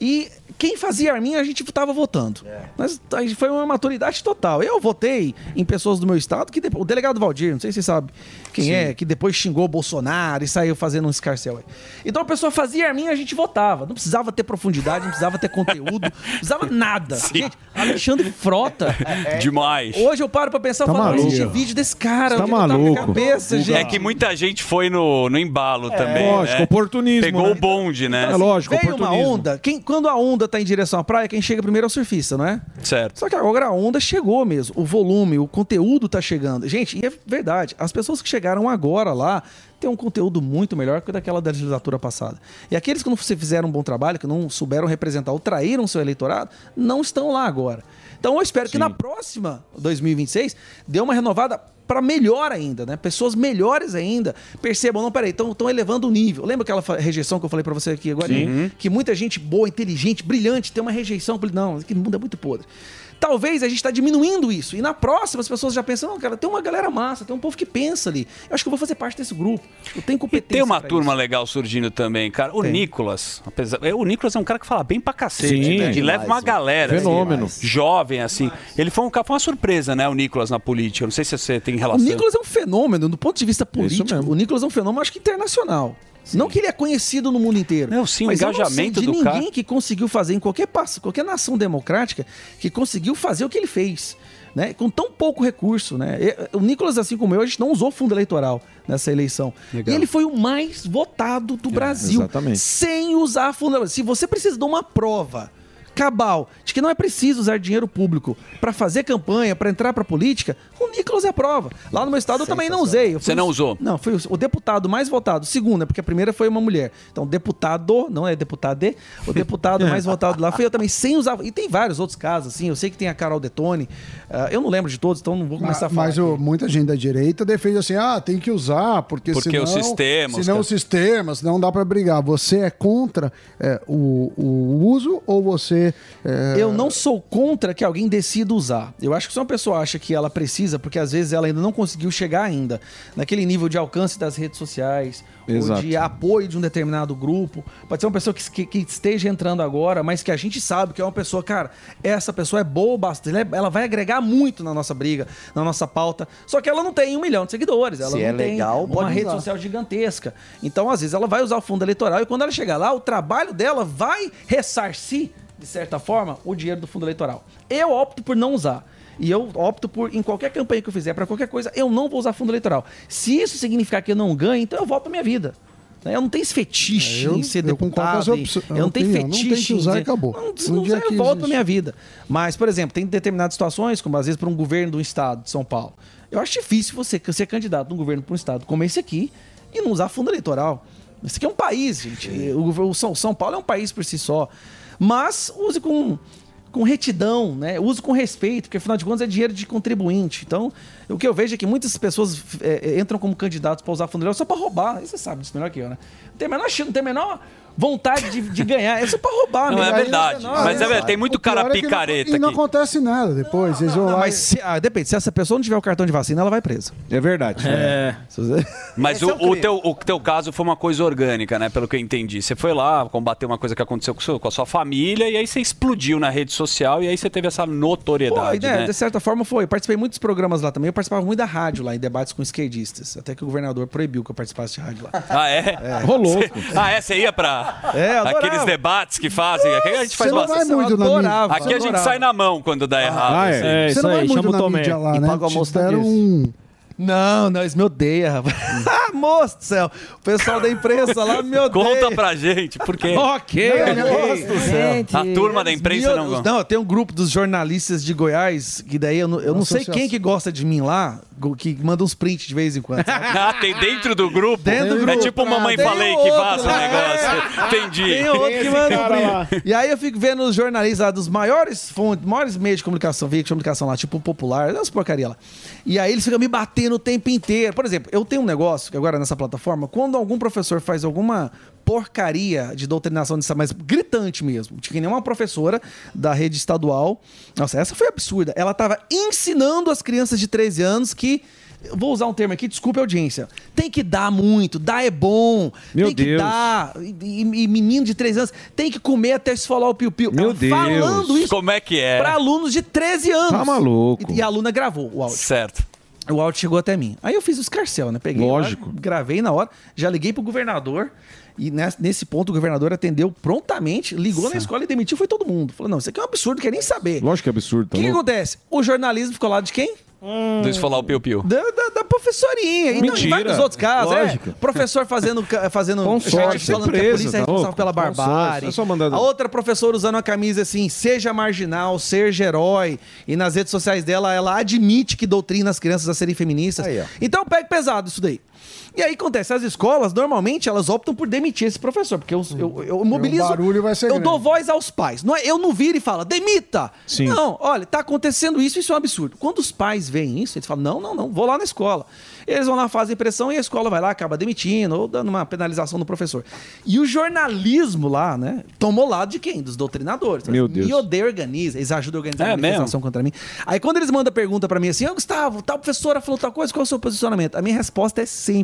E quem fazia arminha, a gente estava votando. Mas a gente- foi uma maturidade total. Eu votei em pessoas do meu estado, que depois, o delegado Valdir, não sei se você sabe quem Sim. é, que depois xingou o Bolsonaro e saiu fazendo um escarcel aí. Então a pessoa fazia arminha, a gente votava. Não precisava ter profundidade, não precisava ter conteúdo, não precisava nada. Gente, Alexandre Frota. Demais. Hoje eu paro pra pensar, Tá falo, existe vídeo desse cara. Tá tá maluco. Cabeça, É gente. que muita gente foi no, no embalo também. lógico, né? oportunismo, Pegou né? o bonde, né? É lógico, Veio uma onda, quem, quando a onda tá em direção à praia, quem chega primeiro é o surfista, não é? Certo. Só que agora a onda chegou mesmo, o volume, o conteúdo tá chegando. Gente, e é verdade, as pessoas que chegaram agora lá têm um conteúdo muito melhor que o daquela da legislatura passada. E aqueles que não fizeram um bom trabalho, que não souberam representar ou traíram seu eleitorado, não estão lá agora. Então eu espero que na próxima 2026 dê uma renovada para melhor ainda, né? Pessoas melhores ainda percebam, não, peraí, estão elevando o nível. Lembra aquela rejeição que eu falei para você aqui agora? Sim. Que muita gente boa, inteligente, brilhante tem uma rejeição. Não, que mundo é muito podre. Talvez a gente está diminuindo isso. E na próxima as pessoas já pensam, não, cara, tem uma galera massa, tem um povo que pensa ali. Eu acho que eu vou fazer parte desse grupo. Eu tenho competência. Tem uma turma legal surgindo também, cara. O Tem. Nicolas, apesar, é, o Nicolas é um cara que fala bem pra cacete, Sim, né? E demais, leva uma né? galera, assim, Fenômeno. jovem assim. Ele foi um cara, foi uma surpresa, né, o Nicolas na política. Não sei se você tem O relação. Nicolas é um fenômeno, do ponto de vista político. O Nicolas é um fenômeno, acho que internacional. Não que ele é conhecido no mundo inteiro. Não, sim, o mas eu não sei engajamento de ninguém cara. que conseguiu fazer em qualquer passo, qualquer nação democrática que conseguiu fazer o que ele fez. Né? Com tão pouco recurso, né? O Nicolas, assim como eu, a gente não usou fundo eleitoral nessa eleição. Legal. E ele foi o mais votado do Brasil. exatamente. Sem usar fundo eleitoral. Se você precisa de uma prova cabal de que não é preciso usar dinheiro público para fazer campanha, para entrar para política, o Nicolas é a prova. Lá no meu estado eu também não usei. Você não usou? Não, foi o, deputado mais votado. Segundo, é porque a primeira foi uma mulher. Então, deputado, não é deputado, o deputado mais votado lá foi eu também, sem usar. E tem vários outros casos, assim. Eu sei que tem a Carol Detone. ah, eu não lembro de todos, então não vou começar a falar. Mas o- muita gente da direita defende assim, ah, tem que usar, porque, Porque senão... o sistema, Senão o sistema, senão não dá pra brigar. Você é contra é, o, o uso ou você... é, Eu não sou contra que alguém decida usar. Eu acho que se uma pessoa acha que ela precisa, porque às vezes ela ainda não conseguiu chegar ainda naquele nível de alcance das redes sociais, Exato. ou de apoio de um determinado grupo. Pode ser uma pessoa que, que- que esteja entrando agora, mas que a gente sabe que é uma pessoa, cara, essa pessoa é boa bastante, ela é- ela vai agregar muito na nossa briga, na nossa pauta. Só que ela não tem um milhão de seguidores, ela Se não é tem legal, uma rede usar. social gigantesca. Então, às vezes, ela vai usar o fundo eleitoral e quando ela chegar lá, o trabalho dela vai ressarcir, de certa forma, o dinheiro do fundo eleitoral. Eu opto por não usar. E eu opto por, em qualquer campanha que eu fizer, para qualquer coisa, eu não vou usar fundo eleitoral. Se isso significar que eu não ganho, então eu volto pra minha vida. Eu não tenho esse fetiche É, eu- em ser eu deputado. essa e- opção- eu não tenho opinião. Não fetiche. tem que usar em e acabou. Não, se não usar, eu volto pra minha vida. Mas, por exemplo, tem determinadas situações, como às vezes para um governo do estado de São Paulo. Eu acho difícil você ser candidato num governo para um estado como esse aqui e não usar fundo eleitoral. Esse aqui é um país, gente. O, o São, São Paulo é um país por si só. Mas use com, com retidão, né? Use com respeito, porque afinal de contas é dinheiro de contribuinte. Então, o que eu vejo é que muitas pessoas é, entram como candidatos para usar fundo eleitoral só para roubar. E você sabe disso melhor que eu, né? Não tem menor, não tem menor vontade de, de ganhar. É só para roubar, Não, mesmo. é Aí verdade. não- Mas é verdade, tem muito pior cara é que não- picareta E não aqui. acontece nada depois. Eles vão Não, lá mas e- se, ah, depende. Se essa pessoa não tiver o cartão de vacina, ela vai presa. É verdade. É. Mas Esse o, é o teu, o teu caso foi uma coisa orgânica, né? Pelo que eu entendi. Você foi lá combater uma coisa que aconteceu com, seu- com a sua família e aí você explodiu na rede social e aí você teve essa notoriedade, Foi, né? né? De certa forma foi. Eu participei de muitos programas lá também. Eu participava muito da rádio lá, em debates com esquerdistas. Até que o governador proibiu que eu participasse de rádio lá. Ah, é? Rolou. Cê- Ah, é? Você ia pra... É. Aqueles debates que fazem. Aqui a gente faz Você não bastante. vai muito na adorava, Aqui a gente adorava. sai na mão quando dá errado. Ah, é? assim. É, Você isso não vai aí, muito chama o na Tomé. mídia lá, E né? paga o Te almoço deram um... Não, não, eles me odeiam, rapaz. Ah, Moço do céu. O pessoal da imprensa lá me odeia. Conta pra gente, por quê? Ok, ok. A turma da imprensa não gosta. Não, tem um grupo dos jornalistas de Goiás, que daí eu não, eu não sei associação. quem que gosta de mim lá, que manda uns prints de vez em quando. sabe? Ah, tem dentro do grupo? Dentro do É grupo. tipo mamãe Tem falei outro que vaza o lá. negócio. Entendi. Tem outro que manda um print. E aí eu fico vendo os jornalistas lá dos maiores fontes, maiores meios de comunicação, veículos de comunicação lá, tipo o Popular, essas porcaria lá. E aí eles ficam me batendo o tempo inteiro. Por exemplo, eu tenho um negócio que agora nessa plataforma, quando algum professor faz alguma porcaria de doutrinação dessa, mas gritante mesmo, de que nem uma professora da rede estadual. Nossa, essa foi absurda. Ela estava ensinando as crianças de 13 anos que vou usar um termo aqui, desculpe a audiência. Tem que dar muito, dar é bom. Meu tem que Deus. dar. E, e- menino de 13 anos tem que comer até esfolar o piu-piu. Meu Ela Deus. Falando isso Como é que é? para alunos de 13 anos. Tá maluco. E, e a aluna gravou o áudio. Certo. O áudio chegou até mim. Aí eu fiz o escarcel, né? Peguei, Lógico. lá, gravei na hora, já liguei pro governador. E nesse, ponto o governador atendeu prontamente, ligou na escola e demitiu, foi todo mundo. Falou: não, isso aqui é um absurdo, quer nem saber. O Lógico que é absurdo. Tá que, que louco? acontece? O jornalismo ficou lá de quem? Do esfolar o piu-piu. Da, da, da professorinha. E não, em Mentira. vários outros casos, Lógico. é. Professor fazendo, fazendo Consórcio, gente falando que a empresa, polícia é tá responsável louco? pela barbárie. é só mandar- A outra professora usando uma camisa assim, seja marginal, seja herói. E nas redes sociais dela, ela admite que doutrina as crianças a serem feministas. Aí, então pega pesado isso daí. E aí acontece, as escolas, normalmente, elas optam por demitir esse professor, porque eu, eu, eu mobilizo. O barulho vai ser eu grande. dou voz aos pais. Não é, eu não viro e falo, demita! Sim. Não, olha, tá acontecendo isso, isso é um absurdo. Quando os pais veem isso, eles falam: não, não, não, vou lá na escola. Eles vão lá, fazem pressão e a escola vai lá, acaba demitindo ou dando uma penalização no professor. E o jornalismo lá, né, tomou lado de quem? Dos doutrinadores. Meu Deus. Me odeia, organiza, eles ajudam a organizar É a manifestação contra mim. Aí quando eles mandam pergunta pra mim assim, ô Gustavo, tal professora falou tal coisa, qual é o seu posicionamento? A minha resposta é sempre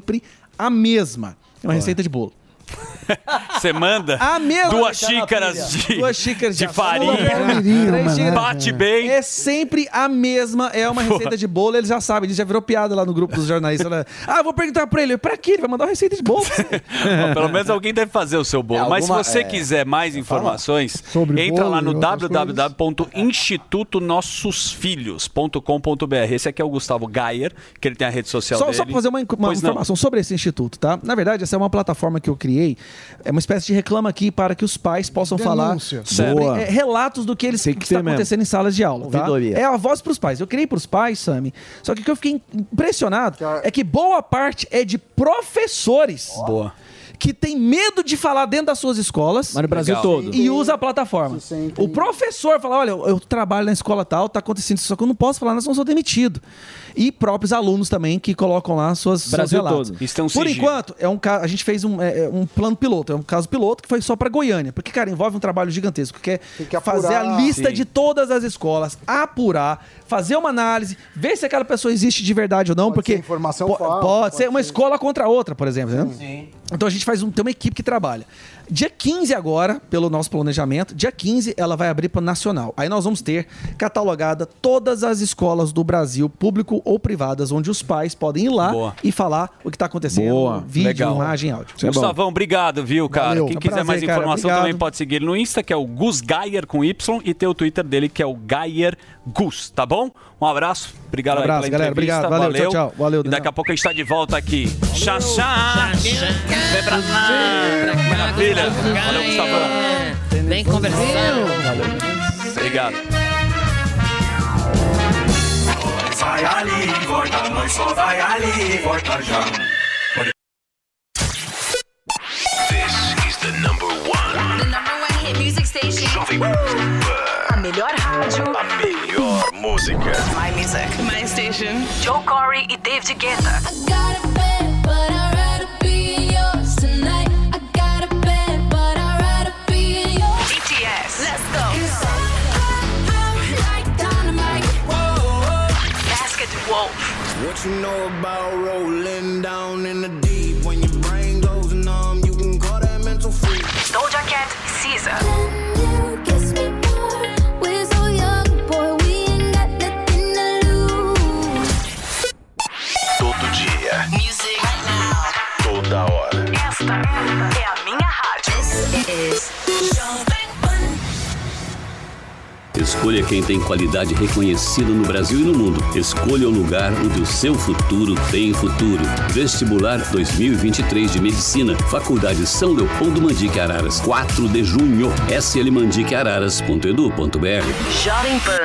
a mesma. É uma receita de bolo. Você manda A mesma duas Alexandra xícaras de, duas xícaras de açúcar, farinha, três xícaras- bate bem. É sempre a mesma, é uma receita de bolo, eles já sabem, eles já virou piada lá no grupo dos jornalistas. né? Ah, vou perguntar pra ele, pra quê? Ele vai mandar uma receita de bolo. Pelo menos alguém deve fazer o seu bolo. É, Mas se alguma- você é. quiser mais informações, Sobre entra bolo lá no www.institutonossosfilhos.com.br. Esse aqui é o Gustavo Gayer, que ele tem a rede social Só, dele. só pra fazer uma, uma Pois não. informação sobre esse instituto, tá? Na verdade, essa é uma plataforma que eu criei. É uma espécie de reclama aqui para que os pais possam Denúncia. falar sobre Boa. é, relatos do que eles Tem que, que está ter mesmo. acontecendo em salas de aula. Tá? É a voz para os pais. Eu criei para os pais, Sami. Só que o que eu fiquei impressionado é que boa parte é de professores. Boa. Que tem medo de falar dentro das suas escolas. Mas no Brasil Legal. todo. E usa a plataforma. O professor fala: olha, eu, eu trabalho na escola tal, tá acontecendo isso, só que eu não posso falar, nós não sou demitido. E próprios alunos também que colocam lá suas, seus Brasil relatos. todo. Isso tem um Por sigilo. enquanto, é um a gente fez um, é, é um plano piloto, é um caso piloto que foi só para Goiânia, porque cara, envolve um trabalho gigantesco, que é Tem que fazer a lista Sim. de todas as escolas, apurar, fazer uma análise, ver se aquela pessoa existe de verdade ou não, Pode porque ser informação po- falsa, pode, pode ser uma ser- escola contra outra, por exemplo, né? Então a gente faz um, tem uma equipe que trabalha. Dia 15 agora, pelo nosso planejamento, dia 15 ela vai abrir para nacional. Aí nós vamos ter catalogada todas as escolas do Brasil, público ou privadas, onde os pais podem ir lá Boa. e falar o que está acontecendo, Boa. vídeo, Legal. imagem, áudio. Isso é bom. Obrigadão, obrigado, viu, cara? Valeu. Quem É um quiser prazer, mais cara. informação Obrigado. também pode seguir ele no Insta, que é o Gus Gayer com Y, e tem o Twitter dele, que é o Gayer Gus, tá bom? Um abraço, obrigado Um aí abraço, pela galera. entrevista, Obrigado, valeu, valeu. tchau, tchau. Valeu, e daqui a pouco a gente está de volta aqui. Chá, chá. Vem pra lá. Maravilha. Valeu, Gustavão. Vem conversar. Obrigado. Vai ali, volta, nós só vai ali, volta já. This is the number one. The number one hit music station. Jovem Pan. A melhor rádio. A melhor música. My music. My station. Joe Corey e David Guetta. BTS. What you know about rolling down in the deep? When your brain goes numb, you can call that mental freak. Doja Cat SZA. Todo dia. Music. Toda hora. Esta é a minha rádio. Escolha quem tem qualidade reconhecida no Brasil e no mundo. Escolha o lugar onde o seu futuro tem futuro. Vestibular 2023 de Medicina, Faculdade São Leopoldo Mandique Araras, 4 de junho. slmandiqueararas.edu.br. Jovem Pan.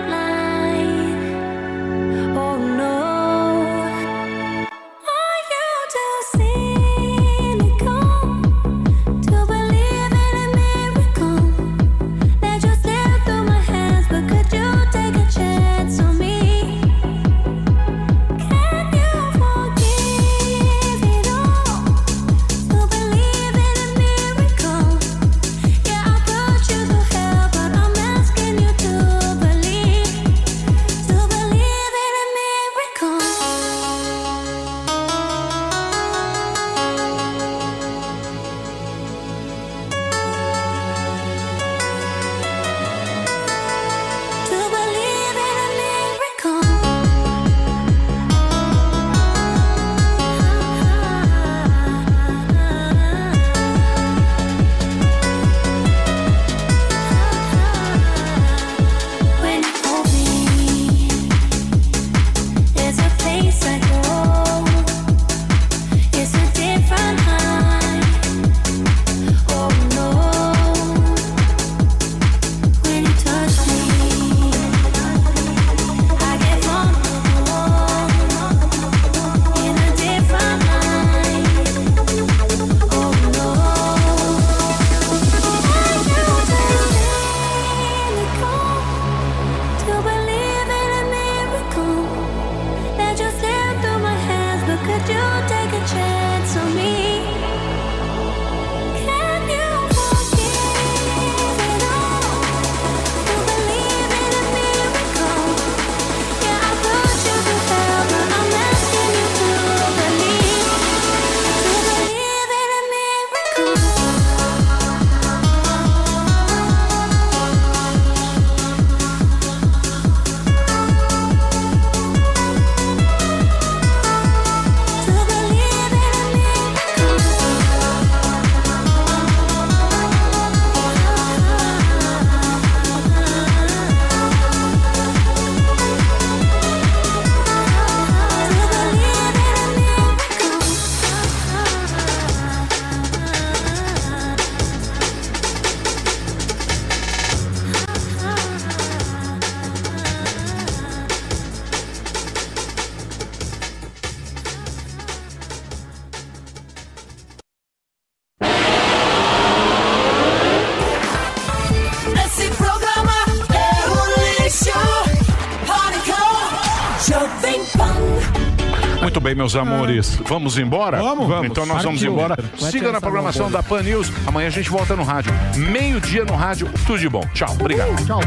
meus amores. Vamos embora? Vamos, vamos. Então nós vamos Partiu. embora. Vai Siga na programação da Pan News. Amanhã a gente volta no rádio. Meio-dia no rádio. Tudo de bom. Tchau. Obrigado. Tchau.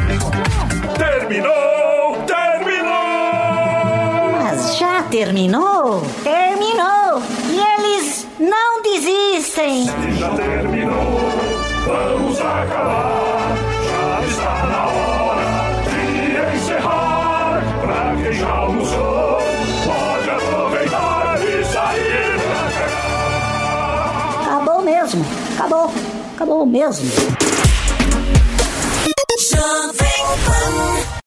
Terminou, terminou. Mas já terminou? Terminou! E eles não desistem! Já terminou, vamos acabar. Já está na hora de encerrar. Pra quem já almoçou, Acabou! Acabou mesmo!